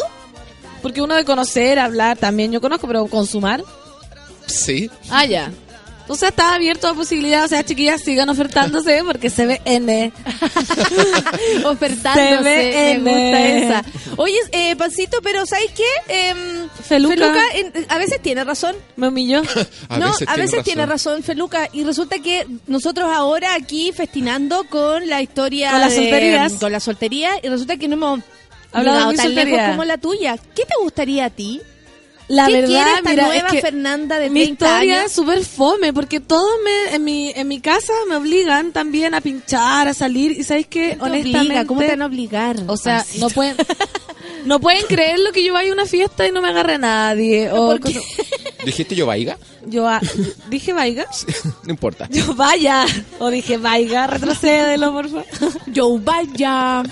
Porque uno de conocer, hablar, también yo conozco, pero consumar. Sí. Ah, ya. Entonces está abierto a posibilidades. O sea, chiquillas, sigan ofertándose porque se ve N. Ofertándose. Se ve me gusta esa. Oye, eh, Pancito, pero ¿sabes qué? Em, Feluca. en- a veces tiene razón. Me humilló. A no, veces a tiene veces tiene razón. razón Feluca. Y resulta que nosotros ahora aquí festinando con la historia Con las de- solterías. Con la soltería. Y resulta que no hemos Hablado mi tan lejos como la tuya. ¿Qué te gustaría a ti? La ¿Qué verdad, quiere esta mira, nueva es que Fernanda de mi 30 historia años? es súper fome porque todos me, en, mi, en mi casa me obligan también a pinchar, a salir. Y sabéis que, ¿Quién te honestamente. obliga? ¿Cómo te van a obligar? O sea, Pancito? no pueden, no pueden creer lo que yo vaya a una fiesta y no me agarre nadie. O ¿Dijiste yo vaiga? yo ah, dije vaya, No importa. yo vaya, o dije vaya, retrocédelo, por favor. Yo vaya.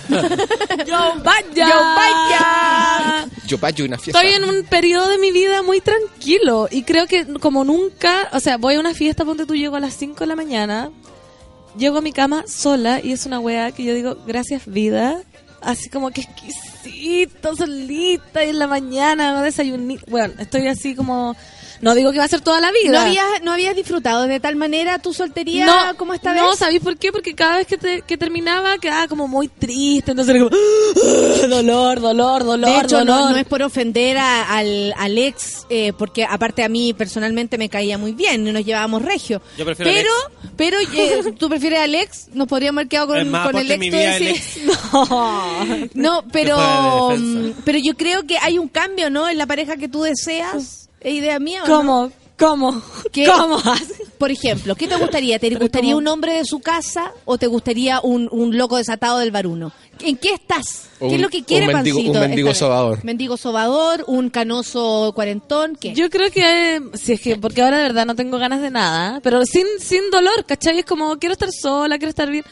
Yo vaya. Yo vaya. Yo payo una fiesta. Estoy en un periodo de mi vida muy tranquilo y creo que como nunca, o sea, voy a una fiesta, ponte tú, llego a las 5 de la mañana, llego a mi cama sola y es una weá que yo digo, gracias vida, así como que exquisito, solita y en la mañana, no desayuné, bueno, estoy así como, no digo que va a ser toda la vida. ¿No habías, ¿No habías disfrutado de tal manera tu soltería no, como esta no, vez? ¿sabéis por qué? Porque cada vez que, te- que terminaba quedaba como muy triste, entonces era como "Ah, dolor, dolor, dolor, de hecho, no, dolor. no es por ofender a- al, al ex, eh, porque aparte a mí personalmente me caía muy bien, y nos llevábamos regio. Yo prefiero al pero, pero eh, tú prefieres al ex, nos podríamos haber quedado con, Es más con el ex. en mi vida el. No, no, pero, pero yo creo que hay un cambio, ¿no? En la pareja que tú deseas. ¿Es idea mía o ¿Cómo? no? ¿Cómo? ¿Qué- ¿Cómo? Por ejemplo, ¿qué te gustaría? ¿Te gustaría cómo? un hombre de su casa o te gustaría un, un loco desatado del baruno? ¿En qué estás? Un- ¿Qué es lo que quiere un mendigo- Pancito un mendigo sobador. Mendigo sobador, un canoso cuarentón, ¿qué? Yo creo que, eh, si es que, porque ahora de verdad no tengo ganas de nada, pero sin, sin dolor, ¿cachai? Es como, quiero estar sola, quiero estar bien.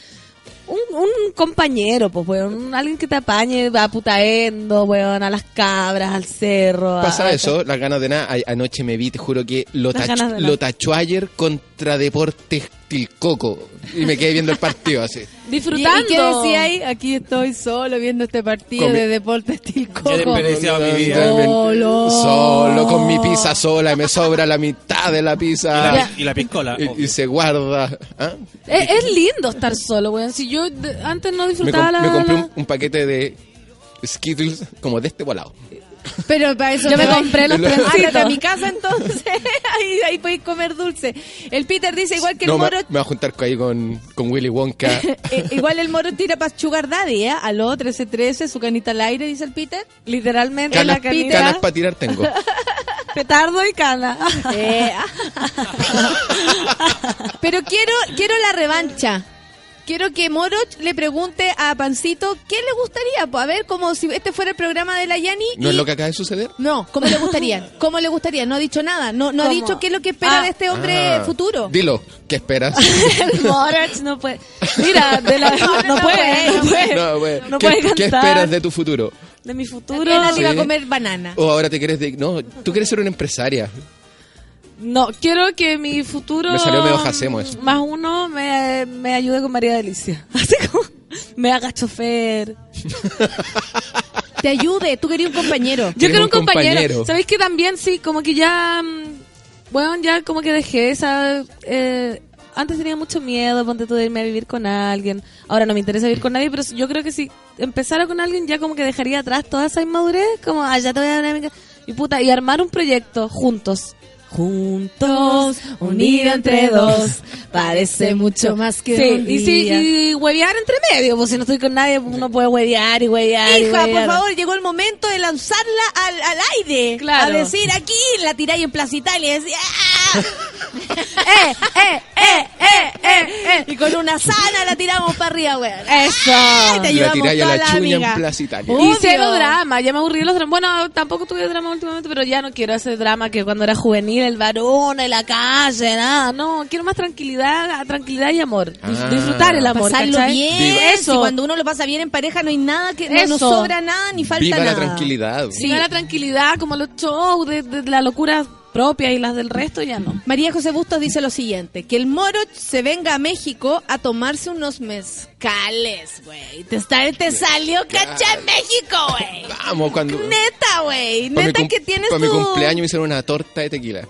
Un, un compañero, pues, weón, alguien que te apañe a putaendo, weón, a las cabras, al cerro. Pasa a- eso, las ganas de nada. Anoche me vi, te juro que lo, tach- lo tachó ayer contra Deportes Tilcoco. Y me quedé viendo el partido así. Disfrutando. ¿Y, y qué decía ahí? Aquí estoy solo viendo este partido Con mi- de Deportes Tilcoco. He desperdiciado mi vida. Solo. Solo con mi pizza sola y me sobra la mitad de la Y pizza. la, pi- y la piscola. Y, y se guarda. ¿Ah? Es, es lindo estar solo, weón. Si yo antes no Me, disfrutaba com- la... me compré la- un, un paquete de Skittles como de este volado. Pero para eso Yo me compré los Pero- trencitos. A mi casa entonces. ahí, ahí podéis comer dulce. El Peter dice igual que el No, moro. me voy a juntar ahí con, con Willy Wonka. eh, igual el moro tira para Sugar Daddy, ¿eh? Aló, 1313, su canita al aire, dice el Peter. Literalmente Canas, la canita. canas para tirar tengo. Petardo y cana. Eh, Pero quiero, quiero la revancha. Quiero que Moroch le pregunte a Pancito qué le gustaría. Pues a ver, como si este fuera el programa de la Yani. ¿No es lo que acaba de suceder? No, ¿cómo le gustaría? ¿Cómo le gustaría? No ha dicho nada. No, no ha dicho qué es lo que espera Ah. de este hombre Ah, futuro. Dilo, ¿qué esperas? Moritz no puede. Mira, de la, no, puede, no puede. No, güey. No ¿Qué, puede qué esperas de tu futuro? De mi futuro. Él iba a comer banana. O ahora te quieres de... No, tú quieres ser una empresaria. No, quiero que mi futuro. Me salió medio jacemo eso. Más uno me, me ayude con María Delicia. Así como. Me haga chofer. Te ayude, tú querías un compañero. Yo quiero un compañero. compañero. ¿Sabéis que también sí? Como que ya. mm, Bueno, ya como que dejé esa. eh, antes tenía mucho miedo, ponte tú de irme a vivir con alguien. Ahora no me interesa vivir con nadie, pero yo creo que si empezara con alguien ya como que dejaría atrás toda esa inmadurez. Como, ah, ya te voy a dar a mi ca- Y puta, y armar un proyecto juntos. Juntos, unido entre dos, parece mucho más que Sí, un y, sí, día. y huevear entre medio, pues si no estoy con nadie, uno puede huevear y huevear. y Hija, por favor, llegó el momento de lanzarla al, al aire. Claro. A decir aquí, la tiráis en Plaza Italia y ¡ah! ¡Eh, eh, eh, eh, eh, eh! Y con una sana la tiramos para arriba, weón. ¡Eso! Ay, te La ayudamos tiráis a toda la la chuña amiga. en Plaza Italia. Obvio. Y cero drama, ya me aburrí los dramas. Bueno, tampoco tuve drama últimamente, pero ya no quiero ese drama que cuando era juvenil, el varón en la calle, nada. No, quiero más tranquilidad, tranquilidad y amor. Dis- Ah. Disfrutar el amor, Pasarlo ¿cachai? bien. Viva. Eso. Si cuando uno lo pasa bien en pareja no hay nada que no, no Eso. sobra nada ni falta Viva nada. la tranquilidad. Si no la tranquilidad, como los shows de, de la locura propia y las del resto, ya no. María José Bustos dice lo siguiente, que el Moroch se venga a México a tomarse unos mezcales, güey. Te, está- te salió cacha en México, güey. Vamos, cuando... Neta, güey. Neta que tienes para mi cumpleaños me hicieron una torta de tequila.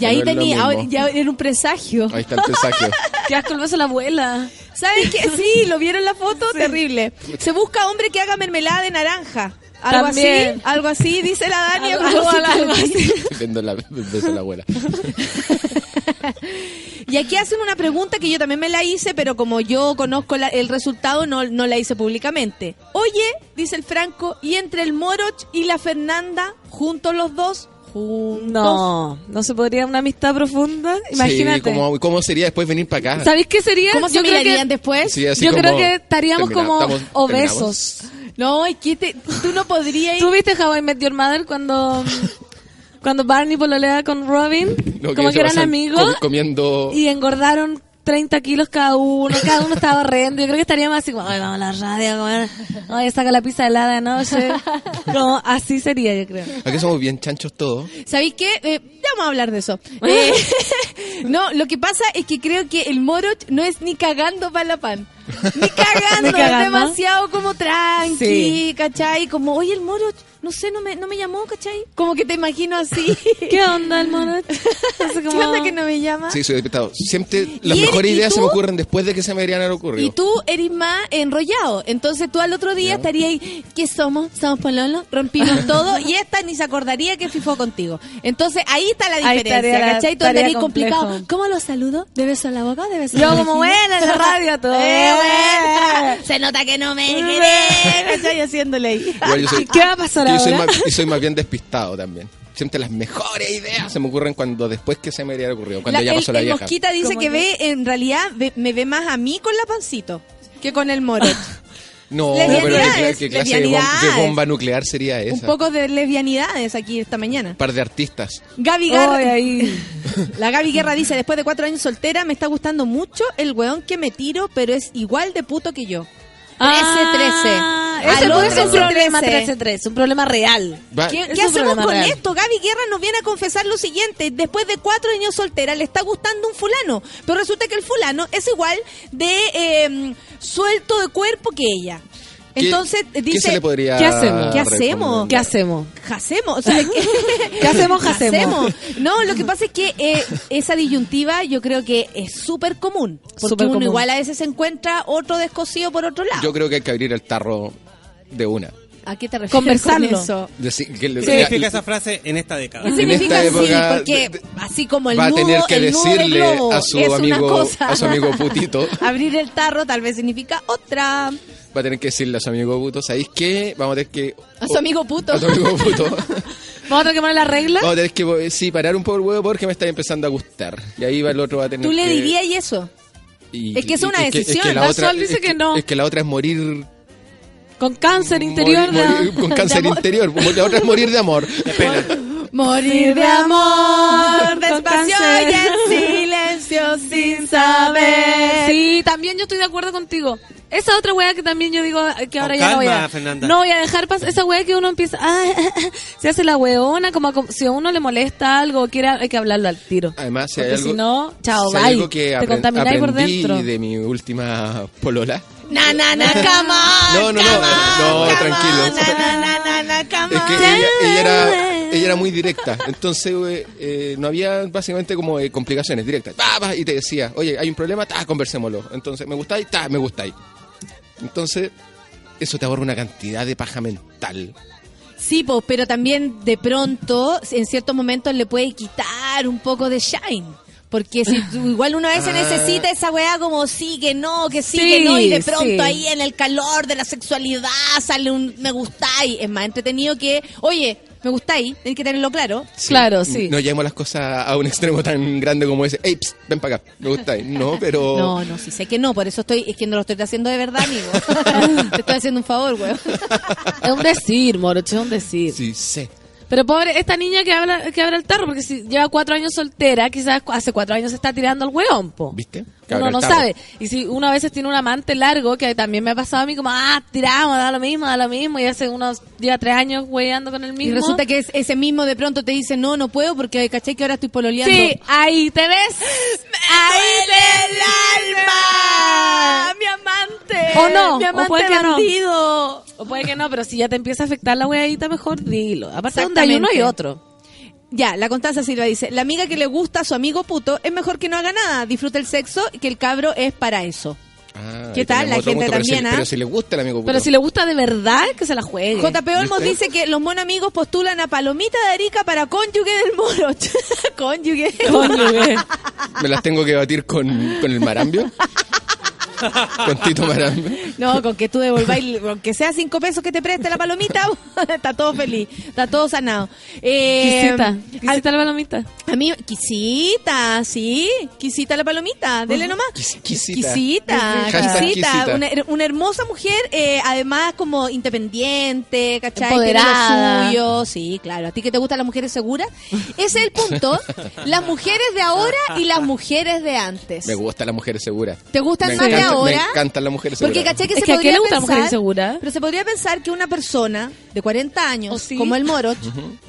Y ahí No tenía, ya era un presagio. Ahí está el presagio. Qué asco el beso a la abuela. ¿Sabes qué? Sí, ¿lo vieron la foto? Terrible. Se busca hombre que haga mermelada de naranja. Algo También. así, algo así, dice la Dani. Algo- algo algo- así. algo así. Estoy viendo la, el beso la abuela. Y aquí hacen una pregunta que yo también me la hice, pero como yo conozco la- el resultado, no, no la hice públicamente. Oye, dice el Franco, ¿y entre el Moroch y la Fernanda, juntos los dos? Juntos. No, no se podría una amistad profunda. Imagínate. Sí, ¿cómo, ¿cómo sería después venir para acá? ¿Sabéis qué sería? ¿Cómo se Yo creo mirarían que- después? Sí, así Yo creo que estaríamos como estamos- obesos. No, es que te- tú no podrías... ¿Tú viste How I Met Your Mother cuando Cuando Barney pololea con Robin, No, como ellos que eran amigos com- comiendo. y engordaron 30 kilos cada uno, cada uno estaba horrendo. Yo creo que estaría más así como, ay, vamos a la radio comer, ay, saca la pizza helada de noche. Como así sería, yo creo. Aquí somos bien chanchos todos. ¿Sabéis qué? Eh, ya vamos a hablar de eso. Eh, no, lo que pasa es que creo que el moroch no es ni cagando para la pan. Ni cagando, Ni cagando. es demasiado como tranqui, Sí. ¿cachai? Como, oye, el moroch, no sé, no me, no me llamó, ¿cachai? Como que te imagino así. ¿Qué onda el moroch? ¿Qué onda que no me llama? Sí, soy despistado. Siempre las ¿Y eres- mejores ideas se me ocurren después de que se me deberían haber ocurrido. Y tú eres más enrollado. Entonces tú al otro día estarías ahí, ¿qué somos? Somos pololo, rompimos todo y esta ni se acordaría que fifó contigo. Entonces ahí está la Ahí diferencia, estaría la- ¿cachai? Tú andarías complicado. ¿Cómo lo saludo? ¿De beso en la boca? ¿De beso en Yo la como buena en la radio todo. Eh, Se nota que no me querés. Haciéndole ahí. Igual yo soy- ¿Qué va a pasar y soy ahora? más- y soy más bien despistado también. Siempre las mejores ideas se me ocurren cuando después que se me debería haber ocurrido, cuando La- ya el, pasó la el vieja. mosquita dice ¿Cómo que ve, en realidad, ve- me ve más a mí con la pancito que con el moroch. No, pero ¿qué, qué clase de, bom- lesbianidades. de bomba nuclear sería esa? Un poco de lesbianidades aquí esta mañana. Un par de artistas. Gaby Guerra, la Gaby Guerra dice, después de cuatro años soltera, me está gustando mucho el weón que me tiro, pero es igual de puto que yo. 13-13. Ah, ese no es un 13-13. problema 13-13, un problema real. ¿Qué, hacemos con real. esto? Gaby Guerra nos viene a confesar lo siguiente. Después de cuatro años soltera, le está gustando un fulano. Pero resulta que el fulano es igual de eh, suelto de cuerpo que ella. ¿Qué- Entonces qué dice... se le podría ¿Qué hacemos? ¿Qué hacemos? ¿Qué hacemos? Hacemos, o sea, ¿qué, ¿Qué hacemos, hacemos? No, lo que pasa es que eh, esa disyuntiva yo creo que es súper común. Porque Súper uno común. igual a veces se encuentra otro descosido por otro lado. Yo creo que hay que abrir el tarro de una. ¿A qué te refieres Conversarlo. con eso? Decir que le- ¿Qué significa esa frase en esta década? ¿Qué En significa esta así? época Porque de- así como el va a nudo, tener que el nudo de decirle globo a su es amigo cosa. a su amigo putito Abrir el tarro tal vez significa otra. va a tener que decirle a su amigo puto ¿sabéis qué? vamos a tener que A su amigo puto. a su amigo puto ¿Vamos a tener que poner la regla? vamos a tener que sí parar un poco el huevo porque me está empezando a gustar y ahí va el otro va a tener Tú le que- dirías y eso. y- es que es una y- decisión. la La otra Sol dice es que no. es que la otra es morir Con cáncer interior morir- morir- de... con cáncer interior la otra es morir de amor Morir de amor, despacio y en silencio sin saber. Sí, también yo estoy de acuerdo contigo. Esa otra wea que también yo digo que ahora ya no voy a... Fernanda. No voy a dejar pasar esa wea que uno empieza... ah, se hace la weona, como, como si a uno le molesta algo, quiere, hay que hablarlo al tiro. además si hay Porque algo si no, chao, si hay bye. algo que Te contamináis por dentro. de mi última polola Na, na, na, come on, No, no, no, come no, on, tranquilo. Na, na, na, na, na, come Es que on. ella, ella era, ella era muy directa. Entonces, eh, eh, no había básicamente como eh, complicaciones directas. Pa, pa, y te decía, oye, hay un problema, ta, conversémoslo. Entonces, ¿me gustáis? Ta, me gustáis. Entonces, eso te ahorra una cantidad de paja mental. Sí, pues, pero también de pronto, en ciertos momentos le puede quitar un poco de shine. Porque si tú- igual una vez se Ah. necesita esa weá como sí, que no, que sí, Sí, que no, y de pronto sí. ahí en el calor de la sexualidad sale un me gustáis. Es más entretenido que, oye, me gustáis, hay que tenerlo claro. Claro, sí. No llevemos las cosas a un extremo tan grande como ese. Ey, psst, ven para acá, me gustáis. No, pero... No, no, sí sé que no, por eso estoy, es que no lo estoy haciendo de verdad, amigo. Te estoy haciendo un favor, weón. Es un decir, morocho, es un decir. Sí, sé. Pero pobre, esta niña que habla, que abra el tarro, porque si lleva cuatro años soltera, quizás hace cuatro años se está tirando el hueón, po. ¿Viste? Que Uno no sabe. Y si uno a veces tiene un amante largo, que también me ha pasado a mí como, ah, tiramos, da lo mismo, da lo mismo, y hace unos, lleva tres años hueando con el mismo. Y resulta que es- ese mismo de pronto te dice, no, no puedo porque caché que ahora estoy pololeando. Sí, ahí te ves. ahí el alma! ¡Mi amante! O no, ¡Mi o puede que no. O puede que no, pero si ya te empieza a afectar la weadita, mejor dilo. Aparte hay uno y otro. Ya, la Constanza Silva dice, la amiga que le gusta a su amigo puto es mejor que no haga nada, disfruta el sexo y que el cabro es para eso. Ah, ¿Qué tal? La gente punto, pero si- también, ¿ah? Pero si le gusta el amigo puto. Pero si le gusta de verdad, que se la juegue. JP Olmos ¿Viste? dice que los monos amigos postulan a Palomita de Arica para cónyuge del moro. cónyuge. Cónyuge. ¿Me las tengo que batir con, con el marambio? Con Tito Marambe. No, con que tú devolváis, con que sea cinco pesos que te preste la palomita, está todo feliz, está todo sanado. Eh, Quisita, quisita la palomita. A mí, quisita, sí, quisita la palomita, dele nomás. Quis- quisita. Quisita, quisita, quisita. Una, una hermosa mujer, eh, además como independiente, ¿cachai? Tiene lo Empoderada. suyo, sí, claro. ¿A ti que te gustan las mujeres seguras? Ese es el punto. Las mujeres de ahora y las mujeres de antes. Me gustan las mujeres seguras. ¿Te gustan Me más de ahora? Me encantan las mujeres Porque seguras. caché que Es se que podría la mujer pensar, insegura? pero se podría pensar que una persona de 40 años, ¿Oh, sí? como el Moroch,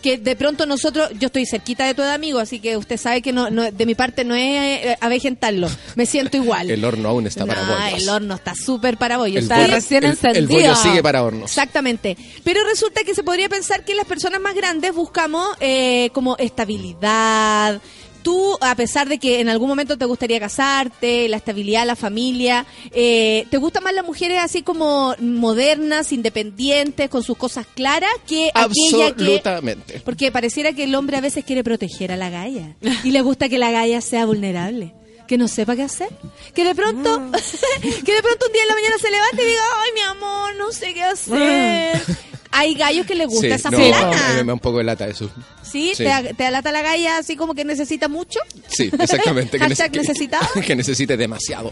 que de pronto nosotros, yo estoy cerquita de tu amigo, así que usted sabe que no, no- de mi parte no es eh, avejentarlo, me siento igual. El horno aún está para Nah, bollos. el horno está súper para bollos. El Está bollo- recién el- encendido. El bollo sigue para hornos. Exactamente. Pero resulta que se podría pensar que las personas más grandes buscamos eh, como estabilidad. Tú, a pesar de que en algún momento te gustaría casarte, la estabilidad, la familia, eh, ¿te gustan más las mujeres así como modernas, independientes, con sus cosas claras, que aquella que... Absolutamente. Porque pareciera que el hombre a veces quiere proteger a la galla y le gusta que la galla sea vulnerable. Que no sepa qué hacer. Que de pronto, Mm. que de pronto un día en la mañana se levante y diga, ay mi amor, no sé qué hacer. Hay gallos que les gusta Sí, esa no, fulana. a mí me da un poco de lata eso. ¿Sí? Sí. ¿Te, te alata la galla así como que necesita mucho? Sí, exactamente. que nece- necesitado. Que necesite demasiado.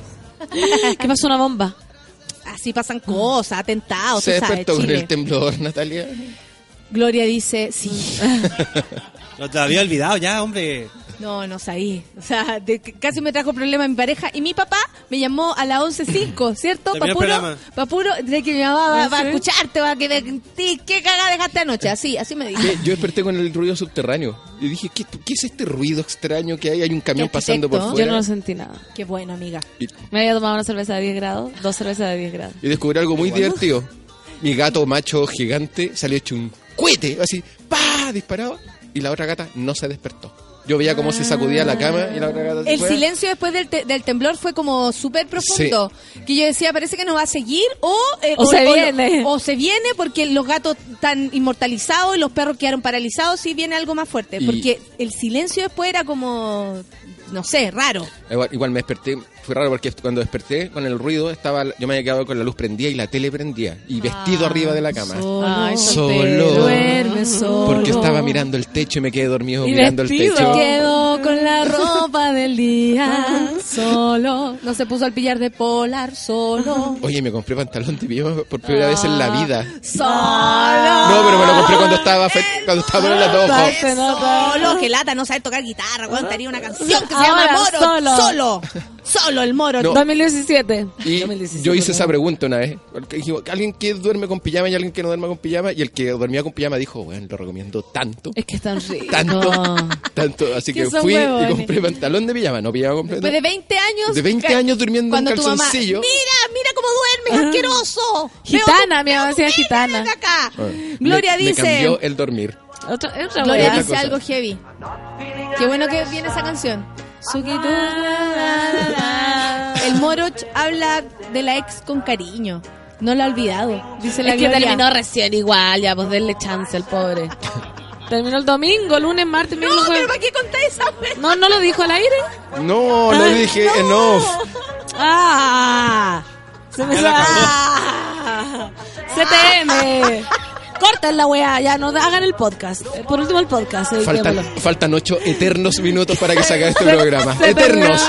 ¿Qué pasó una bomba? Así pasan cosas, atentados, Se tú sabes, despertó con Chile. el temblor, Natalia. Gloria dice, sí. No te había olvidado ya, hombre. No, no sabía. O sea, de- casi me trajo problema mi pareja. Y mi papá me llamó a las 11.05, ¿cierto? Terminó Para el puro, programa. pa' puro, de que mi mamá va, ¿Ah, va a escucharte, va a que de- ti, ¿qué caga dejaste anoche? Así, así me dijo. Yo desperté con el ruido subterráneo. Y dije, ¿qué, qué es este ruido extraño que hay? Hay un camión ¿Qué pasando por fuera. Yo no lo sentí nada. Qué bueno, amiga. Y, Me había tomado una cerveza de 10 grados, dos cervezas de 10 grados. y descubrí algo muy divertido. Mi gato macho gigante salió hecho un cohete, así, ¡pa! disparado. Y la otra gata no se despertó. Yo veía cómo se sacudía la cama y la otra gata se El fue. silencio después del, te- del temblor fue como súper profundo. Que yo decía, parece que nos va a seguir o, eh, O se viene. O, se viene porque los gatos están inmortalizados y los perros quedaron paralizados y viene algo más fuerte. Y- Porque el silencio después era como, no sé, raro. Igual, igual me desperté, fue raro porque cuando desperté con el ruido, estaba yo me había quedado con la luz prendida y la tele prendía. Y vestido Ah, arriba de la cama. Solo, Ay, Solo. duerme solo. Porque estaba mirando el techo y me quedé dormido Y mirando vestido. el techo. Quedó con la ropa del día solo. No se puso al pillar de polar solo. Oye, me compré pantalón de pijama por primera vez en la vida. Solo. No, pero me lo compré cuando estaba cuando estaba en la toja. Se nota. Solo, que lata, no sabe tocar guitarra, weón, tenía una canción que se llama Ahora, Moro. solo. Solo. Solo el Moro. No. 2017. Y 2017, yo hice esa perdón. pregunta una vez. Porque dijimos, alguien que duerme con pijama y alguien que no duerme con pijama. Y el que dormía con pijama dijo, bueno, lo recomiendo tanto. Es que es tan rico. Tanto, tanto. Así Que fui huevones. y compré pantalón de pijama, no pijama completo. De 20 años. De 20 ca- años durmiendo en tu mamá, calzoncillo. Mira, mira cómo duermes, asqueroso. Gitana, mi mamá decía gitana. acá. Ah, Gloria me, dice- Me cambió el dormir. Otra, otra Gloria otra dice algo heavy. Qué bueno que viene esa canción. El Moroch habla de la ex con cariño. No la ha olvidado. Dice la Es que terminó recién igual, ya, pues denle chance al pobre. Terminó el domingo, lunes, martes, No, miércoles, pero jueves. ¿para qué contáis esa wea? No, no lo dijo al aire. No, no le dije en off. ¡Ah! Se me ¡Ah! CTM. Corten la weá, ya no hagan el podcast. Eh, Por último el podcast. Faltan, editémoslo. faltan ocho eternos minutos para que se acabe este programa. se Eternos.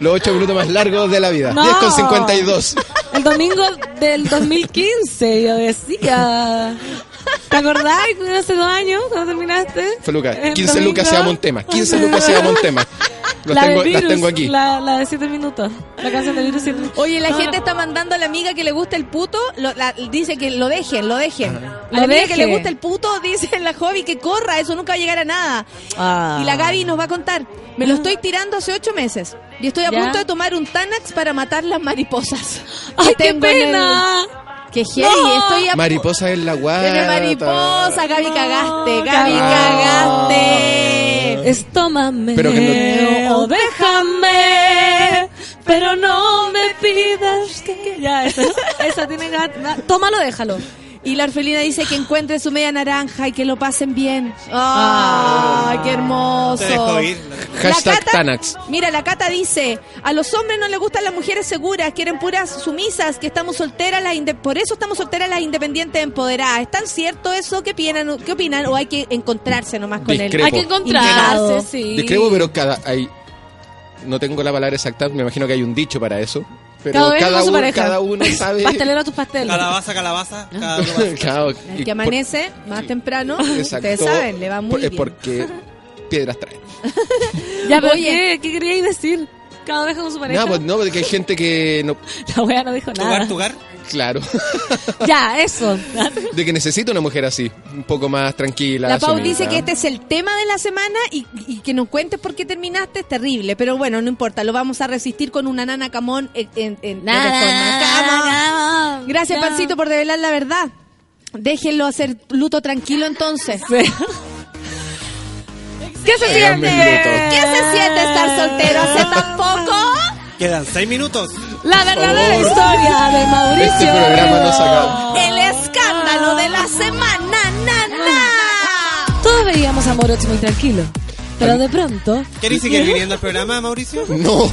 Los ocho minutos más largos de la vida. No. 10 con 52. El domingo del 2015, yo decía. ¿Te acordás? Hace dos años, cuando terminaste. Fue Lucas. El 15 domingo. lucas se llama un tema. 15 lucas se llama un tema. Las la tengo, de las Virus, tengo aquí. La, la de 7 minutos. La canción de Virus 7 minutos. Oye, la No, gente no. está mandando a la amiga que le gusta el puto, lo- la- dice que lo dejen, lo dejen. A Lo la amiga que deje. le gusta el puto, dice la hobby que corra, eso nunca va a llegar a nada. Ah. Y la Gaby nos va a contar, me lo estoy tirando hace ocho meses y estoy a ¿Ya? punto de tomar un Tanax para matar las mariposas. ¡Ay, que qué en pena! ¡Qué heavy! No. Estoy a Mariposa en la guata. Tiene mariposa, Gaby cagaste, Gaby cagó. cagaste. Estómame Pero que o déjame, pero no me pidas que... Ya, esa, esa tiene. Tómalo, déjalo. Y la orfelina dice que encuentre su media naranja y que lo pasen bien. ¡Ay, qué hermoso! Te dejo ir. Hashtag Cata- Tanax. Mira, la Cata dice, a los hombres no les gustan las mujeres seguras, quieren puras sumisas, que estamos solteras, las por eso estamos solteras las independientes empoderadas. ¿Es tan cierto eso? ¿Qué opinan, ¿Qué opinan? ¿O hay que encontrarse nomás con él? Hay que encontrarse, sí. Discrepo, pero cada hay no tengo la palabra exacta, me imagino que hay un dicho para eso. Pero Cada cada, uno, pareja. cada uno sabe. Pastelero a tus pasteles. Calabaza, calabaza. Cada uno va- Claro, El y que por- amanece más temprano, exacto, ustedes saben, le va muy por- es bien. porque piedras traen. Ya, pero Oye. ¿qué, ¿qué queríais decir? Cada vez con su pareja. No, pues no, porque hay gente que no. La wea no dijo nada. Tugar, tugar. Claro. Ya, eso. De que necesita una mujer así, un poco más tranquila. La Pau dice que este es el tema de la semana y, y que nos cuentes por qué terminaste es terrible. Pero bueno, no importa, lo vamos a resistir con una nana camón en, en, en-. Camón. Gracias. Pancito, por revelar la verdad. Déjenlo hacer luto tranquilo entonces. ¿Qué se siente? ¿Qué se siente estar soltero hace tan poco? Quedan seis minutos. La verdadera historia de Mauricio. Este programa no se acaba. El escándalo de la semana, nana. Todos veíamos a Moroch muy tranquilo. Pero de pronto. ¿Queréis seguir viniendo al programa, Mauricio? No.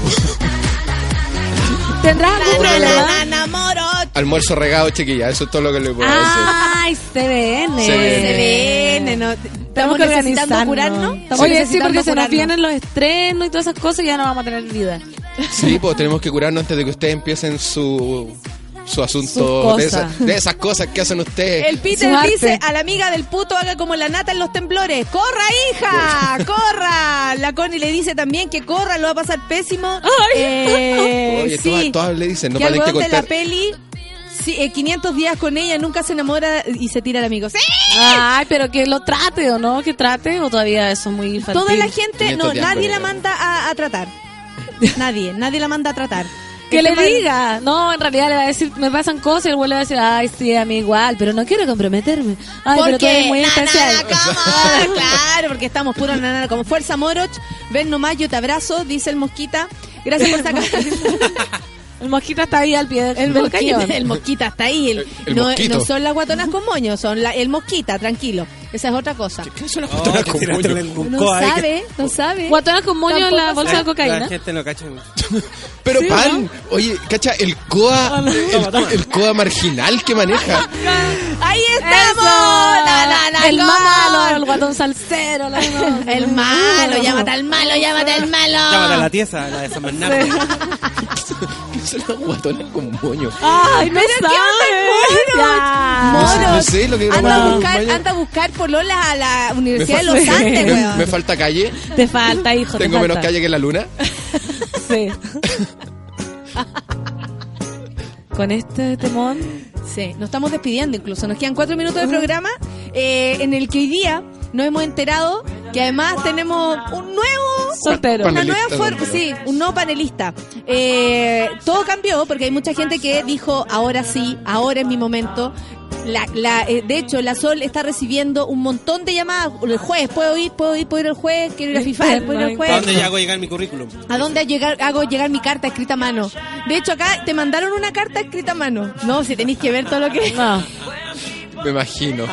¿Tendrás algún problema? Nana Moroch. Almuerzo regado, chiquilla, eso es todo lo que le puedo Ay, CBN. CBN. ¿no? Estamos que necesitando curarnos. Estamos Oye, sí, porque se nos vienen los estrenos y todas esas cosas y ya no vamos a tener vida. decir. Sí, pues tenemos que curarnos antes de que ustedes empiecen su, su asunto de, cosas. esa- de esas cosas que hacen ustedes. El Peter dice a la amiga del puto haga como la nata en los temblores. ¡Corra, hija! ¡Corra! La Connie le dice también que corra, lo va a pasar pésimo. Eh, Oye, sí. todas, todas le dicen, no que al que weón de la contar. peli, sí, eh, 500 días con ella, nunca se enamora y se tira al amigo. ¡Sí! Ay, pero que lo trate o no, que trate o todavía eso es muy infantil. Toda la gente, 500 no, nadie la manda a, a tratar. Nadie, nadie la manda a tratar. Que le diga. No, en realidad le va a decir, me pasan cosas y el güey le va a decir, ay, sí, a mí igual, pero no quiero comprometerme. Ay, pero tú eres muy especial. claro, porque estamos puro nana, como fuerza Moroch. Ven nomás, yo te abrazo, dice el mosquita. Gracias por sacar. El mosquita está ahí al pie del, El del mosquita, cañón. el mosquita está ahí. El- El- el no, mosquito. no son las guatonas con moño, son la- el mosquita, tranquilo. Esa es otra cosa. ¿Qué son las Oh, te con moño? No sabe, no sabe. Guatonas con moño en la bolsa de La cocaína. gente no cacha. Pero Sí, pan, oye, cacha, el coa, el, el coa marginal que maneja. Ahí estamos. Na, na, na, el malo, el guatón salsero. la- no. El malo, llámate al malo, llámate al malo. Llámate a la tiesa, la de San Bernardo. ¿Qué son las guatonas con moño? Ay, no Pero ¿qué onda el mono? Ya. No Monos. no sé lo que anda, a buscar, anda a buscar pololas a la Universidad de Me Los Andes, me, weón. me falta calle, Te falta, hijo. te tengo menos falta. calle que la luna. Sí. Con este temón. Sí, nos estamos despidiendo incluso. Nos quedan cuatro minutos de programa eh, en el que hoy día nos hemos enterado que además tenemos un nuevo Soltero. Una Panelista nueva forma, sí, un nuevo panelista. Eh, todo cambió porque hay mucha gente que dijo, ahora sí, ahora es mi momento. La, la, eh, de hecho, la Sol está recibiendo un montón de llamadas. El juez, ¿puedo ir? ¿Puedo ir? ¿Puedo ir al juez? ¿Quiero ir a FIFA? ¿Puedo ir al ¿A juez? dónde ya hago llegar mi currículum? ¿A dónde llegar, hago llegar mi carta escrita a mano? De hecho, acá te mandaron una carta escrita a mano. No, si tenéis que ver todo lo que... No. Me imagino.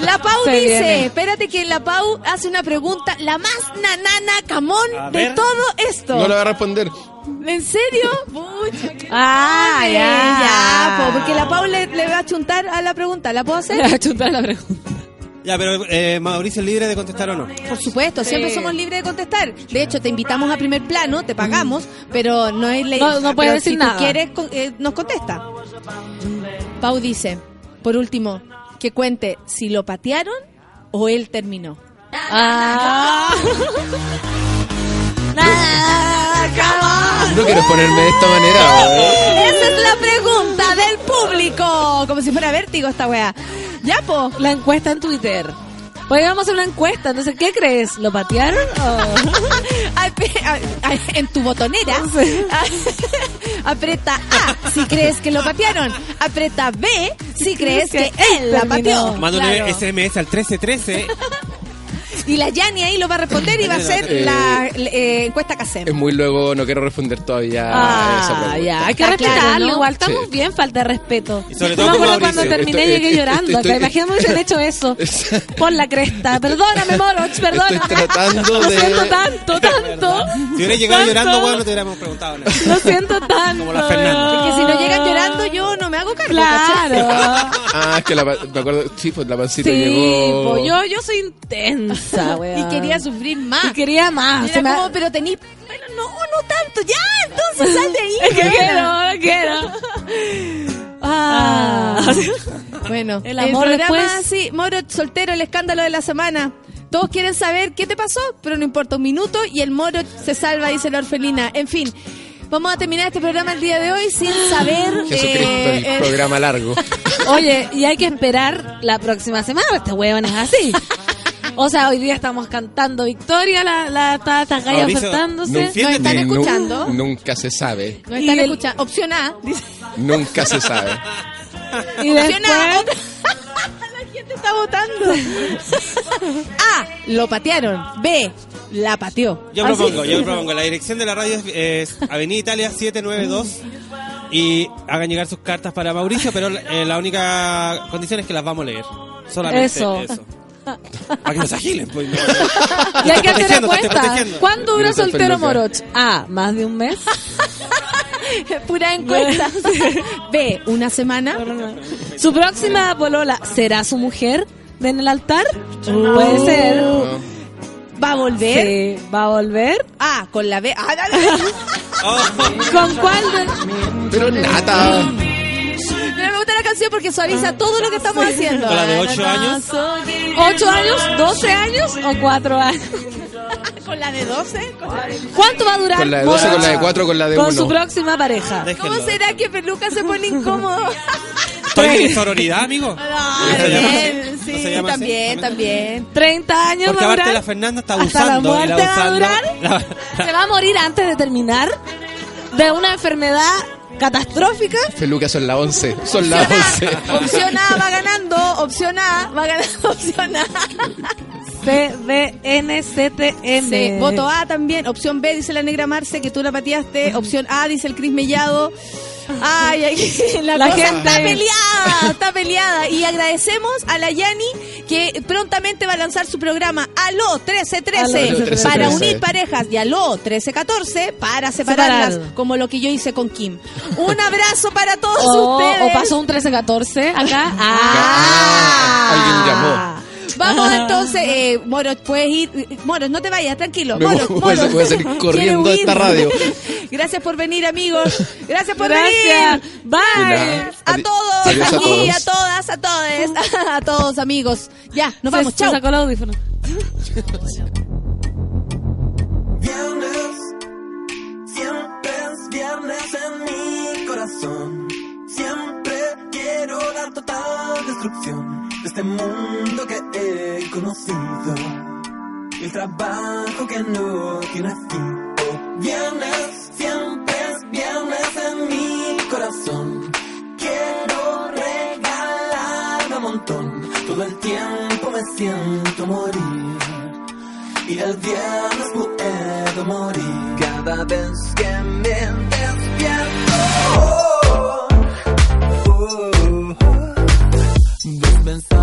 La Pau Se dice, viene. espérate que la Pau hace una pregunta, la más nanana camón A de todo esto. No le voy a responder. ¿En serio? Pucha, Ah, ya. Ya, po, porque la Pau le, le va a chuntar a la pregunta. ¿La puedo Le hacer? voy a chutar la pregunta. Ya, pero eh, Mauricio es libre de contestar o no. Por supuesto, siempre somos libres de contestar. De hecho, te invitamos a primer plano, te pagamos, pero no es ley. No- no puedes pero decir si nada. tú quieres, eh, nos contesta. Pau dice, por último, que cuente si lo patearon o él terminó. Ah. No quiero ponerme de esta manera. ¿eh? Esa es la pregunta del público. Como si fuera vértigo esta weá. Ya, po. La encuesta en Twitter. Podríamos hacer una encuesta, entonces, ¿qué crees? ¿Lo patearon o...? A- a- En tu botonera. Aprieta A si crees que lo patearon. Aprieta B si crees que él la pateó. Manda Claro. un SMS al 1313. Y la Yani ahí lo va a responder y va a hacer Eh, la eh, encuesta casera. Es muy luego, no quiero responder todavía a esa Ah, pregunta. ya, hay que Está claro, respetarlo. ¿no? Igual estamos Sí. bien, falta de respeto. Y sobre me acuerdo cuando terminé Estoy- llegué estoy- llorando. estoy- acá. Imagínate que hubiesen hecho eso. Por la cresta. Perdóname, Moroch, perdóname. Estoy tratando Lo de- siento tanto, tanto. Si hubiera llegado Tanto. llorando, bueno, no te hubiéramos preguntado nada. Lo siento tanto. Como la Fernanda. Porque si no llegan llorando, yo no me hago cargo. Claro. Ah, es que la, pa- me acuerdo, sí, pues la pancita Sí, llegó. po, yo, yo soy intensa, weón. Y quería sufrir más. Y quería más. Y era como, pero tení... Bueno, no, no tanto. Ya, entonces sal de ahí. Es que quiero, quiero. Ah. Bueno, El amor programa, después. sí, Moro soltero, el escándalo de la semana. Todos quieren saber qué te pasó, pero no importa un minuto y el Moro se salva, dice la orfelina. En fin, vamos a terminar este programa el día de hoy sin saber... Jesucristo, eh, el eh, programa largo. Oye, y hay que esperar la próxima semana. Este huevón es así. O sea, hoy día estamos cantando Victoria, la, la, ta- estas gallas Mauricio, ofertándose. no defiéndete. están escuchando. nunca se sabe. no están escuchando. Opción A, dice. Nunca se sabe. Y Opción A, la gente está votando. A, lo patearon. B, la pateó. Yo propongo, yo propongo. La dirección de la radio es, es Avenida Italia 792 y hagan llegar sus cartas para Mauricio, pero eh, la única condición es que las vamos a leer. Solamente Eso. eso. Para que nos agilen, pues. no. Y hay que hacer apuestas. protegiendo. ¿Cuándo dura soltero. Moroch? A, más de un mes. Pura encuesta. B, una semana. Su próxima polola será su mujer en el altar. Puede ser. ¿Va a volver? Sí, va a volver. A, con la B. Ah, dale. Oh, ¿Con cuál? de- Pero nada. Canción porque suaviza todo lo que estamos haciendo. ¿Con la de ocho años? ¿Ocho años? ¿Doce años? ¿O cuatro años? ¿Con la de 12? ¿Con la de- ¿Cuánto va a durar? Con la de 12, con la de Moroch 4, con la de Con su 1. próxima pareja. ¿Cómo será que Peluca se pone incómodo? ¿Estoy en sororidad, amigo? No, llama bien? ¿No sí, llama así? también, también. 30 años Porque va a aparte durar. la Fernanda está ¿Hasta la abusando. y muerte la va a abusando- durar? la- ¿Se va a morir antes de terminar? ¿De una enfermedad catastrófica? Feluca son las 11. Son las 11. Opción A va ganando, opción A va ganando, opción A. C, B, N, C, T, N. Sí, voto A también, opción B dice la negra Marce que tú la pateaste, opción A dice el Cris Mellado. Ay, ay, la, La cosa gente. está peleada, está peleada. Y agradecemos a la Yani que prontamente va a lanzar su programa Aló 1313 Aló 1313. para unir parejas y Aló 1314 para separarlas, Separar. como lo que yo hice con Kim. Un abrazo para todos O, ustedes. o pasó un 13-14 acá. Ah. Alguien llamó. Vamos entonces, eh, Moros, puedes ir. Moros, no te vayas, tranquilo. Me Moros, voy, a- Moros. voy a salir corriendo a esta radio. Gracias por venir, amigos. Gracias por Gracias. venir. Bye. A todos, adiós a aquí, a, todos. todas, a todos, a todos, amigos. Ya, nos vamos, chao. sacó el audífono. Viernes, siempre es viernes en mi corazón. Siempre quiero la total destrucción de este mundo que he conocido. El trabajo que no tiene fin. Oh, viernes, siempre es viernes en mi corazón. Quiero regalarme un montón. Todo el tiempo me siento morir. Y el viernes puedo morir cada vez que me despierto. Oh, oh, oh.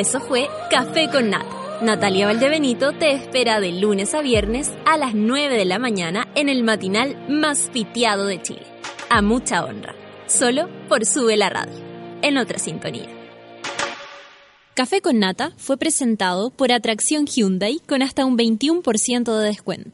Eso fue Café con Nata. Natalia Valdebenito te espera de lunes a viernes a las 9 de la mañana en el matinal más piteado de Chile. A mucha honra. Solo por Sube la Radio. En otra sintonía. Café con Nata fue presentado por Atracción Hyundai con hasta un 21% de descuento.